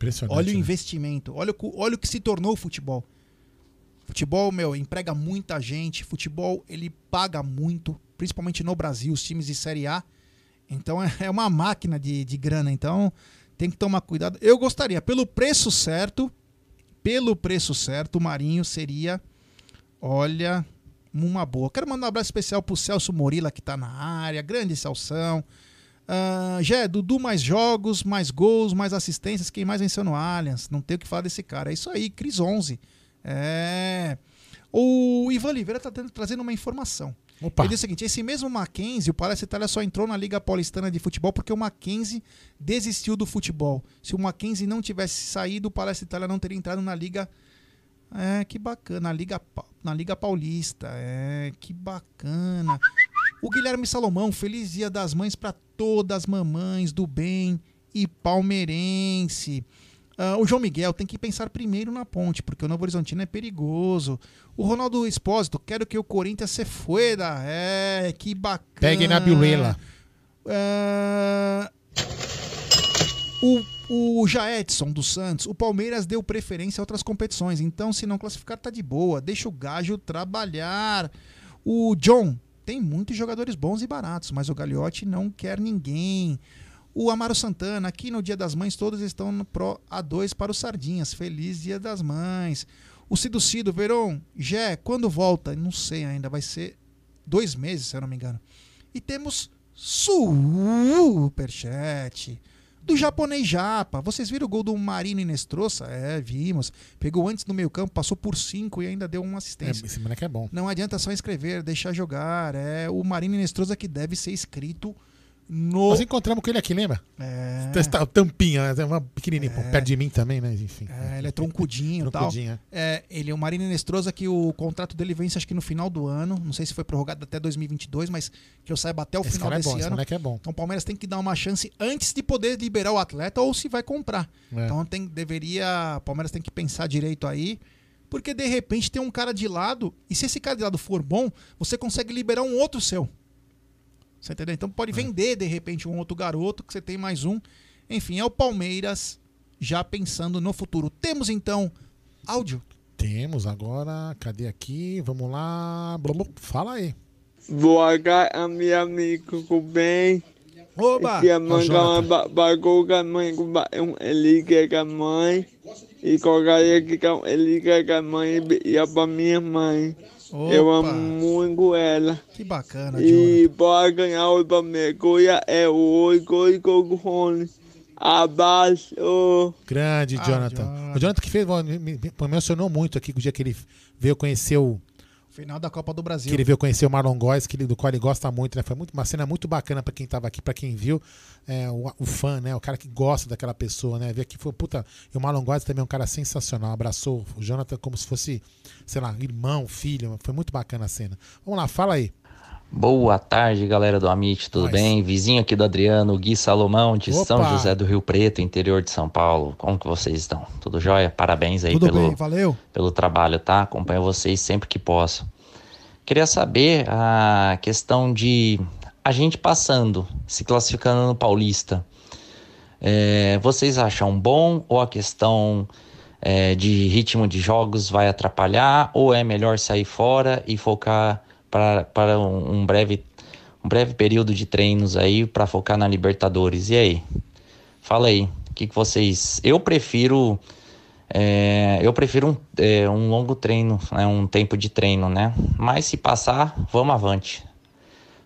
Impressionante. Olha o né? investimento. Olha, olha o que se tornou o futebol. Futebol, meu, emprega muita gente. Futebol, ele paga muito, principalmente no Brasil, os times de Série A. Então é, é uma máquina de, de grana. Então tem que tomar cuidado. Eu gostaria, pelo preço certo, pelo preço certo, o Marinho seria, olha, uma boa. Quero mandar um abraço especial pro Celso Morila, que tá na área. Grande Celção. Ah, Jé, Dudu mais jogos, mais gols, mais assistências. Quem mais venceu no Allianz? Não tem o que falar desse cara. É isso aí, Cris 11. É. O Ivan Oliveira tá tendo- trazendo uma informação. Opa. Ele diz o seguinte: esse mesmo Mackenzie, o Palestra Itália só entrou na Liga Paulistana de Futebol porque o Mackenzie desistiu do futebol. Se o Mackenzie não tivesse saído, o Palestra Itália não teria entrado na Liga. É, que bacana. Na Liga, na Liga Paulista. É, que bacana. O Guilherme Salomão, feliz dia das mães para todas as mamães do bem e palmeirense. Ah, o João Miguel tem que pensar primeiro na ponte, porque o Novo Horizontino é perigoso. O Ronaldo Espósito, quero que o Corinthians se fuera. É, que bacana. Pegue na bilela. Ah, o, o Jaedson dos Santos, o Palmeiras deu preferência a outras competições, então se não classificar tá de boa, deixa o Gajo trabalhar. O John, tem muitos jogadores bons e baratos, mas o Gagliotti não quer ninguém. O Amaro Santana, aqui no Dia das Mães, todos estão no Pro A2 para os Sardinhas. Feliz Dia das Mães. O Cido Cido, Verão, Jé, quando volta? Não sei ainda, vai ser dois meses, se eu não me engano. E temos Superchat do japonês Japa. Vocês viram o gol do Marino Inestrosa? É, vimos. Pegou antes no meio campo, passou por cinco e ainda deu uma É, assistência. esse moleque é bom. Não adianta só escrever, deixar jogar. É o Marino Inestrosa que deve ser escrito no. Nós encontramos com ele aqui, lembra? É. Testar o tampinha, né? uma pequenininha, pô, perto de mim também, mas enfim. É, ele é troncudinho e tal. Troncudinho, É, ele é o Marino Inestrosa que o contrato dele vence acho que no final do ano. Não sei se foi prorrogado até 2022, mas que eu saiba até o Esse final é desse bom, esse ano. moleque é bom. Então o Palmeiras tem que dar uma chance antes de poder liberar o atleta ou se vai comprar. É. Então tem, deveria. O Palmeiras tem que pensar direito aí. Porque de repente tem um cara de lado, e se esse cara de lado for bom, você consegue liberar um outro seu. Você entendeu? Então É. pode vender de repente um outro garoto, que você tem mais um. Enfim, é o Palmeiras já pensando no futuro. Temos então áudio. Temos agora, cadê aqui? Vamos lá. Blum, blum. Fala aí. Boa tarde, meu amigo, tudo bem? Oba! Aqui é Ó, mãe bagulho com a mãe, um liga com a mãe. E aqui com ele com a mãe e ia pra minha mãe. Eu amo muito ela. Que bacana, E bora ganhar o Palmeiras. É o gol Rony. Abaixo. Grande, Ah, Jonathan. O Jonathan que fez, me- me mencionou muito aqui o dia que ele veio conhecer o. Final da Copa do Brasil. Que ele veio conhecer o Marlon Góes, que ele- do qual ele gosta muito, né? Foi muito, uma cena muito bacana pra quem tava aqui, pra quem viu. É, o, o fã, né? O cara que gosta daquela pessoa, né? Ver aqui foi, puta. E o Marlon Góes também é um cara sensacional. Abraçou o Jonathan como se fosse, sei lá, irmão, filho. Foi muito bacana a cena. Vamos lá, fala aí. Boa tarde, galera do Amit, tudo bem? Vizinho aqui do Adriano, Gui Salomão, de Opa! São José do Rio Preto, interior de São Paulo. Como que vocês estão? Tudo jóia? Parabéns aí Tudo pelo, bem, valeu. pelo trabalho, tá? Acompanho vocês sempre que posso. Queria saber a questão de a gente passando, se classificando no Paulista. É, vocês acham bom ou a questão é, de ritmo de jogos vai atrapalhar ou é melhor sair fora e focar para, para um, um breve um breve período de treinos aí para focar na Libertadores? E aí? Fala aí, o que, que vocês? Eu prefiro é, eu prefiro um, é, um longo treino, né, um tempo de treino, né? Mas se passar, vamos avante.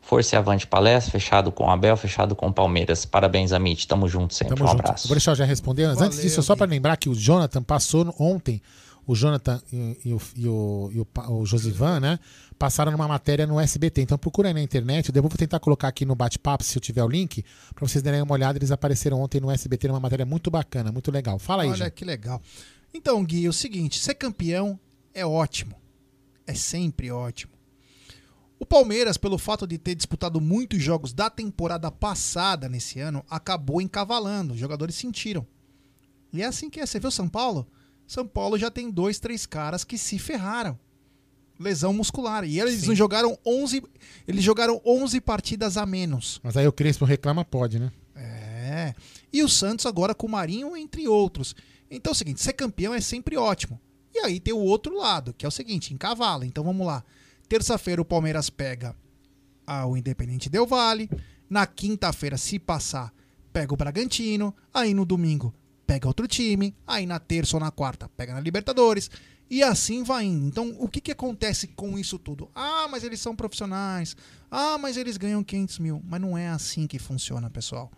Força e avante palestra, fechado com o Abel, fechado com o Palmeiras. Parabéns, Amit. Tamo junto sempre. Tamo um junto. abraço. Vou deixar eu já responder. Mas antes disso, só para lembrar que o Jonathan passou ontem, o Jonathan e, e o, e o, e o, o Josivan, né? Passaram numa matéria no SBT. Então procura aí na internet. Eu vou tentar colocar aqui no bate-papo, se eu tiver o link, para vocês darem uma olhada. Eles apareceram ontem no SBT numa matéria muito bacana, muito legal. Fala aí, Olha Jô. que legal. Então, Gui, é o seguinte: ser campeão é ótimo. É sempre ótimo. O Palmeiras, pelo fato de ter disputado muitos jogos da temporada passada nesse ano, acabou encavalando. Os jogadores sentiram. E é assim que é. Você viu São Paulo? São Paulo já tem dois, três caras que se ferraram. Lesão muscular. E eles Sim. jogaram 11. Eles jogaram 11 partidas a menos. Mas aí o Crespo reclama, pode, né? É. E o Santos agora com o Marinho, entre outros. Então é o seguinte, ser campeão é sempre ótimo. E aí tem o outro lado, que é o seguinte, encavala. Então vamos lá. Terça-feira o Palmeiras pega o Independente Del Vale. Na quinta-feira, se passar, pega o Bragantino. Aí no domingo, pega outro time. Aí na terça ou na quarta, pega na Libertadores. E assim vai indo. Então, o que, que acontece com isso tudo? Ah, mas eles são profissionais. Ah, mas eles ganham 500 mil. Mas não é assim que funciona, pessoal.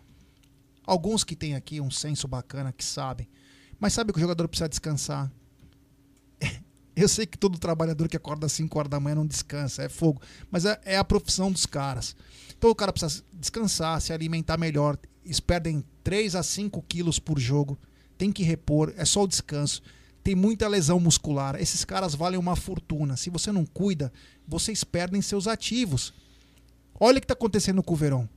Alguns que têm aqui um senso bacana que sabem. Mas sabe que o jogador precisa descansar. Eu sei que todo trabalhador que acorda às 5 horas da manhã não descansa, é fogo. Mas é, é a profissão dos caras. Então o cara precisa descansar, se alimentar melhor. Eles perdem 3 a 5 quilos por jogo. Tem que repor, é só o descanso. Tem muita lesão muscular. Esses caras valem uma fortuna. Se você não cuida, vocês perdem seus ativos. Olha o que está acontecendo com o Verão.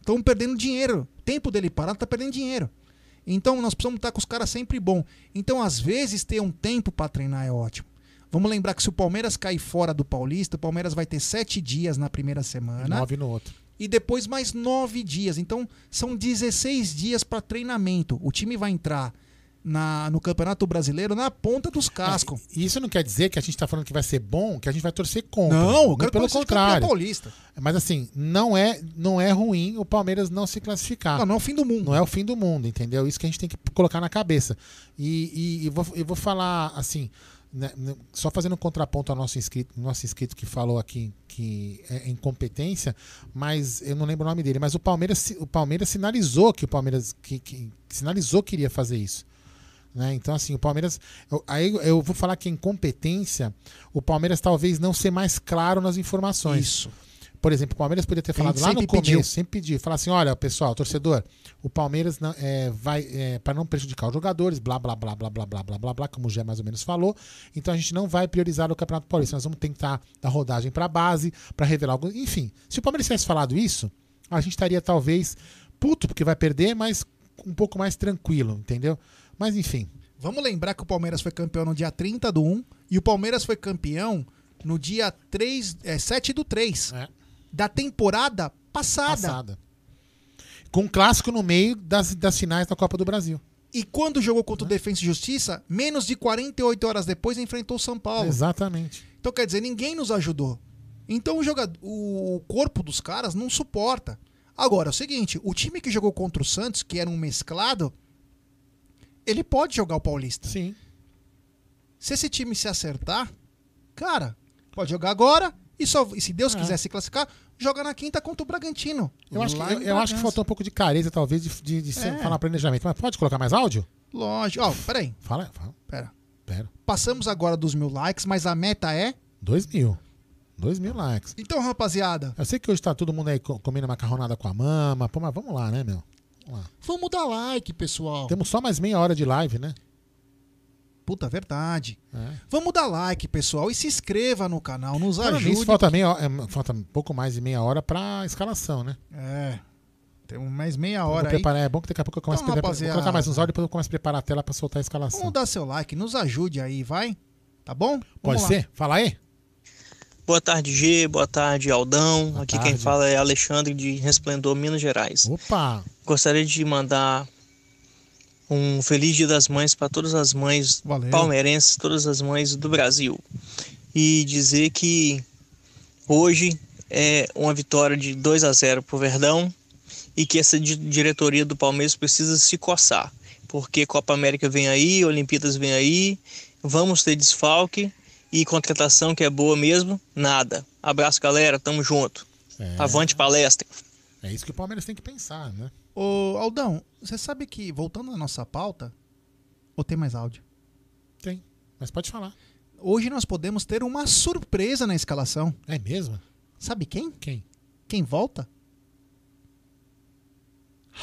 Estão perdendo dinheiro. O tempo dele parado está perdendo dinheiro. Então nós precisamos estar com os caras sempre bom. Então, às vezes, ter um tempo para treinar é ótimo. Vamos lembrar que se o Palmeiras cair fora do Paulista, o Palmeiras vai ter sete dias na primeira semana. Nove no outro. E depois mais nove dias. Então, são 16 dias para treinamento. O time vai entrar na, no Campeonato Brasileiro na ponta dos cascos. Isso não quer dizer que a gente tá falando que vai ser bom, que a gente vai torcer contra. Não, pelo contrário. paulista. Mas assim, não é, não é ruim o Palmeiras não se classificar. Não, não é o fim do mundo. Não é o fim do mundo, entendeu? Isso que a gente tem que colocar na cabeça. E, e, e vou, eu vou falar assim, né, né, só fazendo um contraponto ao nosso inscrito, nosso inscrito que falou aqui que é incompetência, mas eu não lembro o nome dele. Mas o Palmeiras, o Palmeiras sinalizou que o Palmeiras que, que- sinalizou que iria fazer isso. Né? Então, assim, o Palmeiras. eu- aí eu vou falar que a incompetência, o Palmeiras talvez não ser mais claro nas informações. Isso. Por exemplo, o Palmeiras poderia ter falado lá no começo, pediu. sempre pedir, falar assim, olha, pessoal, torcedor, o Palmeiras não, é, vai é, para não prejudicar os jogadores, blá blá blá blá blá blá blá blá blá, como o Gé mais ou menos falou. Então a gente não vai priorizar o Campeonato Paulista, nós vamos tentar dar rodagem para a base, para revelar algo. Enfim, se o Palmeiras tivesse falado isso, a gente estaria talvez puto porque vai perder, mas um pouco mais tranquilo, entendeu? Mas enfim, Vamos lembrar que o Palmeiras foi campeão no dia 30 do 1 e o Palmeiras foi campeão no dia 3, é, 7 do 3 da temporada passada. passada. Com um clássico no meio das, das finais da Copa do Brasil. E quando jogou contra o Defensa e Justiça, menos de 48 horas depois enfrentou o São Paulo. Exatamente. Então quer dizer, ninguém nos ajudou. Então o, jogador, o corpo dos caras não suporta. Agora, é o seguinte, o time que jogou contra o Santos, que era um mesclado, ele pode jogar o Paulista. Sim. Se esse time se acertar, Cara, pode jogar agora e, só, e se Deus É. quiser se classificar, joga na quinta contra o Bragantino. Eu acho, que, eu, eu acho que faltou um pouco de careza, talvez, de, de, de É. falar planejamento. Mas pode colocar mais áudio? Lógico. Ó, peraí. Fala, fala. Pera. Pera. Passamos agora dos mil likes, mas a meta é. Dois mil. Dois mil likes. Então, rapaziada, Eu sei que hoje tá todo mundo aí co- comendo macarronada com a mama. Pô, mas vamos lá, né, meu? Vamos dar like, pessoal. Temos só mais meia hora de live, né? Puta, verdade. É. Vamos dar like, pessoal, e se inscreva no canal, nos Falando ajude. nisso, falta, meia, é, falta um pouco mais de meia hora pra escalação, né? É. Temos mais meia hora aí. preparar, é bom que daqui a pouco eu começo Então, a preparar. Vou colocar mais uns áudios e depois eu começo a preparar a tela pra soltar a escalação. Vamos dar seu like, nos ajude aí, vai? Tá bom? Pode Vamos lá. ser? Fala aí. Boa tarde, G. Boa tarde, Aldão. Aqui quem tarde. fala é Alexandre de Resplendor, Minas Gerais. Opa! Gostaria de mandar um feliz Dia das Mães para todas as mães Valeu. palmeirenses, todas as mães do Brasil. E dizer que hoje é uma vitória de 2 a 0 pro Verdão e que essa di- diretoria do Palmeiras precisa se coçar, porque Copa América vem aí, Olimpíadas vem aí, vamos ter desfalque e contratação que é boa mesmo, nada. Abraço, galera, tamo junto. É. Avante palestra. É isso que o Palmeiras tem que pensar, né? Ô, Aldão, você sabe que, voltando à nossa pauta, ou tem mais áudio? Tem, mas pode falar. Hoje nós podemos ter uma surpresa na escalação. É mesmo? Sabe quem? Quem? Quem volta?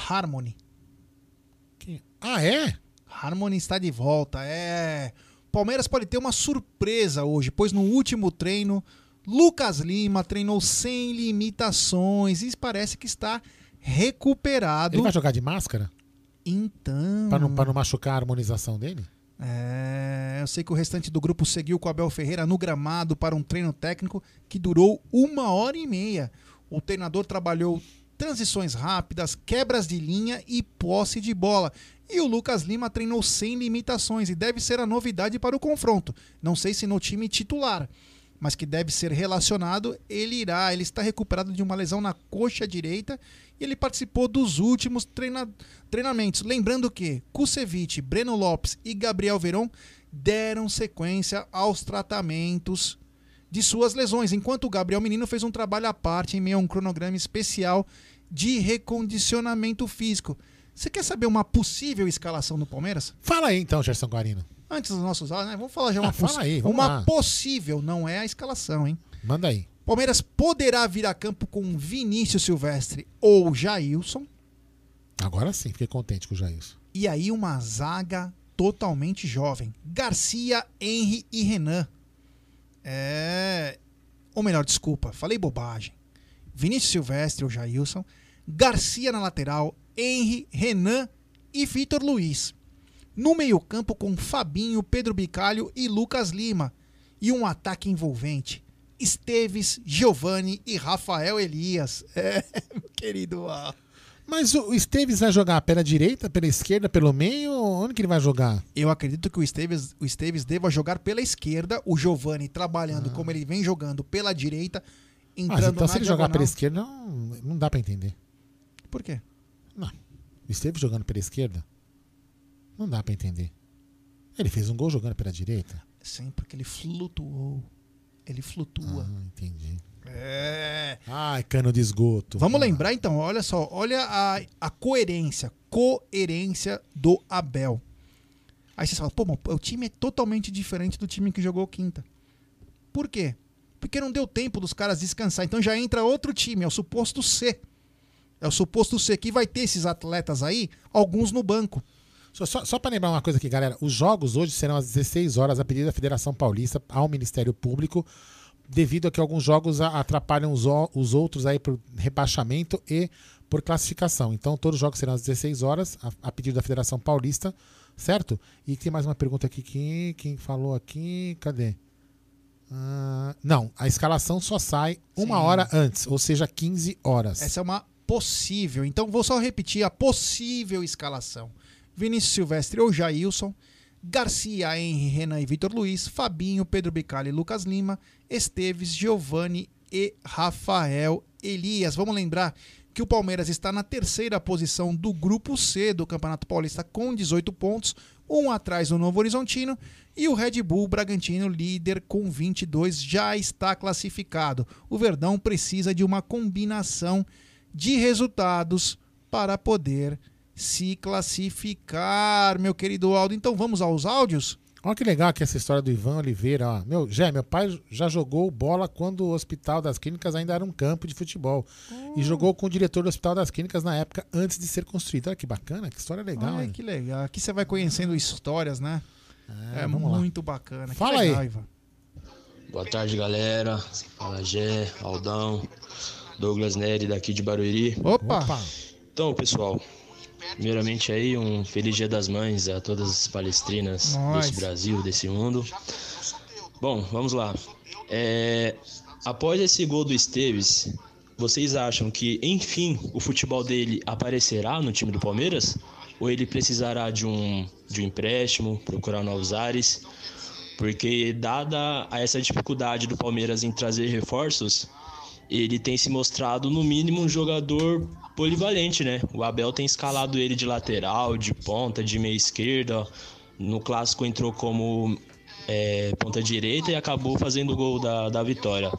Harmony. Quem? Ah, é? Harmony está de volta, é. Palmeiras pode ter uma surpresa hoje, pois no último treino, Lucas Lima treinou sem limitações e parece que está recuperado. Ele vai jogar de máscara? Então. Pra não, pra não machucar a harmonização dele? É, eu sei que o restante do grupo seguiu com o Abel Ferreira no gramado para um treino técnico que durou uma hora e meia. O treinador trabalhou transições rápidas, quebras de linha e posse de bola. E o Lucas Lima treinou sem limitações e deve ser a novidade para o confronto. Não sei se no time titular, mas que deve ser relacionado, ele irá. Ele está recuperado de uma lesão na coxa direita e ele participou dos últimos treina- treinamentos. Lembrando que Kusevich, Breno Lopes e Gabriel Veron deram sequência aos tratamentos de suas lesões, enquanto o Gabriel Menino fez um trabalho à parte em meio a um cronograma especial de recondicionamento físico. Você quer saber uma possível escalação do Palmeiras? Fala aí então, Gerson Guarino. Antes dos nossos áudios, né? Vamos falar já uma, Ah, fala possi- aí, vamos uma lá. possível, não é a escalação, hein? Manda aí. Palmeiras poderá vir a campo com Vinícius Silvestre ou Jailson. Agora sim, fiquei contente com o Jailson. E aí uma zaga totalmente jovem. Garcia, Henry e Renan. É. Ou melhor, desculpa, falei bobagem. Vinícius Silvestre ou Jailson. Garcia na lateral, Henry, Renan e Vitor Luiz. No meio-campo com Fabinho, Pedro Bicalho e Lucas Lima. E um ataque envolvente. Esteves, Giovanni e Rafael Elias. É, meu querido. ah. Mas o Esteves vai jogar pela direita, pela esquerda, pelo meio? Onde que ele vai jogar? Eu acredito que o Esteves, o Esteves deva jogar pela esquerda, o Giovani trabalhando como ele vem jogando pela direita, Mas entrando então na se ele jogar diagonal. pela esquerda, não, não dá pra entender. Por quê? Não. O Esteves jogando pela esquerda? Não dá pra entender. Ele fez um gol jogando pela direita? Sim, porque ele flutuou. Ele flutua. Ah, entendi. É. Ai, cano de esgoto. Vamos lembrar então, olha só, olha a, a coerência, coerência do Abel. Aí você fala, pô, mas o time é totalmente diferente do time que jogou quinta. Por quê? Porque não deu tempo dos caras descansar. Então já entra outro time, é o suposto C. É o suposto C que vai ter esses atletas aí, alguns no banco. Só, só, só para lembrar uma coisa aqui, galera. Os jogos hoje serão às 16 horas a pedido da Federação Paulista ao Ministério Público, devido a que alguns jogos atrapalham os, os outros aí por rebaixamento e por classificação. Então, todos os jogos serão às 16 horas a, a pedido da Federação Paulista, certo? E tem mais uma pergunta aqui. Quem, quem falou aqui? Cadê? Ah, não, a escalação só sai uma Sim. hora antes, ou seja, 15 horas. Essa é uma possível. Então vou só repetir a possível escalação: Vinícius Silvestre ou Jailson, Garcia, Henry, Renan e Vitor Luiz, Fabinho, Pedro Bicalho e Lucas Lima, Esteves, Giovanni e Rafael Elias. Vamos lembrar que o Palmeiras está na terceira posição do grupo C do Campeonato Paulista com 18 pontos, um atrás do Novo Horizontino e o Red Bull Bragantino, líder com 22, já está classificado. O Verdão precisa de uma combinação resultados para poder se classificar, meu querido Aldo. Então vamos aos áudios? Olha que legal aqui essa história do Ivan Oliveira. Ó. Meu, Jé, meu pai já jogou bola quando o Hospital das Clínicas ainda era um campo de futebol. E jogou com o diretor do Hospital das Clínicas na época antes de ser construído. Olha que bacana, que história legal. Ai, hein? que legal. Aqui você vai conhecendo histórias, né? É, lá. muito bacana. Que Fala legal, aí. Ivan. Boa tarde, galera. Fala Gé, Aldão, Douglas Neri daqui de Barueri. Opa! Então, pessoal, primeiramente aí um feliz Dia das Mães a todas as palestrinas Nós. desse Brasil, desse mundo. Bom, vamos lá. É, após esse gol do Esteves, vocês acham que, enfim, o futebol dele aparecerá no time do Palmeiras? Ou ele precisará de um, de um empréstimo, procurar novos ares? Porque, dada a essa dificuldade do Palmeiras em trazer reforços, ele tem se mostrado, no mínimo, um jogador polivalente, né? O Abel tem escalado ele de lateral, de ponta, de meia esquerda. No clássico entrou como é, ponta direita e acabou fazendo o gol da, da vitória.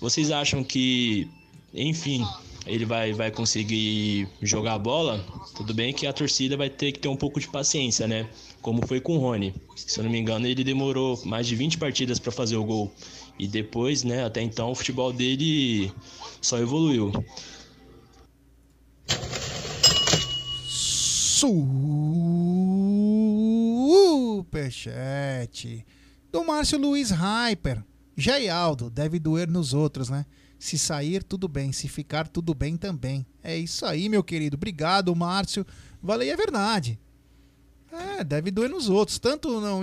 Vocês acham que, enfim, ele vai, vai conseguir jogar a bola? Tudo bem que a torcida vai ter que ter um pouco de paciência, né? Como foi com o Rony. Se eu não me engano, ele demorou mais de 20 partidas para fazer o gol. E depois, né, até então, o futebol dele só evoluiu. Superchat do Márcio Luiz Hyper. Aldo deve doer nos outros, né? Se sair, tudo bem. Se ficar, tudo bem também. É isso aí, meu querido. Obrigado, Márcio. Valeu, é verdade. É, deve doer nos outros. Tanto não.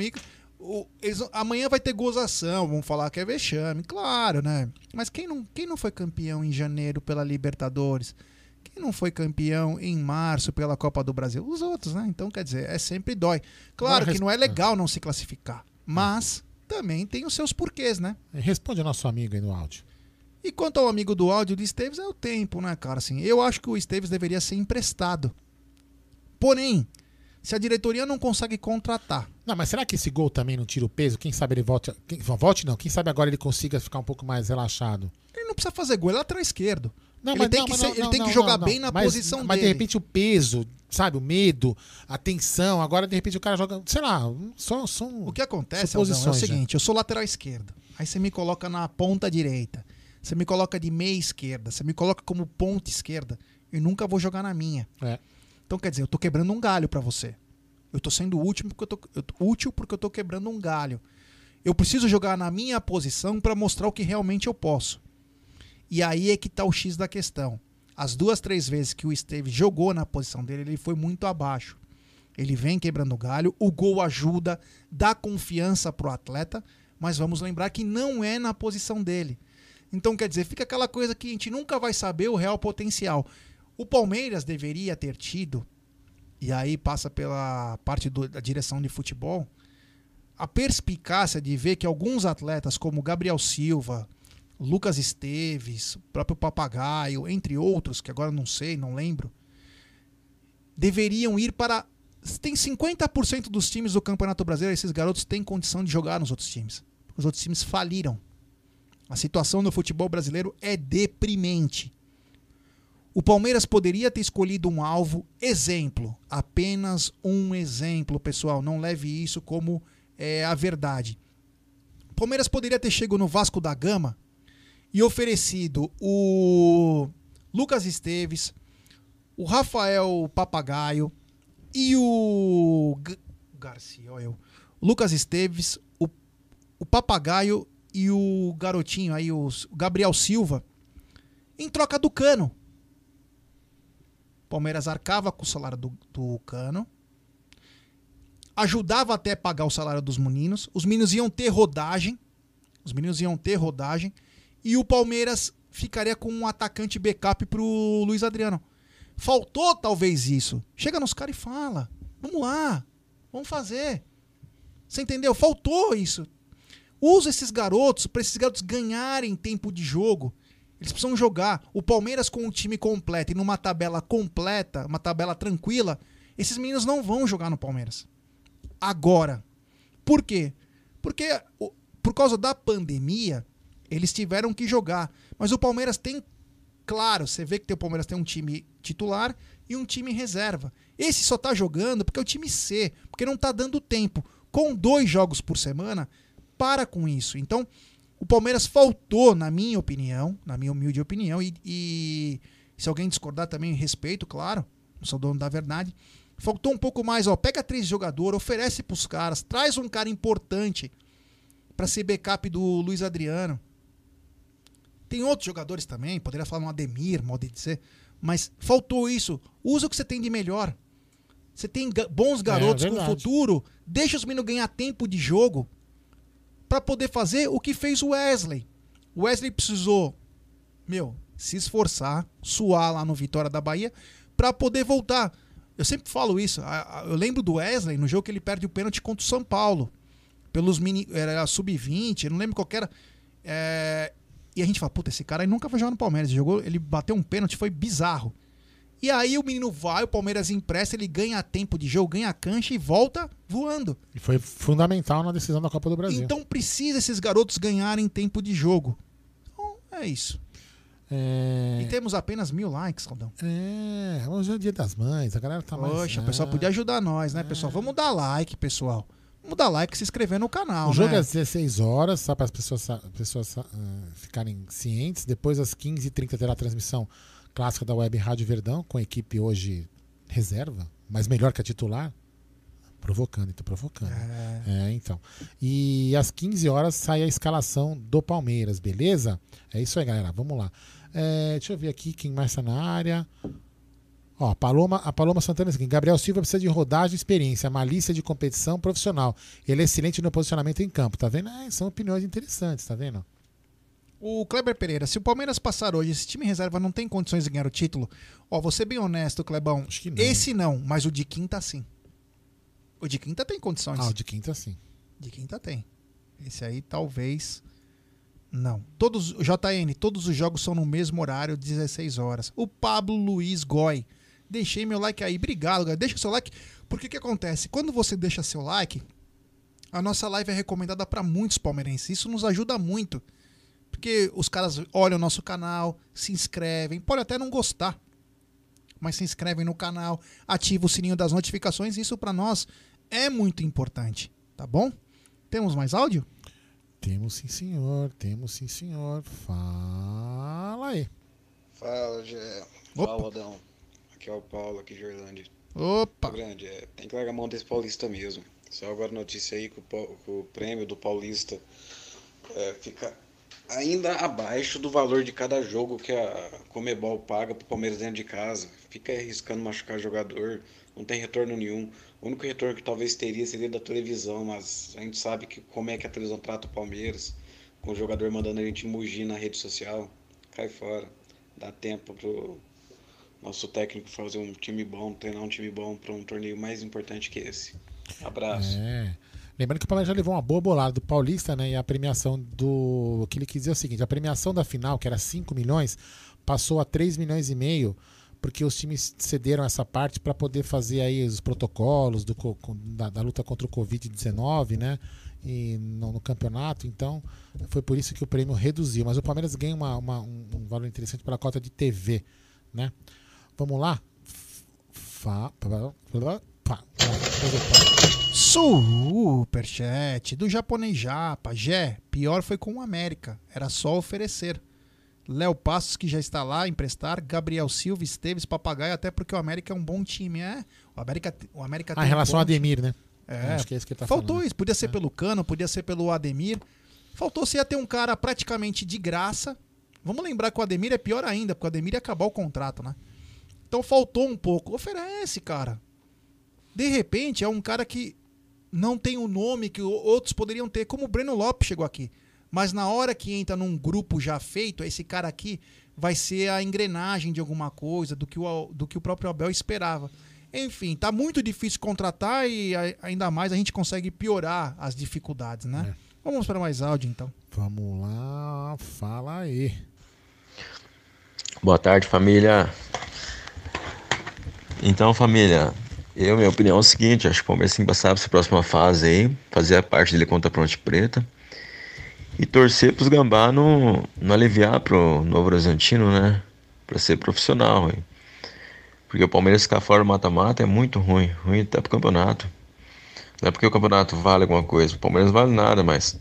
O- eles- amanhã vai ter gozação, vão falar que é vexame, claro, né? Mas quem não, quem não foi campeão em janeiro pela Libertadores? Quem não foi campeão em março pela Copa do Brasil? Os outros, né? Então, quer dizer, é sempre dói. Claro que não é legal não se classificar, mas também tem os seus porquês, né? Responde ao nosso amigo aí no áudio. E quanto ao amigo do áudio do Esteves, é o tempo, né, cara? Assim, eu acho que o Esteves deveria ser emprestado. Porém, se a diretoria não consegue contratar. Não, mas será que esse gol também não tira o peso? Quem sabe ele volte. Quem, volte não, quem sabe agora ele consiga ficar um pouco mais relaxado. Ele não precisa fazer gol, ele é lateral esquerdo. Não, ele mas tem não, que, mas ser- não, ele tem que jogar bem na Mas- posição Mas de dele. repente o peso, sabe, o medo, a tensão, agora de repente o cara joga, sei lá, só são O que acontece, Aldão, é o né? seguinte, eu sou lateral esquerdo. Aí você me coloca na ponta direita. Você me coloca de meia esquerda. Você me coloca como ponta esquerda. Eu nunca vou jogar na minha. É. Então, quer dizer, eu tô quebrando um galho pra você. Eu tô sendo útil porque eu tô, eu tô- útil porque eu tô quebrando um galho. Eu preciso jogar na minha posição pra mostrar o que realmente eu posso. E aí é que tá o X da questão. As duas, três vezes que o Esteves jogou na posição dele, ele foi muito abaixo. Ele vem quebrando o galho, o gol ajuda, dá confiança pro atleta, mas vamos lembrar que não é na posição dele. Então, quer dizer, fica aquela coisa que a gente nunca vai saber o real potencial. O Palmeiras deveria ter tido, e aí passa pela parte do- da direção de futebol, a perspicácia de ver que alguns atletas, como Gabriel Silva, Lucas Esteves, o próprio Papagaio, entre outros, que agora não sei, não lembro, deveriam ir para. Tem 50% dos times do Campeonato Brasileiro, esses garotos têm condição de jogar nos outros times. Os outros times faliram. A situação no futebol brasileiro é deprimente. O Palmeiras poderia ter escolhido um alvo, exemplo, apenas um exemplo, pessoal. Não leve isso como é, a verdade. O Palmeiras poderia ter chegado no Vasco da Gama e oferecido o Lucas Esteves, o Rafael Papagaio e o G- Garcia, olha eu. Lucas Esteves, o, o Papagaio e o garotinho aí, o Gabriel Silva, em troca do Cano. Palmeiras arcava com o salário do, do Cano, ajudava até a pagar o salário dos meninos, os meninos iam ter rodagem, os meninos iam ter rodagem, e o Palmeiras ficaria com um atacante backup pro Luiz Adriano. Faltou talvez isso. Chega nos caras e fala: vamos lá, vamos fazer. Você entendeu? Faltou isso. Usa esses garotos para esses garotos ganharem tempo de jogo. Eles precisam jogar. O Palmeiras com o time completo e numa tabela completa, uma tabela tranquila, esses meninos não vão jogar no Palmeiras. agora. Por quê? Porque por causa da pandemia, eles tiveram que jogar. Mas o Palmeiras tem, claro, você vê que o Palmeiras tem um time titular e um time reserva. Esse só tá jogando porque é o time C, porque não tá dando tempo. Com dois jogos por semana, para com isso. Então, o Palmeiras faltou, na minha opinião, na minha humilde opinião, e, e se alguém discordar também, respeito, claro, não sou dono da verdade. Faltou um pouco mais, ó, pega três jogadores, oferece pros caras, traz um cara importante para ser backup do Luiz Adriano. Tem outros jogadores também, poderia falar um Ademir, modo de dizer, mas faltou isso. Usa o que você tem de melhor. Você tem bons garotos com verdade. futuro, deixa os meninos ganhar tempo de jogo para poder fazer o que fez o Wesley. O Wesley precisou, meu, se esforçar, suar lá no Vitória da Bahia para poder voltar. Eu sempre falo isso. Eu lembro do Wesley no jogo que ele perde o pênalti contra o São Paulo. Pelos mini. Era sub-20, eu não lembro qual era. É, e a gente fala, puta, esse cara aí nunca vai jogar no Palmeiras. Ele jogou, ele bateu um pênalti, foi bizarro. E aí o menino vai, o Palmeiras empresta, ele ganha tempo de jogo, ganha cancha e volta voando. E foi fundamental na decisão da Copa do Brasil. Então precisa esses garotos ganharem tempo de jogo. Então é isso. É... E temos apenas mil likes, Caldão. É, hoje é o dia das mães, a galera tá mais. Poxa, o pessoal Ah. podia ajudar nós, né, pessoal? Vamos dar like, pessoal. Vamos dar like e se inscrever no canal, O jogo né? é às 16 horas, só para as pessoas, pessoas ah, ficarem cientes. Depois, às 15h30, terá a transmissão clássica da Web Rádio Verdão, com a equipe hoje reserva, mas melhor que a titular. Provocando, então, provocando. É. então. E às 15 horas sai a escalação do Palmeiras, beleza? É isso aí, galera. Vamos lá. É, deixa eu ver aqui quem mais está na área. Ó, a Paloma, a Paloma Santana aqui, Gabriel Silva precisa de rodagem, experiência, malícia de competição profissional. Ele é excelente no posicionamento em campo, tá vendo? É, são opiniões interessantes, tá vendo? O Kleber Pereira, se o Palmeiras passar hoje, esse time reserva não tem condições de ganhar o título. Ó, vou ser bem honesto, Clebão. Esse não, mas o de quinta sim. O de quinta tem condições. Ah, o de quinta sim. De quinta tem. Esse aí talvez não. Todos, JN, todos os jogos são no mesmo horário, 16 horas. O Pablo Luiz Goy. Deixei meu like aí. Obrigado, galera. Deixa o seu like. Porque que acontece? Quando você deixa seu like, a nossa live é recomendada para muitos palmeirenses. Isso nos ajuda muito. Porque os caras olham o nosso canal, se inscrevem, pode até não gostar, mas se inscrevem no canal, ativa o sininho das notificações, isso para nós é muito importante, tá bom? Temos mais áudio? Temos sim, senhor. Temos sim, senhor. Fala aí. Fala, Gé. Opa. Fala, Adão. Aqui é o Paulo, aqui de Orlândia. Opa! Tô grande, é, tem que largar a mão desse paulista mesmo. Só agora notícia aí que o, que o prêmio do paulista é, fica ainda abaixo do valor de cada jogo que a Comebol paga pro Palmeiras dentro de casa. Fica arriscando machucar jogador, não tem retorno nenhum. O único retorno que talvez teria seria da televisão, mas a gente sabe que como é que a televisão trata o Palmeiras, com o jogador mandando a gente mugir na rede social. Cai fora. Dá tempo pro nosso técnico fazer um time bom, treinar um time bom para um torneio mais importante que esse. Abraço. É. Lembrando que o Palmeiras já levou uma boa bolada do Paulista, né? E a premiação do. O que ele quis dizer é o seguinte: a premiação da final, que era 5 milhões, passou a 3 milhões e meio, porque os times cederam essa parte para poder fazer aí os protocolos do, da, da luta contra o Covid-19, né? E no, no campeonato, então foi por isso que o prêmio reduziu. Mas o Palmeiras ganha uma, uma- um, valor interessante pela cota de TV, né? Vamos lá? Fa, pa, pa, pa, Superchat do japonês Japa. Jé, pior foi com o América. Era só oferecer. Léo Passos, que já está lá, emprestar. Gabriel Silva, Esteves, Papagaio, até porque o América é um bom time, é? O América, o América Ah, tem em um relação bom ao Ademir, né? É, Acho que é isso que ele tá faltou falando. isso. Podia ser pelo Cano, podia ser pelo Ademir. Faltou se ia ter um cara praticamente de graça. Vamos lembrar que o Ademir é pior ainda, porque o Ademir ia acabar o contrato, né? Então faltou um pouco. Oferece, cara. De repente, é um cara que não tem o nome que outros poderiam ter, como o Breno Lopes chegou aqui. Mas na hora que entra num grupo já feito, esse cara aqui vai ser a engrenagem de alguma coisa, do que o, do que o próprio Abel esperava. Enfim, tá muito difícil contratar e a- ainda mais a gente consegue piorar as dificuldades, né? Vamos para mais áudio, então. Vamos lá, fala aí. Boa tarde, família. Então, família, Eu, minha opinião é o seguinte, acho que o Palmeiras tem que passar para essa próxima fase aí, fazer a parte dele contra a Ponte Preta e torcer pros Gambá não, não aliviar pro Novo Horizontino, né? Pra ser profissional, hein? Porque o Palmeiras ficar fora do mata-mata é muito ruim, ruim até pro campeonato. Não é porque o campeonato vale alguma coisa, o Palmeiras vale nada, mas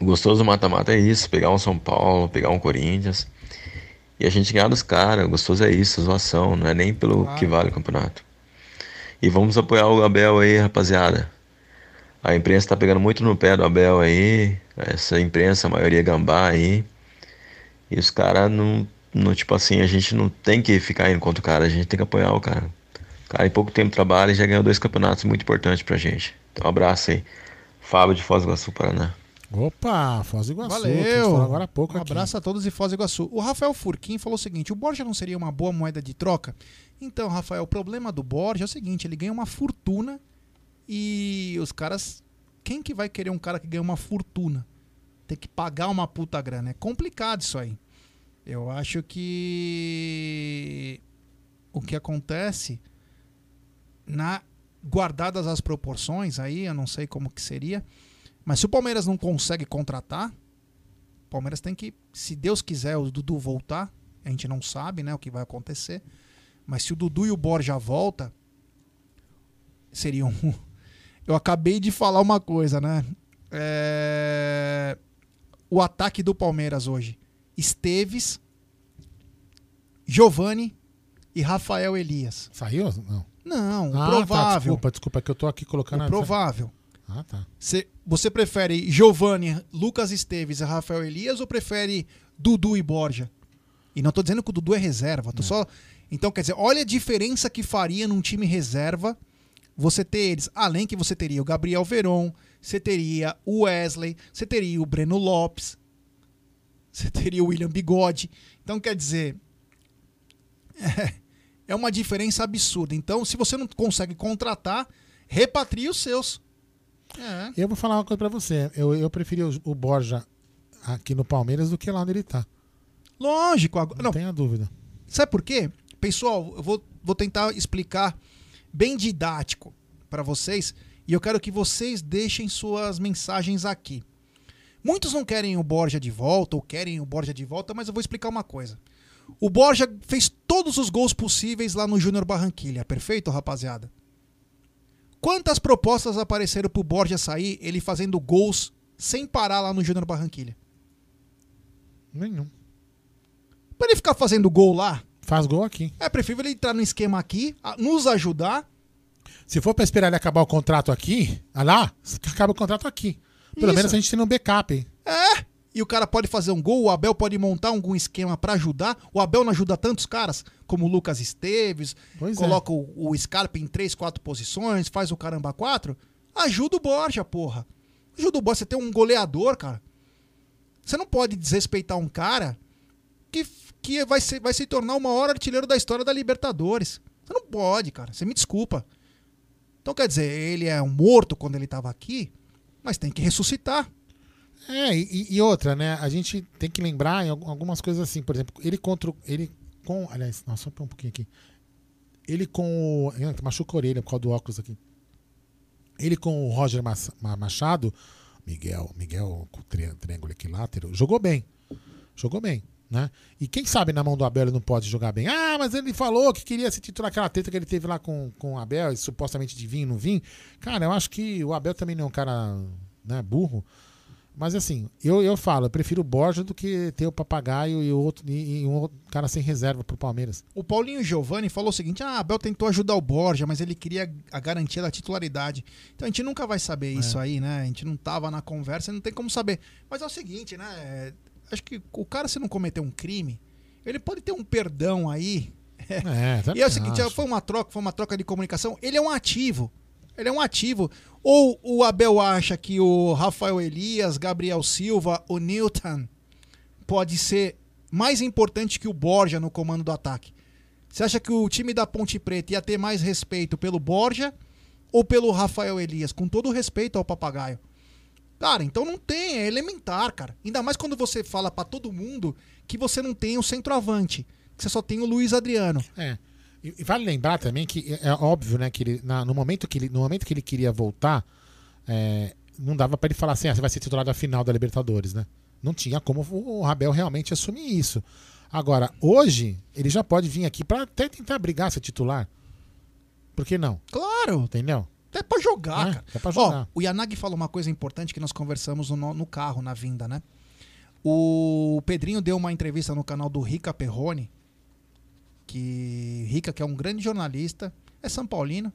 o gostoso do mata-mata é isso, pegar um São Paulo, pegar um Corinthians e a gente ganhar dos caras, o gostoso é isso, zoação, não é nem pelo que vale o campeonato. E vamos apoiar o Abel aí, rapaziada. A imprensa tá pegando muito no pé do Abel aí, essa imprensa, a maioria gambá aí. E os caras não, não, tipo assim, a gente não tem que ficar indo contra o cara, a gente tem que apoiar o cara. O cara em pouco tempo trabalha e já ganhou dois campeonatos muito importantes pra gente. Então um abraço aí. Fábio de Foz do Iguaçu, Paraná. Opa, Foz do Iguaçu. Valeu. agora há pouco um aqui. abraço a todos de Foz do Iguaçu. O Rafael Furquim falou o seguinte: o Borja não seria uma boa moeda de troca? Então, Rafael, o problema do Borja é o seguinte: ele ganha uma fortuna e os caras. Quem que vai querer um cara que ganha uma fortuna? Tem que pagar uma puta grana. É complicado isso aí. Eu acho que o que acontece na guardadas as proporções aí, eu não sei como que seria, mas se o Palmeiras não consegue contratar, o Palmeiras tem que, se Deus quiser, o Dudu voltar, a gente não sabe, né, o que vai acontecer, mas se o Dudu e o Borja volta, seriam Eu acabei de falar uma coisa, né? É, O ataque do Palmeiras hoje. Esteves, Giovani e Rafael Elias. Saiu? Não. Não, Ah, provável. Tá, desculpa, desculpa, é que eu tô aqui colocando O provável. Ah, tá. Cê- você prefere Giovani, Lucas Esteves e Rafael Elias ou prefere Dudu e Borja? E não tô dizendo que o Dudu é reserva, tô só. Então, quer dizer, olha a diferença que faria num time reserva você ter eles. Além que você teria o Gabriel Veron, você teria o Wesley, você teria o Breno Lopes, você teria o William Bigode. Então, quer dizer. É, é uma diferença absurda. Então, se você não consegue contratar, repatria os seus. É. Eu vou falar uma coisa pra você. Eu, eu preferi o, o Borja aqui no Palmeiras do que lá onde ele tá. Lógico. Agora, não, tenha dúvida. Sabe por quê? Pessoal, eu vou, vou tentar explicar bem didático para vocês e eu quero que vocês deixem suas mensagens aqui. Muitos não querem o Borja de volta ou querem o Borja de volta, mas eu vou explicar uma coisa. O Borja fez todos os gols possíveis lá no Júnior Barranquilha, perfeito, rapaziada? Quantas propostas apareceram pro Borja sair, ele fazendo gols sem parar lá no Júnior Barranquilha? Nenhum. Pra ele ficar fazendo gol lá, Faz gol aqui. é preferível ele entrar no esquema aqui, a- nos ajudar. Se for pra esperar ele acabar o contrato aqui, ah lá, acaba o contrato aqui. Pelo Isso. menos a gente tem um backup, hein? É. E o cara pode fazer um gol, o Abel pode montar algum esquema pra ajudar. O Abel não ajuda tantos caras como o Lucas Esteves, Pois é. coloca o, o Scarpa em três, quatro posições, faz o caramba quatro. Ajuda o Borja, porra. Ajuda o Borja. Você tem um goleador, cara. Você não pode desrespeitar um cara que, que vai, ser, vai se tornar o maior artilheiro da história da Libertadores. Você não pode, cara. Você me desculpa. Então, quer dizer, ele é um morto quando ele tava aqui, mas tem que ressuscitar. É, e, e outra, né? A gente tem que lembrar em al- algumas coisas assim, por exemplo, ele contra. Ele com. Aliás, nossa, só um pouquinho aqui. Ele com o. Machuca a orelha por causa do óculos aqui. Ele com o Roger Machado, Miguel, Miguel com o tri- triângulo equilátero, jogou bem. Jogou bem, né? E quem sabe na mão do Abel ele não pode jogar bem. Ah, mas ele falou que queria se titular aquela treta que ele teve lá com, com o Abel, e supostamente de vir, não vir. Cara, eu acho que o Abel também não é um cara né, burro. Mas assim, eu, eu falo, eu prefiro o Borja do que ter o papagaio e, outro, e, e um outro cara sem reserva pro Palmeiras. O Paulinho Giovanni falou o seguinte: ah, Abel tentou ajudar o Borja, mas ele queria a garantia da titularidade. Então a gente nunca vai saber isso aí, né? A gente não tava na conversa, não tem como saber. Mas é o seguinte, né? é, Acho que o cara, se não cometer um crime, ele pode ter um perdão aí. É, e é o seguinte: foi uma troca, foi uma troca de comunicação. Ele é um ativo. Ele é um ativo. Ou o Abel acha que o Rafael Elias, Gabriel Silva, o Newton pode ser mais importante que o Borja no comando do ataque? Você acha que o time da Ponte Preta ia ter mais respeito pelo Borja ou pelo Rafael Elias? Com todo respeito ao papagaio. Cara, então não tem, é elementar, cara. Ainda mais quando você fala pra todo mundo que você não tem o centroavante, que você só tem o Luiz Adriano. É. E, e vale lembrar também que é, é óbvio, né, que ele, na- no, momento que ele, no momento que ele queria voltar, é, não dava pra ele falar assim, ah, você vai ser titular da final da Libertadores, né? Não tinha como o Rabel realmente assumir isso. Agora, hoje, ele já pode vir aqui pra até tentar brigar ser titular. Por que não? Claro. Entendeu? Até pra jogar, É, cara. até pra Ó, jogar. o Yanagi falou uma coisa importante que nós conversamos no, no carro, na vinda, né? O Pedrinho deu uma entrevista no canal do Rica Perrone, que Rica, que é um grande jornalista, é São Paulino,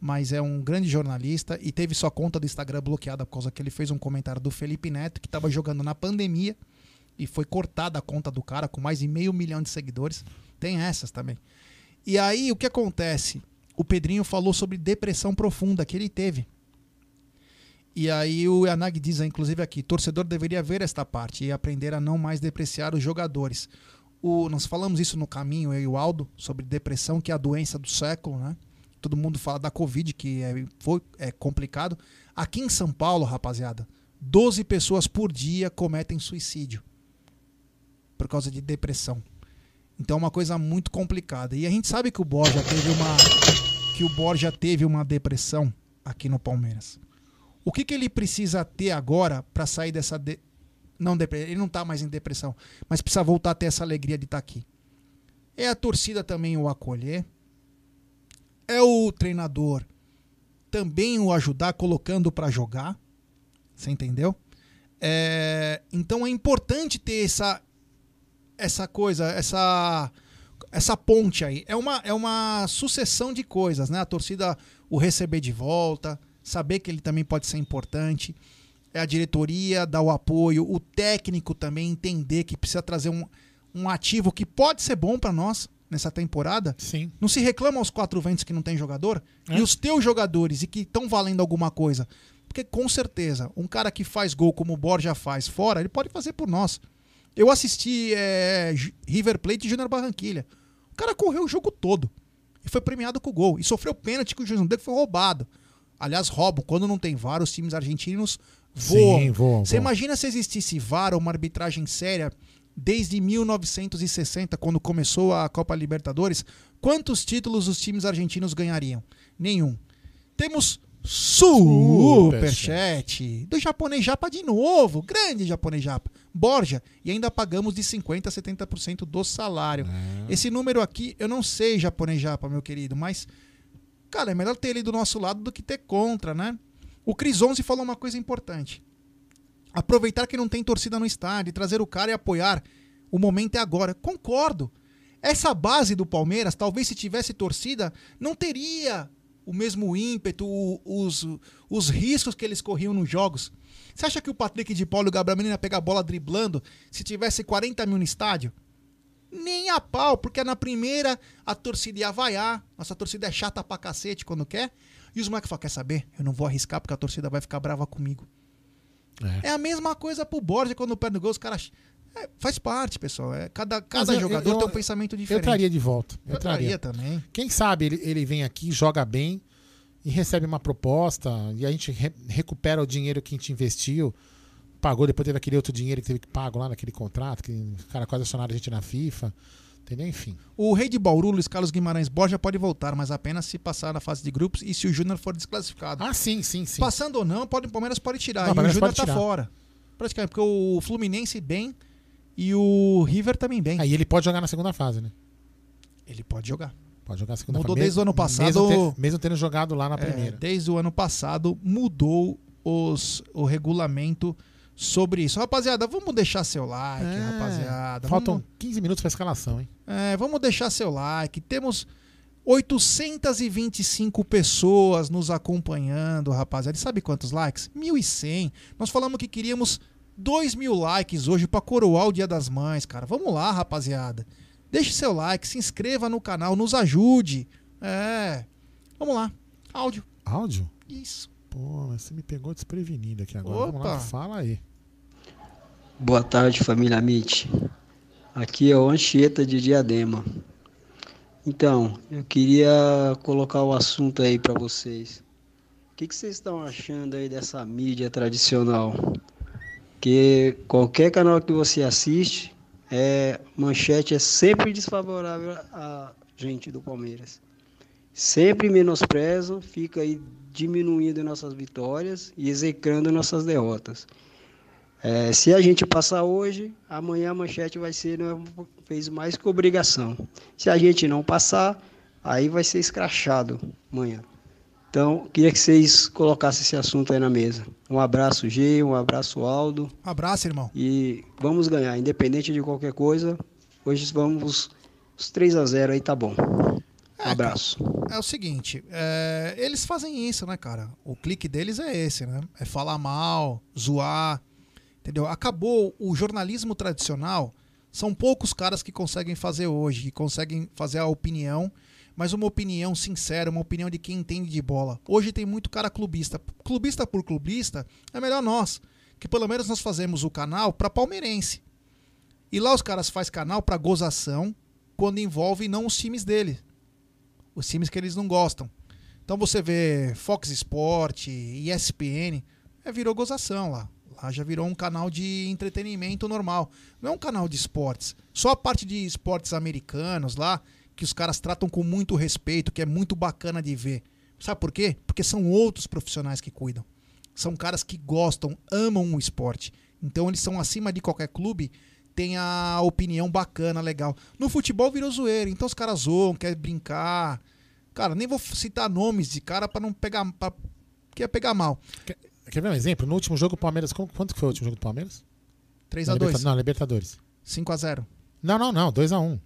mas é um grande jornalista e teve sua conta do Instagram bloqueada por causa que ele fez um comentário do Felipe Neto, que estava jogando na pandemia e foi cortada a conta do cara com mais de meio milhão de seguidores. Tem essas também. E aí, o que acontece? O Pedrinho falou sobre depressão profunda que ele teve. E aí o Yanagi diz, inclusive aqui, torcedor deveria ver esta parte e aprender a não mais depreciar os jogadores. O, nós falamos isso no caminho, eu e o Aldo, sobre depressão, que é a doença do século, né? Todo mundo fala da Covid, que é, foi, é complicado. Aqui em São Paulo, rapaziada, 12 pessoas por dia cometem suicídio por causa de depressão. Então é uma coisa muito complicada. E a gente sabe que o Borja teve uma que o Borja teve uma depressão aqui no Palmeiras. O que, que ele precisa ter agora para sair dessa de... não ele não tá mais em depressão, mas precisa voltar a ter essa alegria de estar aqui. É a torcida também o acolher. É o treinador também o ajudar colocando para jogar. Você entendeu? É, então é importante ter essa essa coisa, essa essa ponte aí. É uma, é uma sucessão de coisas, né? A torcida o receber de volta, saber que ele também pode ser importante. É a diretoria dar o apoio, o técnico também entender que precisa trazer um, um ativo que pode ser bom para nós nessa temporada. Sim. Não se reclama aos quatro ventos que não tem jogador. É. E os teus jogadores e que estão valendo alguma coisa. Porque com certeza, um cara que faz gol como o Borja faz fora, ele pode fazer por nós. Eu assisti é, River Plate e Júnior Barranquilha. O cara correu o jogo todo. E foi premiado com o gol. E sofreu pênalti que o juiz não deu, que foi roubado. Aliás, roubam. Quando não tem VAR, os times argentinos voam. Sim, voam, Você imagina se existisse VAR ou uma arbitragem séria desde 1960, quando começou a Copa Libertadores? Quantos títulos os times argentinos ganhariam? Nenhum. Temos Superchat do japonês japa de novo. Grande japonês japa. Borja. E ainda pagamos de 50% a 70% do salário. Esse número aqui, eu não sei japonês japa, meu querido, mas. Cara, é melhor ter ele do nosso lado do que ter contra, né? O Cris 11 falou uma coisa importante. Aproveitar que não tem torcida no estádio, trazer o cara e apoiar. O momento é agora. Concordo. Essa base do Palmeiras, talvez se tivesse torcida, não teria o mesmo ímpeto, o- os, os riscos que eles corriam nos jogos. Você acha que o Patrick de Paulo e o Gabriel Menino ia pegar a bola driblando se tivesse 40 mil no estádio? Nem a pau, porque na primeira a torcida ia vaiar. Nossa torcida é chata pra cacete quando quer. E os moleques falam: quer saber? Eu não vou arriscar porque a torcida vai ficar brava comigo. É, a mesma coisa pro Borja quando perde o gol, os caras. É, faz parte, pessoal. É, cada cada eu- jogador eu- tem um pensamento diferente. Eu traria de volta. Eu traria também. Quem sabe ele, ele vem aqui, joga bem e recebe uma proposta e a gente re- recupera o dinheiro que a gente investiu, pagou, depois teve aquele outro dinheiro que teve que pago lá naquele contrato, que os caras quase acionaram a gente na FIFA. Entendeu? Enfim. O rei de Bauru, Luiz Carlos Guimarães Borja, pode voltar, mas apenas se passar na fase de grupos e se o Júnior for desclassificado. Ah, sim, sim, sim. Passando ou não, pode, o Palmeiras pode tirar. Não, e o Júnior tá fora. Praticamente, porque o Fluminense bem e o River também bem. Aí ele pode jogar na segunda fase, né? Ele pode jogar. Pode jogar na segunda Mudou fase. desde o ano passado. Mesmo, ter- mesmo tendo jogado lá na É, primeira. desde o ano passado mudou os, o regulamento sobre isso. Rapaziada, vamos deixar seu like, É, rapaziada. Faltam Vamos, 15 minutos pra escalação, hein? é, vamos deixar seu like. Temos 825 pessoas nos acompanhando, rapaziada. E sabe quantos likes? 1.100. Nós falamos que queríamos 2 mil likes hoje pra coroar o Dia das Mães, cara. Vamos lá, rapaziada. Deixe seu like, se inscreva no canal, nos ajude. É. Vamos lá. Áudio. Áudio? Isso. Pô, mas você me pegou desprevenido aqui agora. Vamos lá, Opa. fala aí. Boa tarde, família Amit. Aqui é o Anchieta de Diadema. Então, eu queria colocar o assunto aí para vocês. O que, que vocês estão achando aí dessa mídia tradicional? Que qualquer canal que você assiste, é, manchete é sempre desfavorável a gente do Palmeiras. Sempre menosprezam, fica aí diminuindo nossas vitórias e execrando nossas derrotas. É, se a gente passar hoje, amanhã a manchete vai ser não fez mais que obrigação. Se a gente não passar, aí vai ser escrachado amanhã. Então, queria que vocês colocassem esse assunto aí na mesa. Um abraço, G, um abraço, Aldo. Um abraço, irmão. E vamos ganhar, independente de qualquer coisa. Hoje vamos os 3 a 0 aí, tá bom. Um abraço. É o seguinte, é, eles fazem isso, né, cara? O clique deles é esse, né? É falar mal, zoar, entendeu? Acabou o jornalismo tradicional. São poucos caras que conseguem fazer hoje, que conseguem fazer a opinião, mas uma opinião sincera, uma opinião de quem entende de bola. Hoje tem muito cara clubista. Clubista por clubista, é melhor nós, que pelo menos nós fazemos o canal para palmeirense. E lá os caras fazem canal para gozação, quando envolve não os times dele, os times que eles não gostam. Então você vê Fox Sport, ESPN, é, virou gozação lá. Lá já virou um canal de entretenimento normal. Não é um canal de esportes. Só a parte de esportes americanos lá, que os caras tratam com muito respeito, que é muito bacana de ver. Sabe por quê? Porque são outros profissionais que cuidam. São caras que gostam, amam o esporte. Então eles são acima de qualquer clube, tem a opinião bacana, legal. No futebol virou zoeira, então os caras zoam, querem brincar. Cara, nem vou citar nomes de cara para não pegar. Pra, que ia pegar mal. Quer, quer ver um exemplo? No último jogo, o Palmeiras. Como, quanto que foi o último jogo do Palmeiras? 3x2. Liberta, não, Libertadores. 5x0. Não, não, não. 2x1.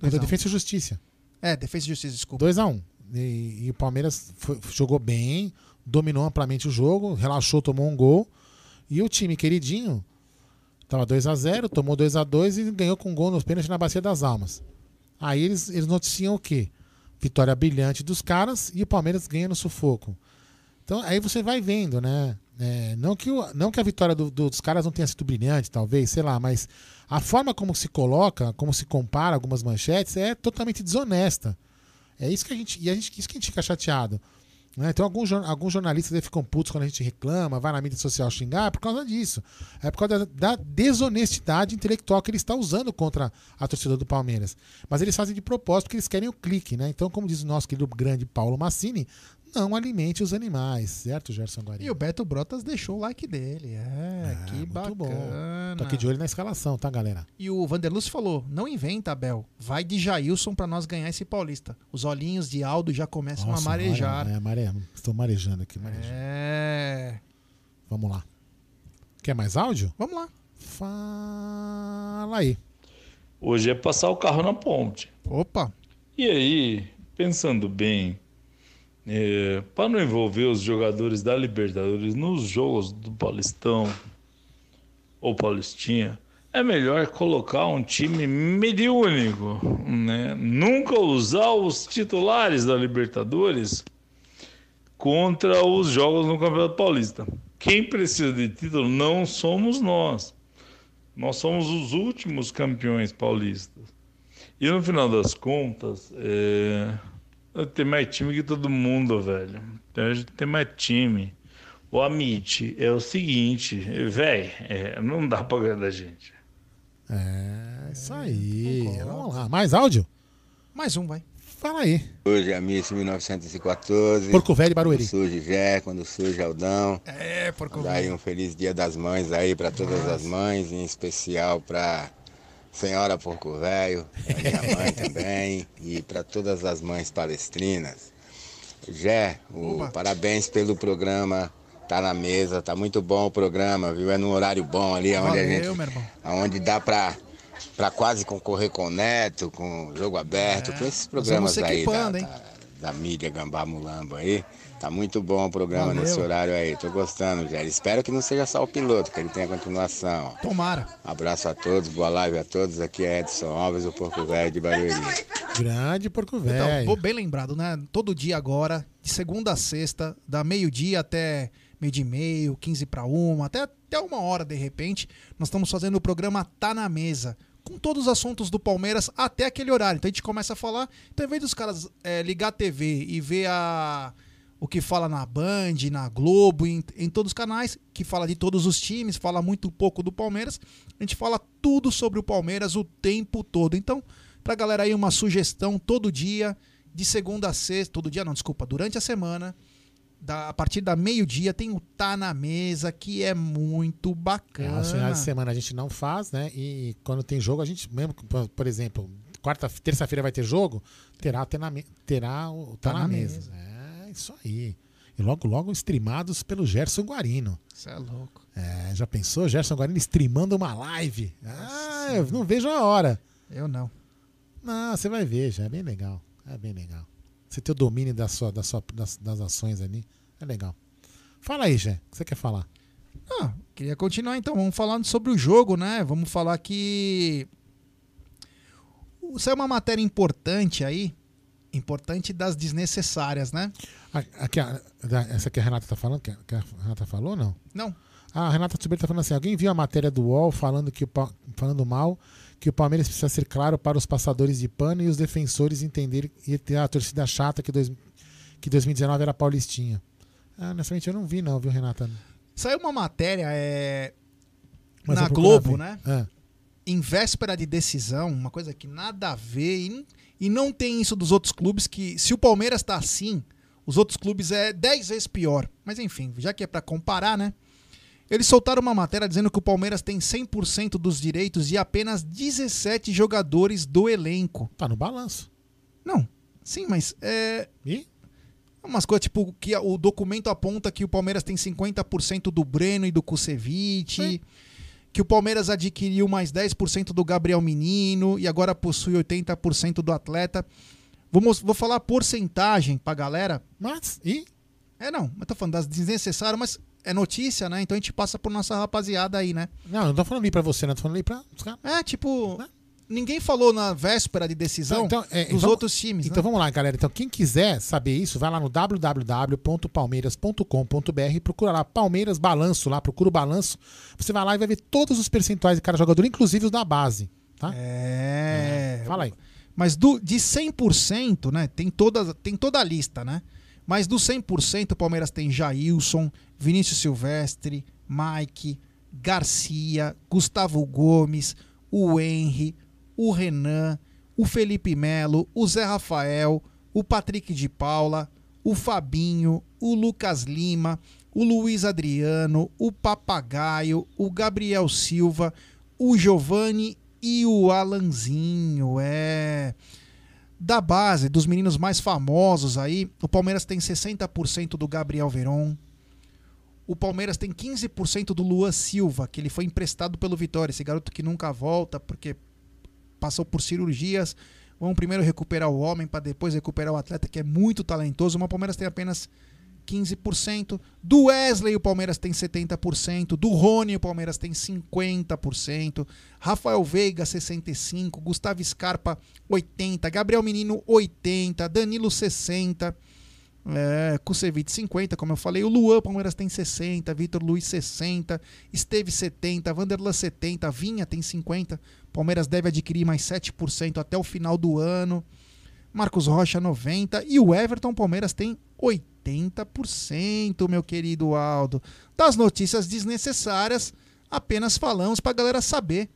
Contra Defesa e Justiça. É, Defesa e Justiça, desculpa. 2x1. E, e, o Palmeiras foi, jogou bem, dominou amplamente o jogo, relaxou, tomou um gol. E o time queridinho tava 2 a 0 tomou 2 a 2 e ganhou com um gol nos pênaltis na Bacia das Almas. Aí eles, eles noticiam o quê? Vitória brilhante dos caras e o Palmeiras ganha no sufoco. Então aí você vai vendo, né? É, não, que o, não que a vitória do, do, dos caras não tenha sido brilhante, talvez, sei lá, mas a forma como se coloca, como se compara algumas manchetes é totalmente desonesta. É isso que a gente. E a gente, isso que a gente fica chateado. Né? Então, alguns, alguns jornalistas ficam putos quando a gente reclama, vai na mídia social xingar, é por causa disso. É por causa da, da, desonestidade intelectual que ele está usando contra a torcida do Palmeiras. Mas eles fazem de propósito porque eles querem o clique, né? Então, como diz o nosso querido grande Paulo Massini, não alimente os animais, certo, Gerson Guarino? E o Beto Brotas deixou o like dele. É, é que bacana. Bom. Tô aqui de olho na escalação, tá, galera? E o Vanderluz falou: não inventa, Abel. Vai de Jailson para nós ganhar esse Paulista. Os olhinhos de Aldo já começam Nossa, a marejar. É, mare... Estou marejando aqui. Marejando. É. Vamos lá. Quer mais áudio? Vamos lá. Fala aí. Hoje é passar o carro na ponte. Opa! E aí, pensando bem, é, para não envolver os jogadores da Libertadores nos jogos do Paulistão ou Paulistinha, é melhor colocar um time mediúnico, né? Nunca usar os titulares da Libertadores contra os jogos no Campeonato Paulista. Quem precisa de título não somos nós. Nós somos os últimos campeões paulistas. E no final das contas, é tem mais time que todo mundo, velho. A gente tem mais time. O Amit é o seguinte, velho, é, não dá pra ganhar da gente. É, isso aí. Vamos lá. Mais áudio? Mais um, vai. Fala aí. Hoje é Amit 1914. Porco Velho Barueri. Quando surge Jé, quando surge Aldão. É, Porco Velho. Daí um feliz dia das mães aí para todas Nossa. as mães, em especial para Senhora Porco Velho, minha mãe também, e para todas as mães palestrinas. Jé, o, parabéns pelo programa. Tá na mesa, tá muito bom o programa, viu? É num horário bom ali, onde a gente. Onde dá para para quase concorrer com o Neto, com o Jogo Aberto, é, com esses programas aí da, da, da, mídia Gambá Mulamba aí. Tá muito bom o programa Valeu. nesse horário aí. Tô gostando, Jair. Espero que não seja só o piloto, que ele tenha continuação. Tomara. abraço a todos, boa live a todos. Aqui é Edson Alves, o Porco Velho de Barueri. Grande Porco Velho. Então, bem lembrado, né? Todo dia agora, de segunda a sexta, da meio-dia até meio de meio, 15 para uma, até, até uma hora de repente, nós estamos fazendo o programa Tá na Mesa com todos os assuntos do Palmeiras até aquele horário. Então a gente começa a falar. Então, em vez dos caras é, ligar a TV e ver a, o que fala na Band, na Globo, em, em, todos os canais, que fala de todos os times, fala muito pouco do Palmeiras, a gente fala tudo sobre o Palmeiras o tempo todo. Então, Pra galera aí uma sugestão todo dia, de segunda a sexta, todo dia não, desculpa, durante a semana, da, a partir da meio-dia tem o Tá na Mesa, que é muito É, bacana. aos finais de semana a gente não faz, né? E quando tem jogo, a gente, mesmo, por, exemplo, quarta, terça-feira vai ter jogo, terá, ter na me- terá o Tá, na, mesa. É, isso aí. E logo, logo streamados pelo Gerson Guarino. Você é louco. É, já pensou? Gerson Guarino streamando uma live? Ah, eu não vejo a hora. Eu não. Não, você vai ver, já é bem legal. É bem legal. Você ter o domínio da sua, da sua, das, das ações ali. É legal. Fala aí, Jé. O que você quer falar? Ah, queria continuar então. Vamos falar sobre o jogo, né? Vamos falar que. Isso é uma matéria importante aí. Importante das desnecessárias, né? Aqui, essa que a Renata tá falando, que a, Renata falou ou não? Não. Ah, a Renata Tsuber tá falando assim: alguém viu a matéria do UOL falando, que falando mal que o Palmeiras precisa ser claro para os passadores de pano e os defensores entenderem e ter a torcida chata que, dois, que 2019 era paulistinha. Ah, honestamente eu não vi, não, viu, Renata? Saiu uma matéria é, Mas na Globo, né? É. Em véspera de decisão, uma coisa que nada a ver. E, e não tem isso dos outros clubes, que se o Palmeiras tá assim, os outros clubes é 10 vezes pior. Mas enfim, já que é pra comparar, né? Eles soltaram uma matéria dizendo que o Palmeiras tem 100% dos direitos de apenas 17 jogadores do elenco. Tá no balanço. Não, sim, mas é. E? Umas coisas tipo que o documento aponta que o Palmeiras tem 50% do Breno e do Kusevich, que o Palmeiras adquiriu mais 10% do Gabriel Menino e agora possui 80% do atleta. Vou, vou falar porcentagem pra galera. Mas, e? É, não, mas tô falando das desnecessárias, mas é notícia, né? Então a gente passa por nossa rapaziada aí, né? Não, eu não tô falando ali pra você, não. Tô falando ali pra os caras. É, tipo, ninguém falou na véspera de decisão Então, é, dos então- outros times, Então né? vamos lá, galera. Então, quem quiser saber isso, vai lá no www.palmeiras.com.br e procura lá Palmeiras Balanço, lá, procura o balanço. Você vai lá e vai ver todos os percentuais de cada jogador, inclusive os da base. Tá? É. Fala aí. Mas do, de 100%, né? Tem toda, tem toda a lista, né? Mas do 100%, o Palmeiras tem Jailson, Vinícius Silvestre, Mike, Garcia, Gustavo Gomes, o Henry, o Renan, o Felipe Melo, o Zé Rafael, o Patrick de Paula, o Fabinho, o Lucas Lima, o Luiz Adriano, o Papagaio, o Gabriel Silva, o Giovanni e o Alanzinho. É. Da base, dos meninos mais famosos aí, o Palmeiras tem 60% do Gabriel Veron. O Palmeiras tem 15% do Luan Silva, que ele foi emprestado pelo Vitória. Esse garoto que nunca volta, porque passou por cirurgias. Vamos primeiro recuperar o homem para depois recuperar o atleta que é muito talentoso. Mas o Palmeiras tem apenas 15%. Do Wesley o Palmeiras tem 70%. Do Rony o Palmeiras tem 50%. Rafael Veiga 65%. Gustavo Scarpa 80%. Gabriel Menino 80%. Danilo 60%. É, Kusevich 50, como eu falei. O Luan, Palmeiras tem 60. Vitor Luiz 60. Esteve 70. Vanderlan 70. Vinha tem 50. Palmeiras deve adquirir mais 7% até o final do ano. Marcos Rocha 90. E o Everton Palmeiras tem 80%, meu querido Aldo. Das notícias desnecessárias, apenas falamos pra galera saber.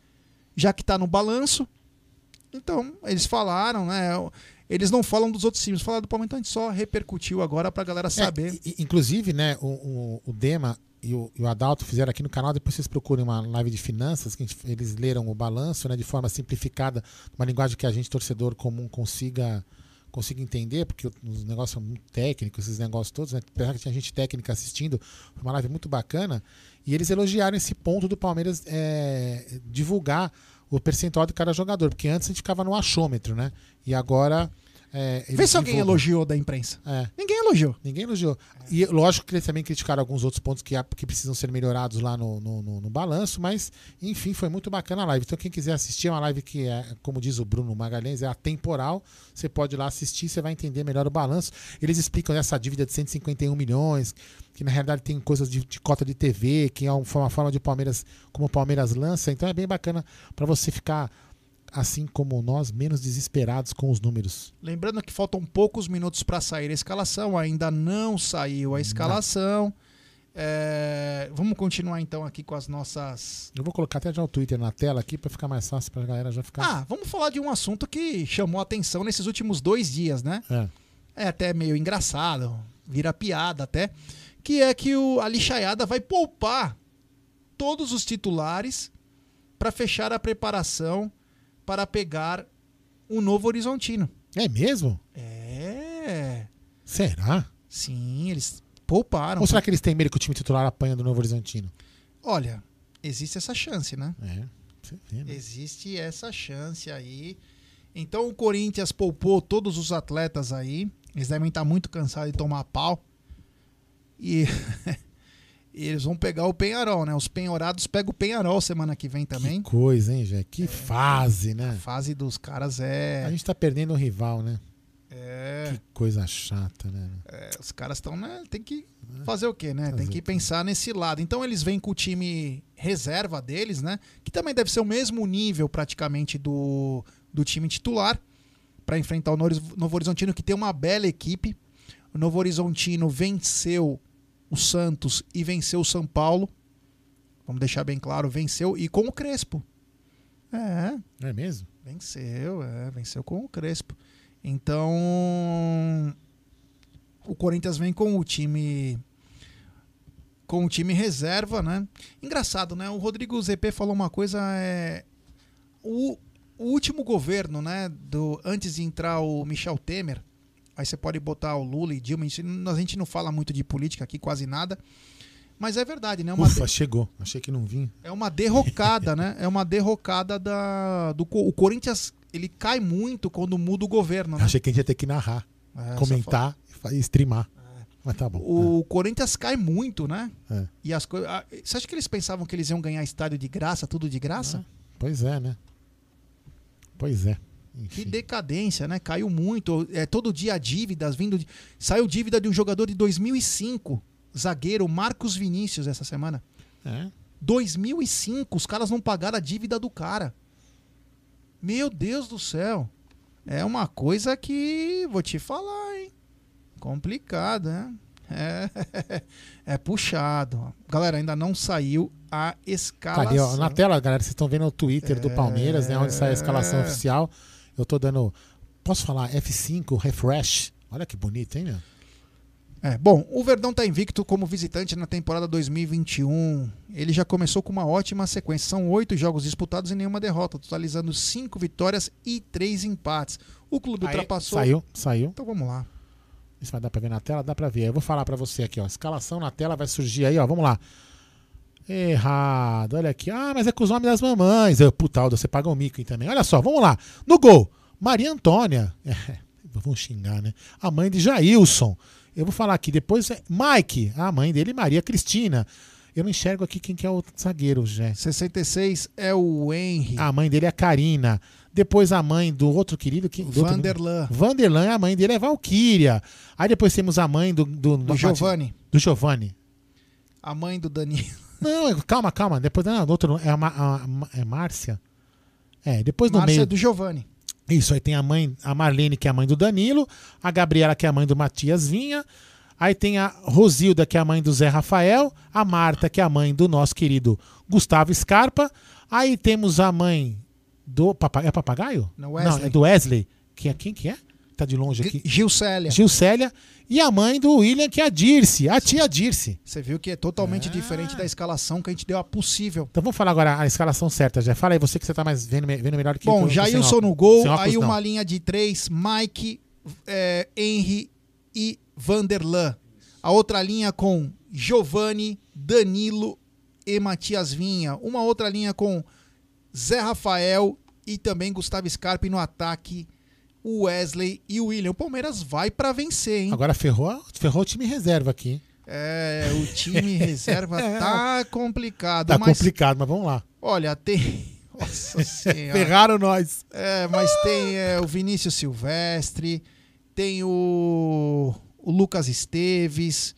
Já que tá no balanço. Então, eles falaram, né? Eles não falam dos outros times, falaram do Palmeiras, então a gente só repercutiu agora pra galera saber. É, inclusive, né, o, o, o Dema e o, e o Adalto fizeram aqui no canal, depois vocês procurem uma live de finanças, que gente- eles leram o balanço, né, de forma simplificada, uma linguagem que a gente, torcedor comum, consiga consiga entender, porque os negócios são muito técnicos, esses negócios todos, né? Apesar que tinha gente técnica assistindo, foi uma live muito bacana, e eles elogiaram esse ponto do Palmeiras é, divulgar o percentual de cada jogador, porque antes a gente ficava no achômetro, né? E agora. É, Vê se alguém divulgam. elogiou da imprensa. É. Ninguém elogiou. Ninguém elogiou. E lógico que eles também criticaram alguns outros pontos que, há- que precisam ser melhorados lá no, no, no- no balanço, mas enfim, foi muito bacana a live. Então, quem quiser assistir, é uma live que é, como diz o Bruno Magalhães, é atemporal. Você pode ir lá assistir, você vai entender melhor o balanço. Eles explicam essa dívida de 151 milhões, que na realidade tem coisas de, de cota de TV, que é um- uma forma de Palmeiras, como o Palmeiras lança. Então é bem bacana para você ficar, assim como nós, menos desesperados com os números. Lembrando que faltam poucos minutos para sair a escalação, ainda não saiu a escalação. É, vamos continuar então aqui com as nossas. Eu vou colocar até já o Twitter na tela aqui pra ficar mais fácil pra galera já ficar. Ah, vamos falar de um assunto que chamou a atenção nesses últimos dois dias, né? É. É até meio engraçado, vira piada até. Que é que o, a lixaiada vai poupar todos os titulares para fechar a preparação para pegar o Novo Horizontino. É mesmo? É. Será? Sim, eles pouparam. Ou será que eles têm medo que o time titular apanha do Novo Horizontino? Olha, existe essa chance, né? É. Você vê, né? Existe essa chance aí. Então o Corinthians poupou todos os atletas aí. Eles devem estar muito cansados de tomar pau. E eles vão pegar o Penharol, né? Os penhorados pegam o Penharol semana que vem também. Que coisa, hein, Jé? Que fase, né? A fase dos caras é. A gente tá perdendo o rival, né? É. Que coisa chata, né? É, os caras estão, né? Tem que fazer o quê, né? Tem Fazer que o quê? pensar nesse lado. Então eles vêm com o time reserva deles, né? Que também deve ser o mesmo nível praticamente do, do time titular para enfrentar o Novo Horizontino, que tem uma bela equipe. O Novo Horizontino venceu o Santos e venceu o São Paulo. Vamos deixar bem claro, venceu e com o Crespo. É, É mesmo? Venceu, é, venceu com o Crespo. Então, o Corinthians vem com o time com o time reserva, né? Engraçado, né? O Rodrigo ZP falou uma coisa é o, o último governo, né, do antes de entrar o Michel Temer, aí você pode botar o Lula e Dilma, a gente, a gente não fala muito de política aqui, quase nada. Mas é verdade, né? Uma Ufa, chegou. Achei que não vinha. é uma derrocada, né? É uma derrocada da do o Corinthians, ele cai muito quando muda o governo, né? Achei que a gente ia ter que narrar, É, comentar e e streamar. Mas tá bom. O Corinthians cai muito, né? É. E as coisas, você acha que eles pensavam que eles iam ganhar estádio de graça, tudo de graça? Pois é, né? Pois é. Que decadência, né? Caiu muito. É todo dia dívidas vindo de... saiu dívida de um jogador de 2005, zagueiro Marcos Vinícius essa semana. É. 2005, os caras não pagaram a dívida do cara. Meu Deus do céu. É uma coisa que vou te falar, hein? Complicado, né? É, é puxado. Galera, ainda não saiu a escalação. Cadê, ó? Na tela, galera, vocês estão vendo o Twitter do Palmeiras, né? Onde sai a escalação É. oficial. Eu tô dando. Posso falar? F5, refresh. Olha que bonito, hein, meu? É, bom, o Verdão tá invicto como visitante na temporada 2021. Ele já começou com uma ótima sequência. São oito jogos disputados e nenhuma derrota, totalizando cinco vitórias e três empates. O clube Aí, ultrapassou. Saiu, saiu. Então vamos lá. Isso vai dar pra ver na tela? Dá pra ver. Eu vou falar pra você aqui, ó. Escalação na tela vai surgir aí, ó. Vamos lá. Errado. Olha aqui. Ah, mas é com os nomes das mamães. Eu, você paga o mico aí também. Olha só, vamos lá. No gol, Maria Antônia. É, vamos xingar, né? A mãe de Jailson. Eu vou falar aqui depois. É Mike, a mãe dele, Maria Cristina. Eu não enxergo aqui quem que é o zagueiro, Jé. 66 é o Henry. A mãe dele é Karina. Depois a mãe do outro querido. Que, do outro- Vanderlan. Vanderlan, a mãe dele é Valquíria. Aí depois temos a mãe do. Do, Do Giovanni. Do Giovanni. A mãe do Danilo. Não, é- calma, calma. Depois não, do outro é a, Ma- a- a- é Márcia. É, depois no Márcia meio. do Giovanni. Isso, aí tem a mãe, a Marlene, que é a mãe do Danilo, a Gabriela, que é a mãe do Matias Vinha. Aí tem a Rosilda, que é a mãe do Zé Rafael, a Marta, que é a mãe do nosso querido Gustavo Scarpa. Aí temos a mãe do. Papa, é papagaio? Não, Wesley. é do Wesley. Que é, quem que é? Tá de longe aqui. Gilcélia. Gilcélia. E a mãe do William, que é a Dirce, a tia Dirce. Você viu que é totalmente diferente da escalação que a gente deu a possível. Então vamos falar agora a escalação certa, já. Fala aí você que você tá mais vendo, vendo melhor que. Bom, Jailson no gol, óculos, aí não. uma linha de três, Mike, é, Henry e Vanderlan. A outra linha com Giovanni, Danilo e Matias Vinha. Uma outra linha com Zé Rafael e também Gustavo Scarpa no ataque o Wesley e o William. O Palmeiras vai pra vencer, hein? Agora ferrou, ferrou o time reserva aqui. hein? É, o time reserva É. tá complicado. Tá mas, complicado, mas vamos lá. Olha, tem. Nossa senhora. Ferraram nós. É, mas tem é, o Vinícius Silvestre, tem o, o Lucas Esteves,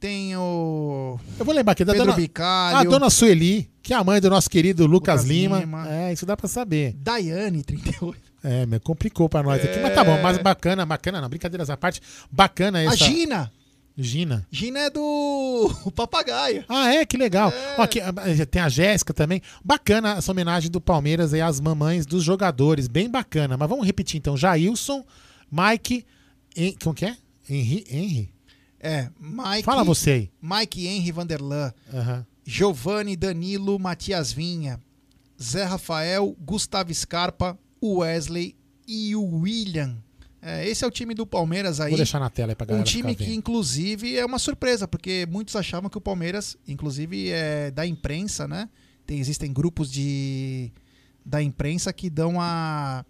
tem o. Eu vou lembrar aqui da Pedro dona, Bicalho. a dona Sueli, que é a mãe do nosso querido Lucas, Lucas Lima. Lima. É, isso dá pra saber. Daiane, 38. É, complicou pra nós aqui, mas tá bom, mas bacana, bacana não, brincadeiras à parte, bacana A essa... Gina! Gina. Gina é do papagaio. Ah, é? Que legal. Ó, aqui, ah, tem a Jéssica também. Bacana essa homenagem do Palmeiras aí às mamães dos jogadores. Bem bacana. Mas vamos repetir então. Jailson, Mike. Hen- Como que é? Henry? Henry? É, Mike. Fala você aí. Mike Henry Vanderlan. Aham. Giovanni Danilo Matias Vinha. Zé Rafael, Gustavo Scarpa, o Wesley e o William. É, esse é o time do Palmeiras aí. Vou deixar na tela aí pra galera Um time que, inclusive, é uma surpresa, porque muitos achavam que o Palmeiras, inclusive, é da imprensa, né? Tem, existem grupos de da imprensa que dão a,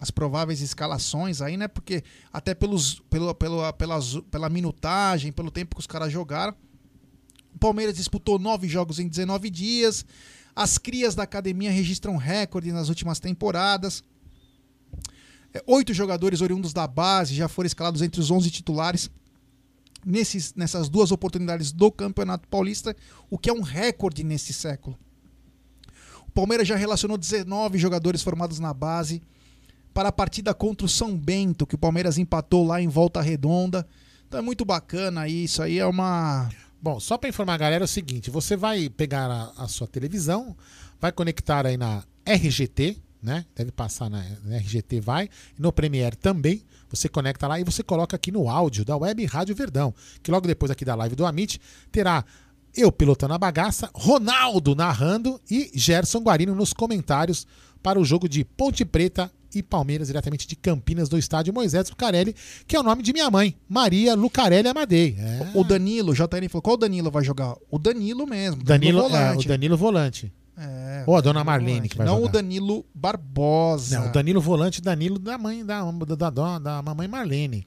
as prováveis escalações aí, né? Porque até pelos, pelo, pelo, pelas, pela minutagem, pelo tempo que os caras jogaram. O Palmeiras disputou nove jogos em 19 dias. As crias da academia registram recorde nas últimas temporadas. É, Oito jogadores oriundos da base já foram escalados entre os 11 titulares nesses, nessas duas oportunidades do Campeonato Paulista, o que é um recorde nesse século. O Palmeiras já relacionou 19 jogadores formados na base para a partida contra o São Bento, que o Palmeiras empatou lá em Volta Redonda. Então é muito bacana isso aí, é uma. Bom, só para informar a galera é o seguinte: você vai pegar a, a sua televisão, vai conectar aí na RGT, né? Deve passar na, na RGT, vai. No Premiere também. Você conecta lá e você coloca aqui no áudio da Web Rádio Verdão, que logo depois aqui da live do Amit terá eu pilotando a bagaça, Ronaldo narrando e Gerson Guarino nos comentários para o jogo de Ponte Preta e Palmeiras, diretamente de Campinas, do estádio Moisés Lucarelli, que é o nome de minha mãe, Maria Lucarelli Amadei. É. O Danilo, o JN falou: qual Danilo vai jogar? O Danilo mesmo. Danilo, é, volante. o Danilo Volante. É, Ou a o dona Danilo Marlene volante. que vai Não jogar. o Danilo Barbosa. Não, o Danilo Volante, Danilo da mãe da, da, da, da mamãe Marlene.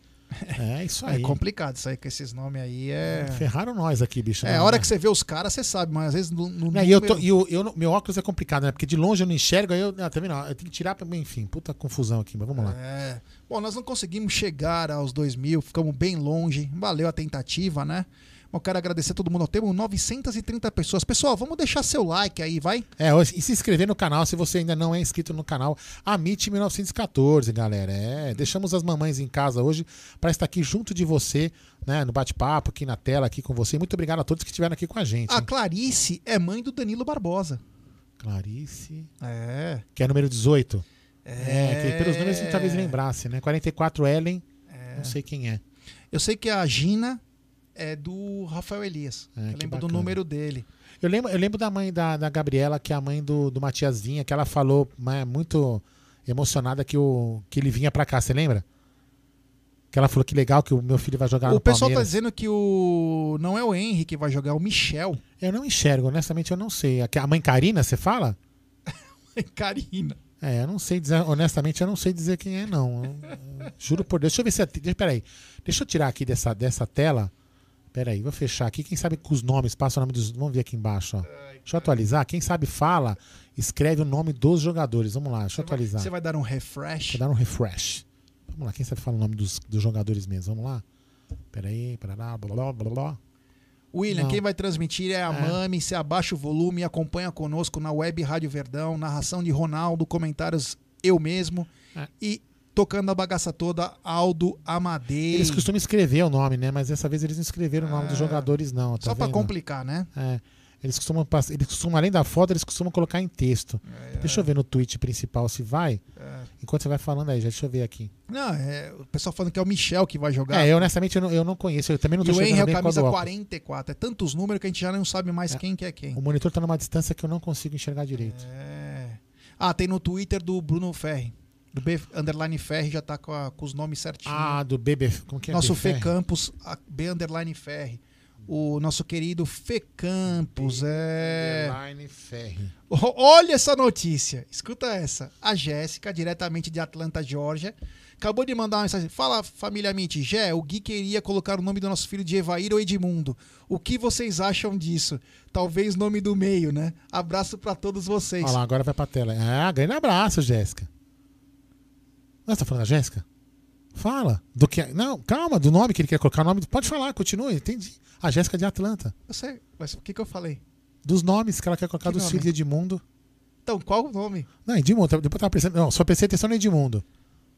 É isso aí. É complicado isso aí, com esses nomes aí. É, Ferraram nós aqui, bicho. é a hora que você vê os caras, você sabe, mas às vezes no, no Né, e eu tô- e eu não- meu óculos é complicado, né? Porque de longe eu não enxergo, aí eu. Tá vendo? Eu tenho que tirar pra. Enfim, puta confusão aqui, mas vamos lá. É. Bom, nós não conseguimos chegar aos 2 mil, ficamos bem longe. Valeu a tentativa, né? Eu quero agradecer a todo mundo. Temos 930 pessoas. Pessoal, vamos deixar seu like aí, vai? É, e se inscrever no canal se você ainda não é inscrito no canal Amit 1914, galera. É, deixamos as mamães em casa hoje para estar aqui junto de você, né, no bate-papo, aqui na tela, aqui com você. Muito obrigado a todos que estiveram aqui com a gente. A hein? Clarice é mãe do Danilo Barbosa. Clarice. É. Que é número 18. É. que pelos números a gente talvez lembrasse, né? 44 Ellen, não sei quem é. Eu sei que a Gina é do Rafael Elias. É, eu lembro do bacana. número dele. Eu lembro, eu lembro da mãe da, da Gabriela, que é a mãe do, do Matias Vinha, que ela falou né, muito emocionada que, o, que ele vinha pra cá, você lembra? Que ela falou que legal que o meu filho vai jogar o no pessoal tá dizendo que o não é o Henry que vai jogar, é o Michel. Eu não enxergo, honestamente eu não sei. A mãe Karina, você fala? Karina. É, eu não sei dizer, honestamente eu não sei dizer quem é, não. Eu- eu juro por Deus. Deixa eu ver se. Deixa, peraí. Deixa eu tirar aqui dessa, dessa tela. Peraí, vou fechar aqui. Quem sabe com os nomes, passa o nome dos. Vamos ver aqui embaixo, ó. Deixa eu atualizar. Quem sabe fala, escreve o nome dos jogadores. Vamos lá, deixa eu atualizar. Você vai dar um refresh? Vou dar um refresh. Vamos lá, quem sabe fala o nome dos, dos jogadores mesmo. Vamos lá. Peraí, parará, blá blá blá blá. William, Não. quem vai transmitir é a É. Mami. Você abaixa o volume e acompanha conosco na web Rádio Verdão, narração de Ronaldo, comentários eu mesmo. É. E tocando a bagaça toda, Aldo Amadei. Eles costumam escrever o nome, né? Mas dessa vez eles não escreveram o nome dos jogadores, não. tá Só pra vendo? complicar, né? É. Eles costumam, eles costumam, além da foto, eles costumam colocar em texto. Deixa eu ver no tweet principal se vai. É. Enquanto você vai falando aí, já deixa eu ver aqui. Não, é, o pessoal falando que é o Michel que vai jogar. É, eu honestamente eu não, eu não conheço. Eu também não e tô o Henry é chegando o bem com a camisa do óculos. 44. É tantos números que a gente já não sabe mais quem que é quem. O monitor tá numa distância que eu não consigo enxergar direito. É. Ah, tem no Twitter do Bruno Ferri. Do B Underline Ferri já tá com, com os nomes certinhos. Ah, do BB. Como que é? Nosso B Fê? Campos, a- B Underline Ferri. O nosso querido Fê Campos, é. Underline Ferri. Olha essa notícia. Escuta essa. A Jéssica, diretamente de Atlanta, Georgia, acabou de mandar uma mensagem. Fala, família Mitty. Gé, o Gui queria colocar o nome do nosso filho de Evair ou Edmundo. O que vocês acham disso? Talvez nome do meio, né? Abraço pra todos vocês. Olha lá, agora vai pra tela. Ah, grande abraço, Jéssica. Não, você tá falando da Jéssica? Fala. Do que... Não, calma, do nome que ele quer colocar. O nome... Pode falar, continue, entendi. A Jéssica de Atlanta. Eu sei, mas o que, que eu falei? Dos nomes que ela quer colocar Que dos filhos de Edmundo. Então, qual o nome? Não, Edmundo, depois eu tava pensando. Não, só prestei atenção no Edmundo.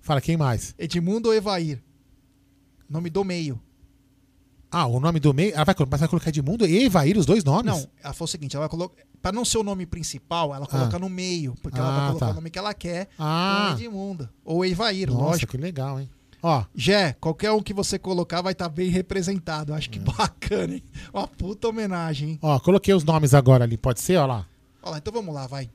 Fala, quem mais? Edmundo ou Evair? Nome do meio. Ah, o nome do meio. Ela vai, vai colocar Edmundo e Evair, os dois nomes? Não, ela falou o seguinte, ela vai colocar. Pra não ser o nome principal, ela coloca Ah. no meio, porque ela Ah, vai colocar tá. o nome que ela quer. Ah. Edmundo. Ou Evair, Nossa, lógico. que legal, hein? Ó. Jé, qualquer um que você colocar vai estar bem representado. Acho Hum. que bacana, hein? Uma puta homenagem, hein? Ó, coloquei os nomes agora ali, pode ser? Ó lá. Olha lá, então vamos lá, vai.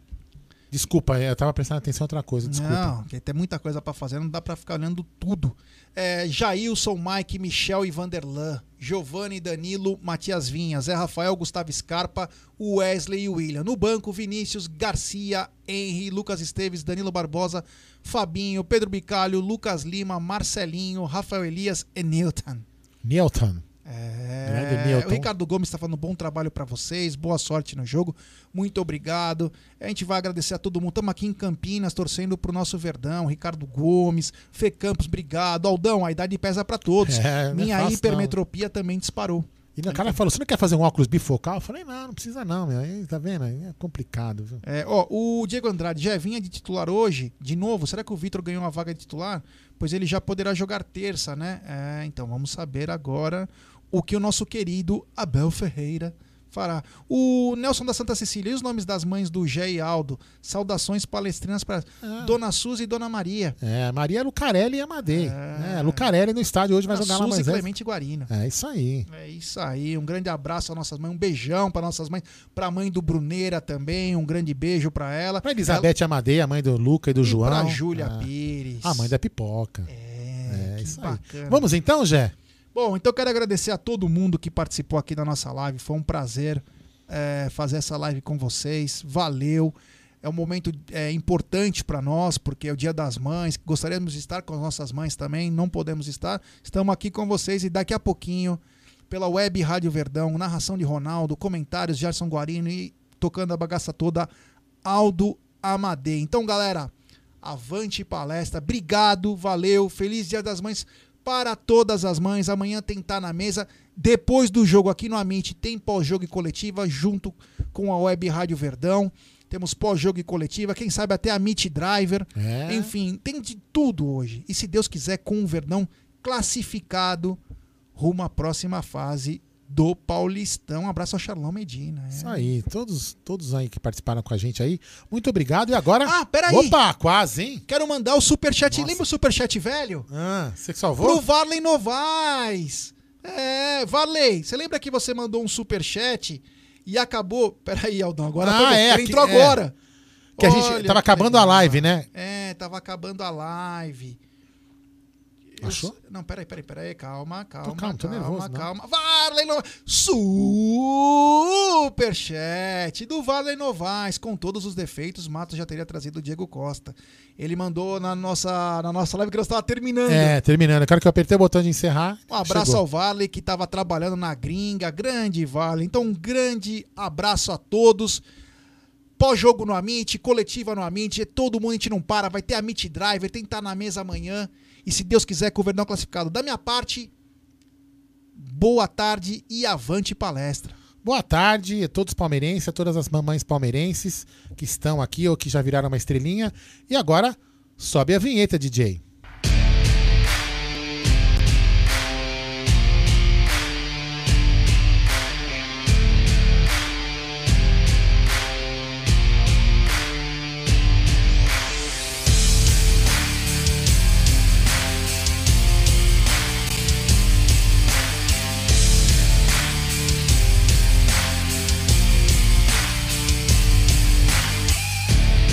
Desculpa, eu tava prestando atenção em outra coisa, desculpa. Não, tem muita coisa pra fazer, não dá pra ficar olhando tudo. É, Jailson, Mike, Michel e Vanderlan, Giovanni, Danilo, Matias Vinha, Zé Rafael, Gustavo Scarpa, Wesley e William. No banco, Vinícius, Garcia, Henry, Lucas Esteves, Danilo Barbosa, Fabinho, Pedro Bicalho, Lucas Lima, Marcelinho, Rafael Elias e Newton. Newton. É, o Ricardo Gomes está falando bom trabalho para vocês, boa sorte no jogo, muito obrigado. A gente vai agradecer a todo mundo. Estamos aqui em Campinas torcendo pro nosso Verdão. Ricardo Gomes, Fê Campos, obrigado. Aldão, a idade pesa para todos. É, não é Minha fácil, hipermetropia também disparou. E o cara falou: você não quer fazer um óculos bifocal? Eu falei: não, não precisa não, meu. Aí, tá vendo? Aí é complicado, viu? É, ó, o Diego Andrade já vinha de titular hoje, de novo. Será que o Vitor ganhou uma vaga de titular? Pois ele já poderá jogar terça, né? É, então vamos saber agora o que o nosso querido Abel Ferreira fará. O Nelson da Santa Cecília, e os nomes das mães do Gé e Aldo? Saudações palestrinas para Dona Suzy e Dona Maria. É, Maria Lucarelli e Amadei. É, Lucarelli no estádio hoje vai Dona jogar lá Suzy mais e Clemente Guarino. É isso aí. É isso aí, um grande abraço às nossas mães, um beijão para nossas mães, para a mãe do Bruneira também, um grande beijo para ela. Pra Elizabeth Amadei, a mãe do Luca e do João. pra Júlia Ah, Pires. A mãe da pipoca. É, que isso aí. bacana. Vamos então, Jé? Bom, então quero agradecer a todo mundo que participou aqui da nossa live. Foi um prazer é, fazer essa live com vocês. Valeu. É um momento é, importante para nós, porque é o Dia das Mães. Gostaríamos de estar com as nossas mães também, não podemos estar. Estamos aqui com vocês e daqui a pouquinho, pela web Rádio Verdão, narração de Ronaldo, comentários de Gerson Guarino e tocando a bagaça toda, Aldo Amadei. Então, galera, avante palestra. Obrigado, valeu. Feliz Dia das Mães para todas as mães. Amanhã tem Tá na Mesa. Depois do jogo aqui no Amit, tem pós-jogo e coletiva junto com a Web Rádio Verdão. Temos pós-jogo e coletiva, quem sabe até a Meet Driver. É. Enfim, tem de tudo hoje. E se Deus quiser, com o Verdão classificado rumo à próxima fase do Paulistão. Um abraço ao Charlão Medina. é. Isso aí. Todos, todos aí que participaram com a gente aí. Muito obrigado. E agora. Ah, peraí. Opa, quase, hein? Quero mandar o superchat. Lembra o superchat velho? Ah, você que salvou? Pro Varley Novaes. É, Varley, você lembra que você mandou um superchat e acabou. Peraí, Aldão, agora Ah, é, Ele entrou é. agora. Que a gente Olha tava acabando a live, né? É, tava acabando a live. Achou? Não, peraí, peraí, peraí. Calma, calma. Tô calmo, tô calma, nervoso, não. calma. Varley Novaes. Superchat do Varley Novaes. Com todos os defeitos, Matos já teria trazido o Diego Costa. Ele mandou na nossa, na nossa live que nós estava terminando. É, terminando. Eu quero que eu apertei o botão de encerrar. Um abraço Chegou. ao Varley que estava trabalhando na gringa, grande Varley. Então, um grande abraço a todos. Pós-jogo no Amit, coletiva no Amit, todo mundo a gente não para, vai ter Amit Driver, tem que estar na mesa amanhã. E se Deus quiser, com o classificado. Da minha parte, boa tarde e avante palestra. Boa tarde a todos palmeirenses, a todas as mamães palmeirenses que estão aqui ou que já viraram uma estrelinha. E agora, sobe a vinheta, DJ.